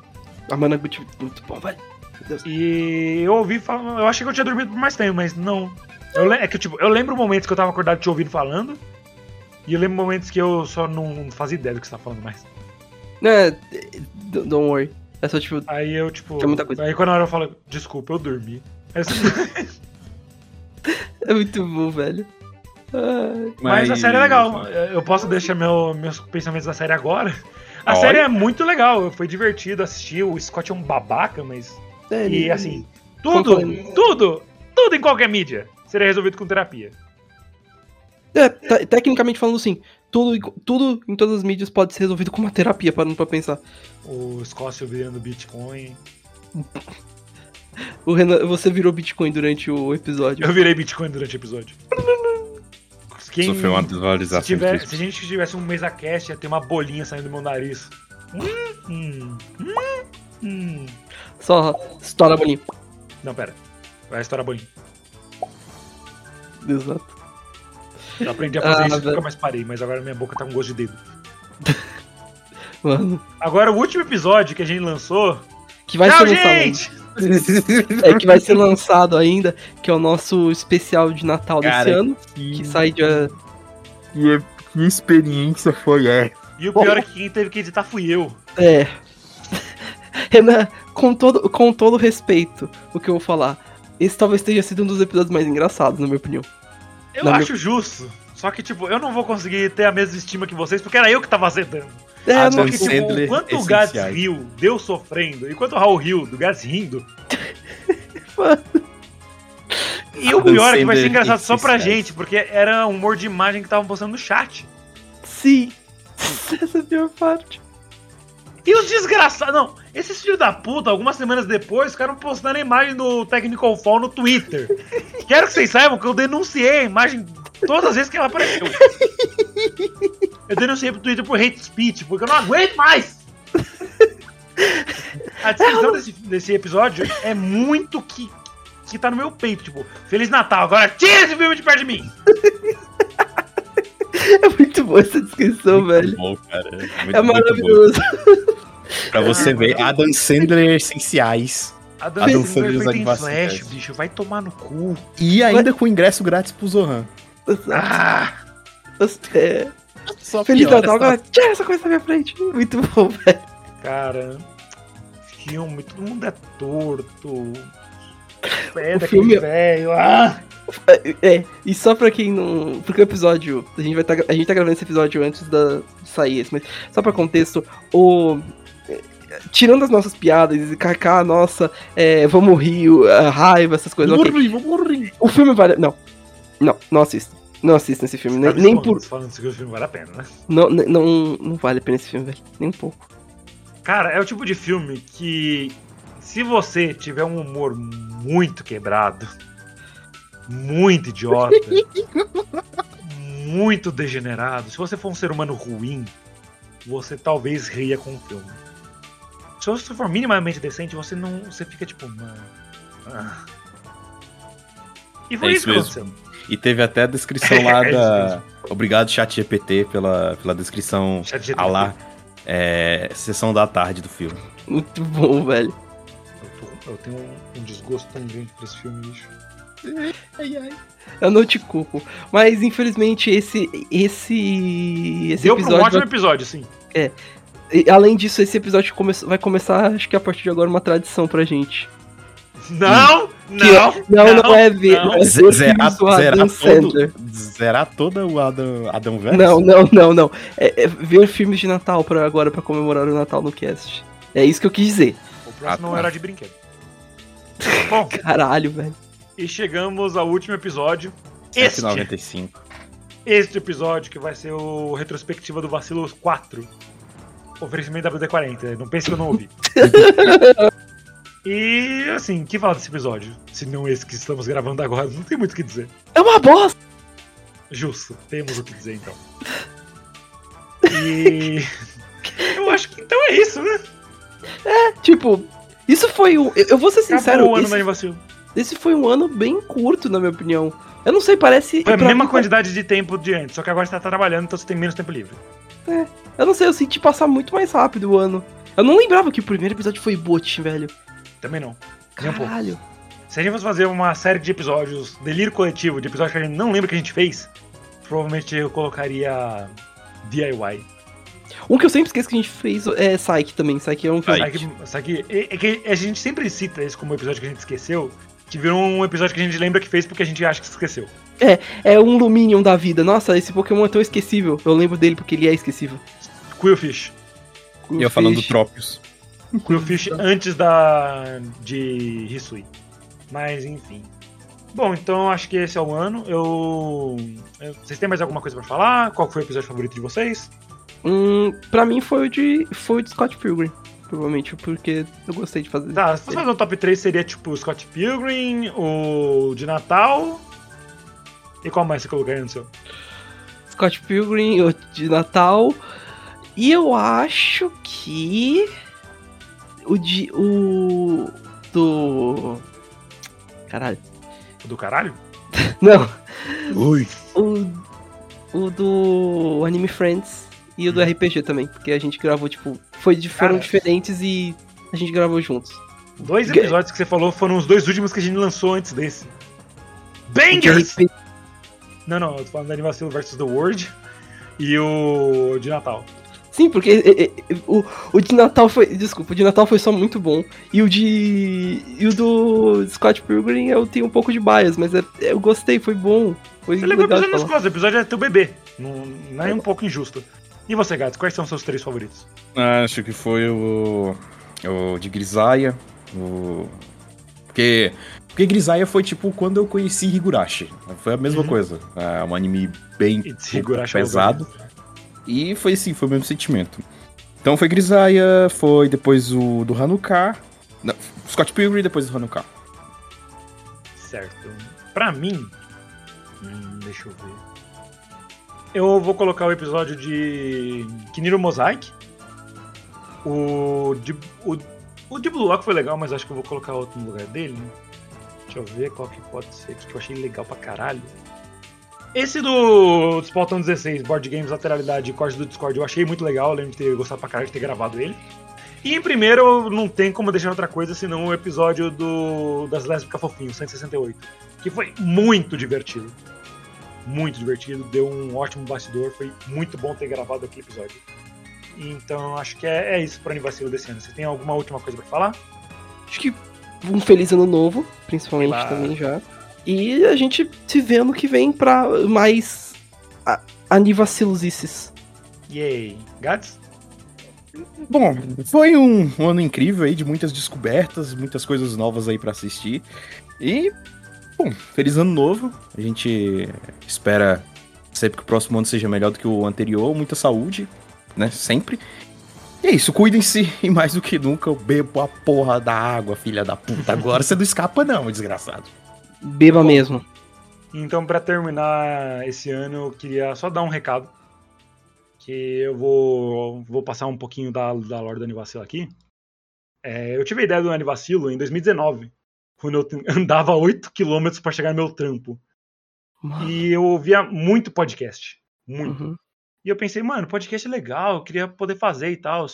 A Managuchi, muito bom, velho. Meu Deus. E eu ouvi falando, eu achei que eu tinha dormido por mais tempo, mas não. Eu, é que, tipo, eu lembro momentos que eu tava acordado te ouvindo falando, e eu lembro momentos que eu só não fazia ideia do que você tá falando mais. É, don't worry. É só tipo. Aí eu, tipo. Tem muita coisa. Aí quando a hora eu falo, desculpa, eu dormi. Aí eu- É muito bom, velho. Ai. Mas, a série é legal. Eu posso deixar meu- meus pensamentos da série agora. A Olha. série é muito legal. Foi divertido assistir. O Scott é um babaca, mas. É, E assim, tudo, tudo, tudo em qualquer mídia seria resolvido com terapia. É, te- tecnicamente falando assim, tudo, em- tudo em todas as mídias pode ser resolvido com uma terapia, parando pra pensar. O Scott virando Bitcoin. O Renan, você virou Bitcoin durante o episódio. Eu virei Bitcoin durante o episódio. Quem, Sofreu uma se, desvalorização. tiver, de se a gente tivesse um mesa cast, ia ter uma bolinha saindo do meu nariz. Hum, hum, hum. Só estoura a bolinha. Não, pera. Vai estourar a bolinha. Exato. Eu aprendi a fazer Ah, isso e velho. nunca mais parei, mas agora minha boca tá com gosto de dedo. Mano. Agora, o último episódio que a gente lançou. Que vai Tchau, ser gente! É, que vai ser lançado ainda, que é o nosso especial de Natal desse Cara, ano. Que sai dia. Que, que experiência foi essa? E o pior é que quem teve que editar fui eu. É. Renan, com todo, com todo respeito, o que eu vou falar. Esse talvez tenha sido um dos episódios mais engraçados, na minha opinião. Eu Na acho justo. Só que, tipo, eu não vou conseguir ter a mesma estima que vocês, porque era eu que tava azedando. É, Ah, não, tipo, Sandler o quanto o essenciais. riu, deu sofrendo, e quanto o Raul riu, do Gads rindo. e o Adam pior é que vai ser engraçado só pra gente, porque era um humor de imagem que estavam postando no chat. sim. Essa é a pior parte. E os desgraçados. Não, esses filhos da puta, algumas semanas depois, ficaram postando a imagem do Technical Fall no Twitter. Quero que vocês saibam que eu denunciei a imagem todas as vezes que ela apareceu. Eu denunciei pro Twitter por hate speech, porque eu não aguento mais! A descrição desse, desse episódio é muito que, que tá no meu peito, tipo, Feliz Natal, agora tira esse filme de perto de mim! É muito boa essa descrição, velho. Bom, cara. Muito, É muito bom. maravilhoso. Pra você ver, Adam Sandler essenciais. A Adam dança Sandler foi em flash, bicho, vai tomar no cu. E ainda com ingresso grátis pro Zohan. Ah! É. Só Feliz Natal, agora tira essa coisa da minha frente. Muito bom, velho. Cara. filme, todo mundo é torto. Pé O daquele filme- velho. Ah! É, e só pra quem não. Porque o episódio. A gente, vai tá, a gente tá gravando esse episódio antes da, de sair esse, mas só pra contexto, o. Tirando as nossas piadas e kaká, nossa, é, vamos rir, a raiva, essas coisas. ok. Morri, vou morrer. O filme vale. Não. Não, não assista. Não assista esse filme. Nem, nem por. Falando que o filme vale a pena, né? Não, não, não, não vale a pena esse filme, velho. Nem um pouco. Cara, é o tipo de filme que. Se você tiver um humor muito quebrado, muito idiota, muito degenerado, se você for um ser humano ruim, você talvez ria com o filme. Se você for minimamente decente, você não. Você fica tipo, mano. ah." E foi É isso, isso que mesmo. aconteceu. E teve até a descrição lá É da. mesmo. Obrigado, chat GPT, pela, pela descrição a lá. É, sessão da tarde do filme. Muito bom, velho. Eu, tô- eu tenho um, um desgosto tão grande por esse filme, bicho. Eu não te culpo. Mas infelizmente esse. Esse. Esse Deu pra um episódio. ótimo episódio, sim. E, além disso, esse episódio come- vai começar, acho que a partir de agora, uma tradição pra gente. Não! Que é- Não! não, não, é ver. não. Não é ver Ze- Zerar, zerar, todo, zerar toda o Adam, Adam Verso? Não, não, não, não. É, é ver filmes de Natal pra agora pra comemorar o Natal no cast. É isso que eu quis dizer. O próximo Ah, tá. era de brinquedo. Bom, Caralho, velho. E chegamos ao último episódio. Este, 195. este episódio que vai ser o retrospectiva do Vacilo 4. Oferecimento da WD-40. Não pense que eu não ouvi. e assim, que fala desse episódio? Se não esse que estamos gravando agora, não tem muito o que dizer. É uma bosta! Justo, temos o que dizer então. E. Eu acho que então é isso, né? Tipo, isso foi um. Eu eu vou ser sincero, Acabou o ano esse, da Vacilo. Esse foi um ano bem curto, na minha opinião. Eu não sei, parece. Foi a mesma mim, quantidade de tempo de antes, só que agora você tá trabalhando, então você tem menos tempo livre. Eu não sei, eu senti passar muito mais rápido o ano. Eu não lembrava que o primeiro episódio foi bot, velho. Também não. Um. Caralho. Se a gente fosse fazer uma série de episódios, delírio coletivo, de episódios que a gente não lembra que a gente fez, provavelmente eu colocaria DIY. Um que eu sempre esqueço que a gente fez é Psyche também. Psyche é um. Psyche. Que, sabe que- é, é que a gente sempre cita esse como episódio que a gente esqueceu, que virou um episódio que a gente lembra que fez porque a gente acha que esqueceu. É um Luminion da vida. Nossa, esse Pokémon é tão esquecível. Eu lembro dele porque ele é esquecível. Quillfish. E eu falando do. Trópios. Quillfish antes da de Hisui. Mas enfim. Bom, então acho que esse é o ano. Eu... eu- Vocês têm mais alguma coisa pra falar? Qual foi o episódio favorito de vocês? Hum, pra mim foi o de. Foi o de Scott Pilgrim. Provavelmente, porque eu gostei de fazer. Tá, se fosse fazer um top 3, seria tipo o Scott Pilgrim, o de Natal. E qual mais você colocaria no seu? Scott Pilgrim, o de Natal. E eu acho que. O de. O. Do. Caralho. O do caralho? Não. Ui. O. O do Anime Friends e o do RPG também. Porque a gente gravou, tipo. Foi, foram Cara. diferentes e a gente gravou juntos. Dois episódios que você falou foram os dois últimos que a gente lançou antes desse. O de Bangers! RPG Não, não, eu tô falando da Animacilo vs The World e o de Natal. Sim, porque é, é, é, o, o de Natal foi. Desculpa, o de Natal foi só muito bom. E o de. E o do Scott Pilgrim eu tenho um pouco de bias, mas é- eu gostei, foi bom. Foi Você o legal de episódio nas costas, o episódio é teu bebê. Não, não é um pouco injusto. E você, Gato, quais são os seus três favoritos? Acho que foi o. O de Grisaia. O. Porque. Porque Grisaia foi tipo quando eu conheci Higurashi. Foi a mesma Uhum. coisa. É um anime bem é pesado. E foi assim, foi o mesmo sentimento. Então foi Grisaia, foi depois o do Hanukkah. Não, Scott Pilgrim depois do Hanukkah. Certo. Pra mim. hum, deixa eu ver. Eu vou colocar o episódio de Kiniro Mosaic. O de, o, o de Blue Lock foi legal, mas acho que eu vou colocar outro no lugar dele. Deixa eu ver qual que pode ser que eu achei legal pra caralho. Esse do Spaltão 16, Board Games, Lateralidade e Corte do Discord, eu achei muito legal. Eu lembro de ter gostado pra caralho de ter gravado ele. E em primeiro, não tem como deixar outra coisa senão o episódio do das Lésbicas Fofinhos, 168. Que foi muito divertido. Muito divertido, deu um ótimo bastidor, foi muito bom ter gravado aquele episódio. Então acho que é, é isso pro Anivacilo desse ano. Você tem alguma última coisa para falar? Acho que um feliz ano novo, principalmente Eba. também já. E a gente se vê ano que vem pra mais Anivacilosices. Yay. Gats? Bom, foi um, um, ano incrível aí de muitas descobertas, muitas coisas novas aí para assistir. E, bom, feliz ano novo. A gente espera sempre que o próximo ano seja melhor do que o anterior. Muita saúde, né? Sempre. E é isso, cuidem-se e mais do que nunca eu bebo a porra da água, filha da puta. Agora você não escapa, não, desgraçado. Beba Bom, mesmo. Então, para terminar esse ano, eu queria só dar um recado. Que eu vou, vou passar um pouquinho da, da lore do Anivacilo aqui. É, eu tive a ideia do Anivacilo em 2019, quando eu andava 8 km para chegar no meu trampo. Mano. E eu ouvia muito podcast. Muito. Uhum. E eu pensei, mano, podcast é legal, eu queria poder fazer e tal.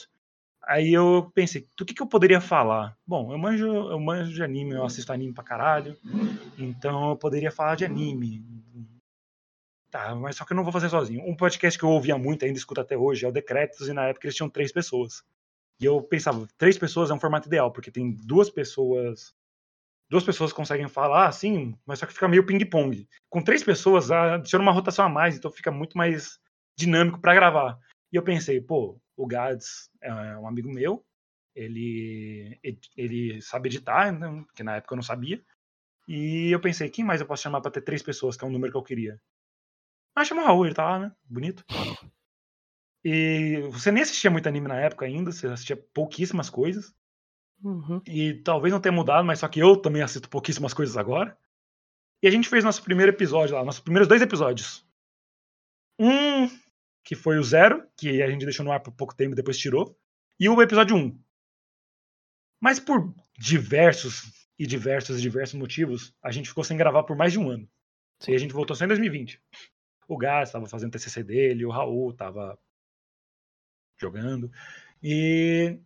Aí eu pensei, do que, que eu poderia falar? Bom, eu manjo, eu manjo de anime, eu assisto anime pra caralho. Então eu poderia falar de anime. Tá, mas só que eu não vou fazer sozinho. Um podcast que eu ouvia muito, ainda escuto até hoje, é o Decretos, e na época eles tinham três pessoas. E eu pensava, três pessoas é um formato ideal, porque tem duas pessoas. Duas pessoas conseguem falar assim, mas só que fica meio ping-pong. Com três pessoas, adiciona uma rotação a mais, então fica muito mais dinâmico para gravar. E eu pensei, pô, o Gads é um amigo meu, ele, ele sabe editar, né, que na época eu não sabia. E eu pensei, quem mais eu posso chamar para ter três pessoas, que é um número que eu queria? Ah, chama o Raul, ele tá lá, né? Bonito. E você nem assistia muito anime na época ainda, você assistia pouquíssimas coisas. Uhum. E talvez não tenha mudado, mas só que eu também assisto pouquíssimas coisas agora. E a gente fez nosso primeiro episódio lá, nossos primeiros dois episódios. Um que foi o zero, que a gente deixou no ar por pouco tempo e depois tirou, e o episódio 1. Mas por diversos e diversos e diversos motivos, a gente ficou sem gravar por mais de um ano. Sim. E a gente voltou só em 2020. O Gás estava fazendo TCC dele, o Raul estava jogando. E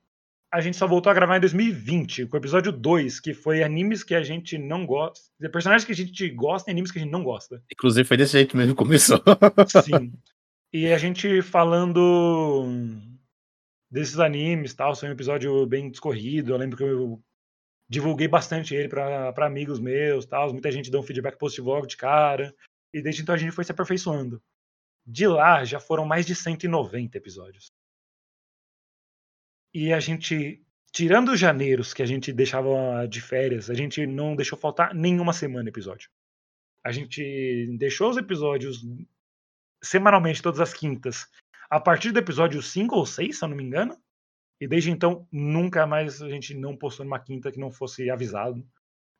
a gente só voltou a gravar em 2020, com o episódio 2, que foi animes que a gente não gosta. Personagens que a gente gosta e animes que a gente não gosta. Inclusive foi desse jeito mesmo que começou. Sim. E a gente falando desses animes tal, foi um episódio bem discorrido. Eu lembro que eu divulguei bastante ele para amigos meus, tal. Muita gente deu um feedback positivo logo de cara. E desde então a gente foi se aperfeiçoando. De lá já foram mais de 190 episódios. E a gente, tirando os janeiros que a gente deixava de férias, a gente não deixou faltar nenhuma semana episódio. A gente deixou os episódios semanalmente, todas as quintas, a partir do episódio 5 ou 6, se eu não me engano. E desde então, nunca mais a gente não postou numa quinta que não fosse avisado.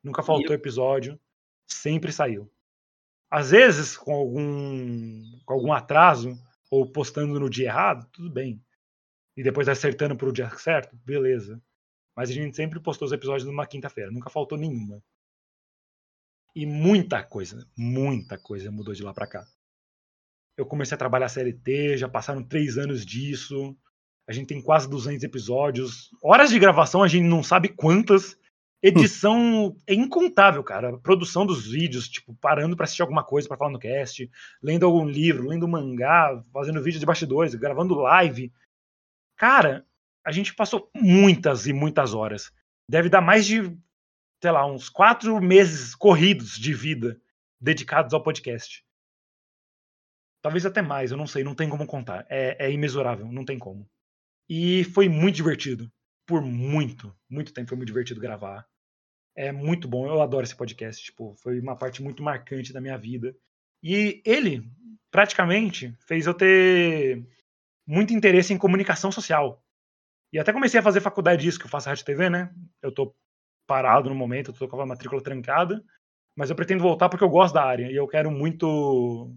Nunca faltou eu... episódio. Sempre saiu. Às vezes, com algum, com algum atraso, ou postando no dia errado, tudo bem. E depois acertando pro dia certo, beleza. Mas a gente sempre postou os episódios numa quinta-feira. Nunca faltou nenhuma. E muita coisa, muita coisa mudou de lá para cá eu comecei a trabalhar CLT, já passaram três anos disso. A gente tem quase 200 episódios. Horas de gravação, a gente não sabe quantas. Edição é incontável, cara. Produção dos vídeos, tipo, parando para assistir alguma coisa para falar no cast, lendo algum livro, lendo mangá, fazendo vídeo de bastidores, gravando live. Cara, a gente passou muitas e muitas horas. Deve dar mais de, sei lá, uns quatro meses corridos de vida dedicados ao podcast. Talvez até mais, eu não sei, não tem como contar. É, é imensurável, não tem como. E foi muito divertido. Por muito, muito tempo foi muito divertido gravar. É muito bom, eu adoro esse podcast. Tipo, foi uma parte muito marcante da minha vida. E ele, praticamente, fez eu ter muito interesse em comunicação social. E até comecei a fazer faculdade disso, que eu faço rádio TV, né? Eu tô parado no momento, eu tô com a matrícula trancada, mas eu pretendo voltar porque eu gosto da área e eu quero muito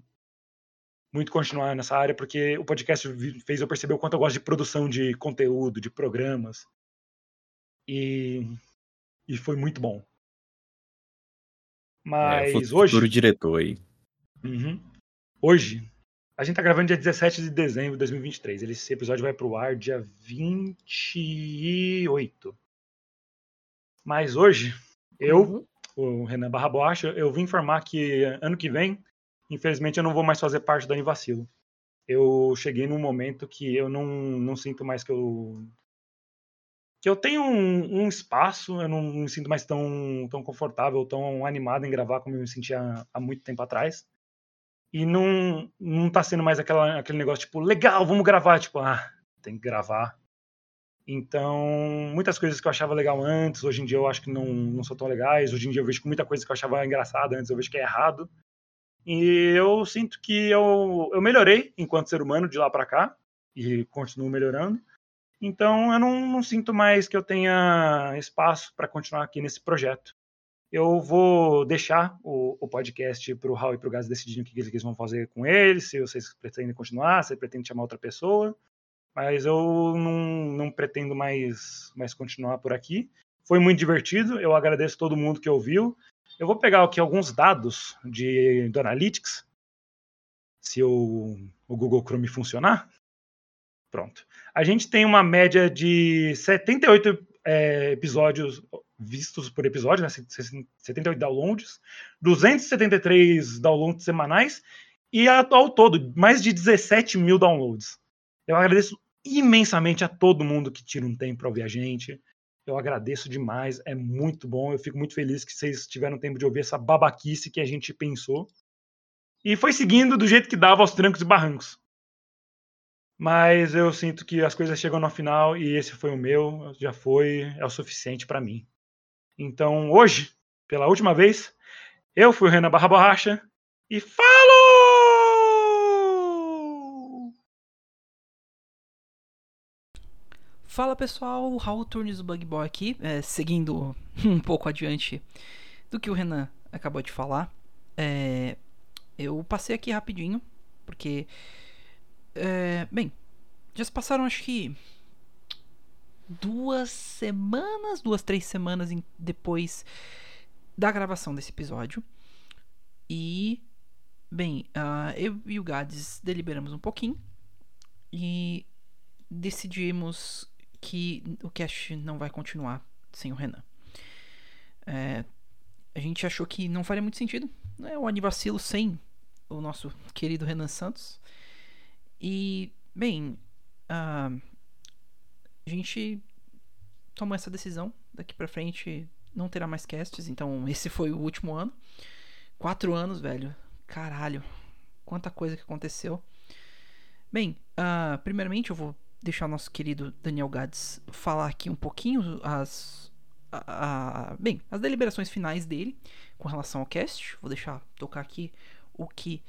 muito continuar nessa área, porque o podcast fez eu perceber o quanto eu gosto de produção de conteúdo, de programas. E, e foi muito bom. Mas é, hoje. Futuro diretor aí. Uhum, hoje, a gente tá gravando dia 17 de dezembro de 2023. Esse episódio vai pro ar dia 28. Mas hoje, eu, uhum. o Renan Barra Boacha, eu vim informar que ano que vem Infelizmente eu não vou mais fazer parte da Anivacilo. eu cheguei num momento que eu não, não sinto mais que eu que eu tenho um, um espaço, eu não me sinto mais tão, tão confortável, tão animado em gravar como eu me sentia há muito tempo atrás. E não, não tá sendo mais aquela, aquele negócio, tipo, legal, vamos gravar. Tipo, ah, tem que gravar. Então, muitas coisas que eu achava legal antes, hoje em dia eu acho que não, não são tão legais. Hoje em dia eu vejo muita coisa que eu achava engraçada antes, eu vejo que é errado. E eu sinto que eu, eu melhorei enquanto ser humano de lá para cá, e continuo melhorando. Então eu não, não sinto mais que eu tenha espaço para continuar aqui nesse projeto. Eu vou deixar o, o podcast para o Raul e para o Gás decidirem o que eles vão fazer com ele, se vocês pretendem continuar, se pretendem chamar outra pessoa. Mas eu não, não pretendo mais, mais continuar por aqui. Foi muito divertido, eu agradeço todo mundo que ouviu. Eu vou pegar aqui alguns dados de, do Analytics, se o, o Google Chrome funcionar. Pronto. A gente tem uma média de 78 é, episódios vistos por episódio, né? 78 downloads, 273 downloads semanais e ao todo mais de 17 mil downloads. Eu agradeço imensamente a todo mundo que tira um tempo para ouvir a gente. Eu agradeço demais, é muito bom. Eu fico muito feliz que vocês tiveram tempo de ouvir essa babaquice que a gente pensou. E foi seguindo do jeito que dava aos trancos e barrancos. Mas eu sinto que as coisas chegam no final e esse foi o meu, já foi, é o suficiente para mim. Então, hoje, pela última vez, eu fui o Renan Barra Borracha e falou! Fala pessoal, Raul Turnes do Bug Boy aqui, é, seguindo um pouco adiante do que o Renan acabou de falar. É, eu passei aqui rapidinho, porque é, bem, já se passaram acho que duas semanas, duas, três semanas depois da gravação desse episódio. E, bem, uh, eu e o Gades deliberamos um pouquinho e decidimos que o cast não vai continuar sem o Renan. É, a gente achou que não faria muito sentido né, o Anivacilo sem o nosso querido Renan Santos. E, bem, uh, a gente tomou essa decisão. Daqui pra frente não terá mais casts, então esse foi o último ano. Quatro anos, velho. Caralho, quanta coisa que aconteceu. Bem, uh, primeiramente eu vou deixar o nosso querido Daniel Gades falar aqui um pouquinho as, a, a, bem, as deliberações finais dele com relação ao cast. Vou deixar tocar aqui o que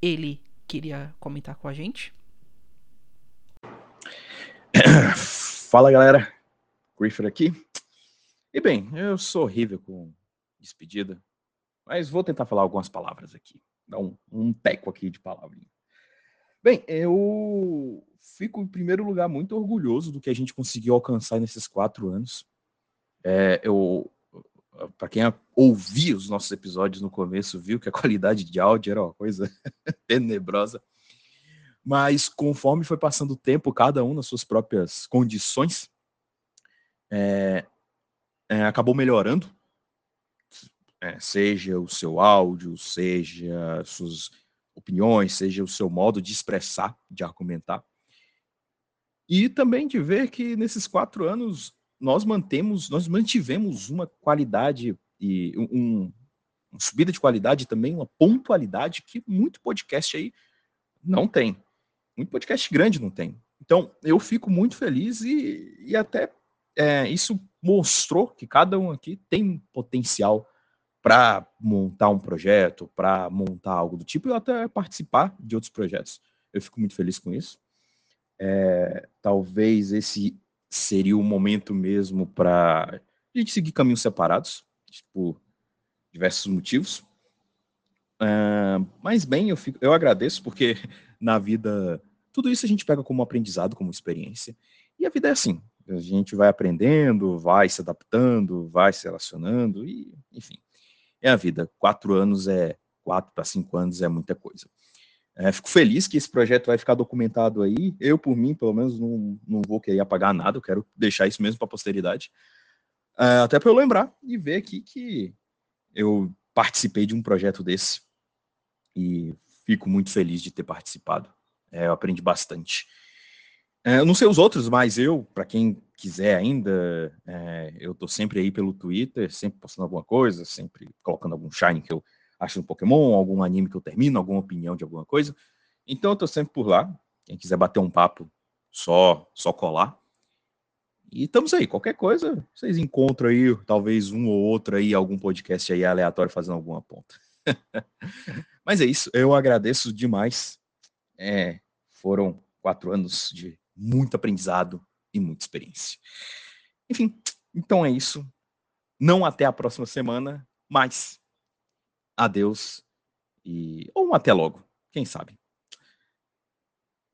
ele queria comentar com a gente. Fala galera, Griffer aqui. E bem, eu sou horrível com despedida, mas vou tentar falar algumas palavras aqui. Dar um, um teco aqui de palavrinha. Bem, eu fico em primeiro lugar muito orgulhoso do que a gente conseguiu alcançar nesses quatro anos. É, eu, para quem ouvia os nossos episódios no começo, viu que a qualidade de áudio era uma coisa tenebrosa. Mas conforme foi passando o tempo, cada um nas suas próprias condições, é, é, acabou melhorando. É, seja o seu áudio, seja suas opiniões, seja o seu modo de expressar, de argumentar. E também de ver que nesses quatro anos nós mantemos, nós mantivemos uma qualidade e um, uma subida de qualidade também, uma pontualidade que muito podcast aí não tem. Muito podcast grande não tem. Então, eu fico muito feliz e, e até é, isso mostrou que cada um aqui tem potencial para montar um projeto, para montar algo do tipo, e até participar de outros projetos. Eu fico muito feliz com isso. É, talvez esse seria o momento mesmo para a gente seguir caminhos separados, por diversos motivos. Uh, mas bem, eu, fico, eu agradeço porque na vida tudo isso a gente pega como aprendizado, como experiência. E a vida é assim: a gente vai aprendendo, vai se adaptando, vai se relacionando, e enfim, é a vida. Quatro anos é quatro para cinco anos é muita coisa. É, fico feliz que esse projeto vai ficar documentado aí. Eu, por mim, pelo menos, não, não vou querer apagar nada, eu quero deixar isso mesmo para a posteridade. É, até para eu lembrar e ver aqui que eu participei de um projeto desse e fico muito feliz de ter participado. É, eu aprendi bastante. É, eu não sei os outros, mas eu, para quem quiser ainda, é, eu tô sempre aí pelo Twitter, sempre postando alguma coisa, sempre colocando algum shine que eu acho no Pokémon, algum anime que eu termino, alguma opinião de alguma coisa. Então eu tô sempre por lá. Quem quiser bater um papo, só só colar. E estamos aí, qualquer coisa, vocês encontram aí, talvez um ou outro aí, algum podcast aí aleatório fazendo alguma ponta. Mas é isso, eu agradeço demais. É, foram quatro anos de muito aprendizado e muita experiência. Enfim, então é isso. Não até a próxima semana, mas adeus e ou um até logo, quem sabe.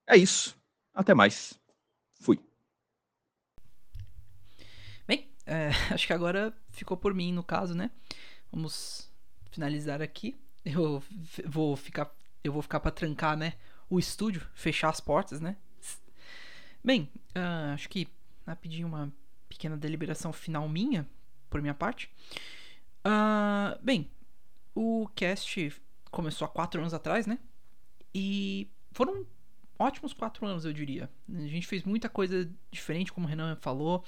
É isso. Até mais. Fui. Bem, é, acho que agora ficou por mim no caso, né? Vamos finalizar aqui. Eu vou ficar, eu vou ficar para trancar, né? O estúdio, fechar as portas, né? Bem, uh, acho que pedir uma pequena deliberação final minha, por minha parte. Uh, bem, o cast começou há quatro anos atrás, né? E foram ótimos quatro anos, eu diria. A gente fez muita coisa diferente, como o Renan falou.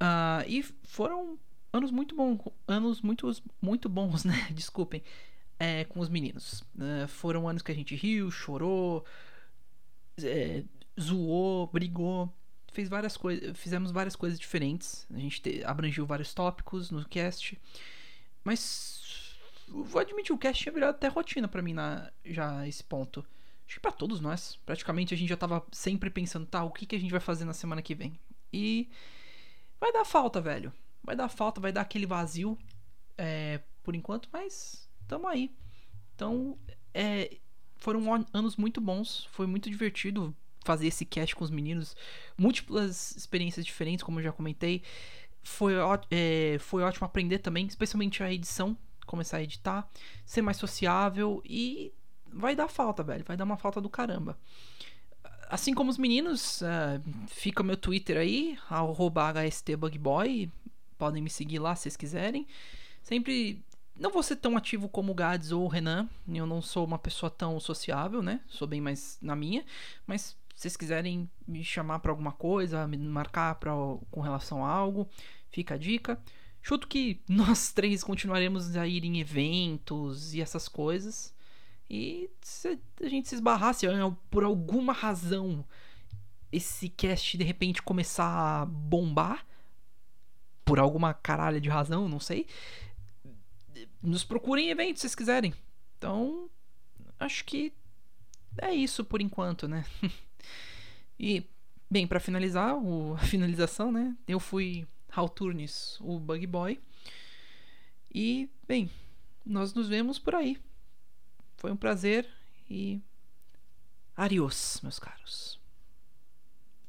Uh, e foram anos muito bons, anos muito, muito bons, né? Desculpem, é, com os meninos. Uh, foram anos que a gente riu, chorou, é, zoou, brigou, fez várias coisas, fizemos várias coisas diferentes. A gente te, abrangiu vários tópicos no cast, mas vou admitir o cast tinha virado até rotina para mim na já esse ponto. Acho que pra todos nós. Praticamente a gente já tava sempre pensando, tá, o que, que a gente vai fazer na semana que vem? E vai dar falta, velho. Vai dar falta, vai dar aquele vazio é, por enquanto, mas tamo aí. Então, é, foram anos muito bons, foi muito divertido fazer esse cast com os meninos. Múltiplas experiências diferentes, como eu já comentei. Foi, é, foi ótimo aprender também, especialmente a edição, começar a editar, ser mais sociável e vai dar falta, velho. Vai dar uma falta do caramba. Assim como os meninos, uh, fica meu Twitter aí, HSTBugboy. Podem me seguir lá se vocês quiserem. Sempre. Não vou ser tão ativo como o Gads ou o Renan. Eu não sou uma pessoa tão sociável, né? Sou bem mais na minha. Mas se vocês quiserem me chamar para alguma coisa, me marcar pra, com relação a algo, fica a dica. Chuto que nós três continuaremos a ir em eventos e essas coisas. E se a gente se esbarrasse por alguma razão esse cast de repente começar a bombar por alguma caralha de razão, não sei. Nos procurem em eventos se vocês quiserem. Então, acho que é isso por enquanto, né? e bem, para finalizar, o, a finalização, né? Eu fui Halturnes, o Bug Boy. E, bem, nós nos vemos por aí. Foi um prazer e. Adiós, meus caros.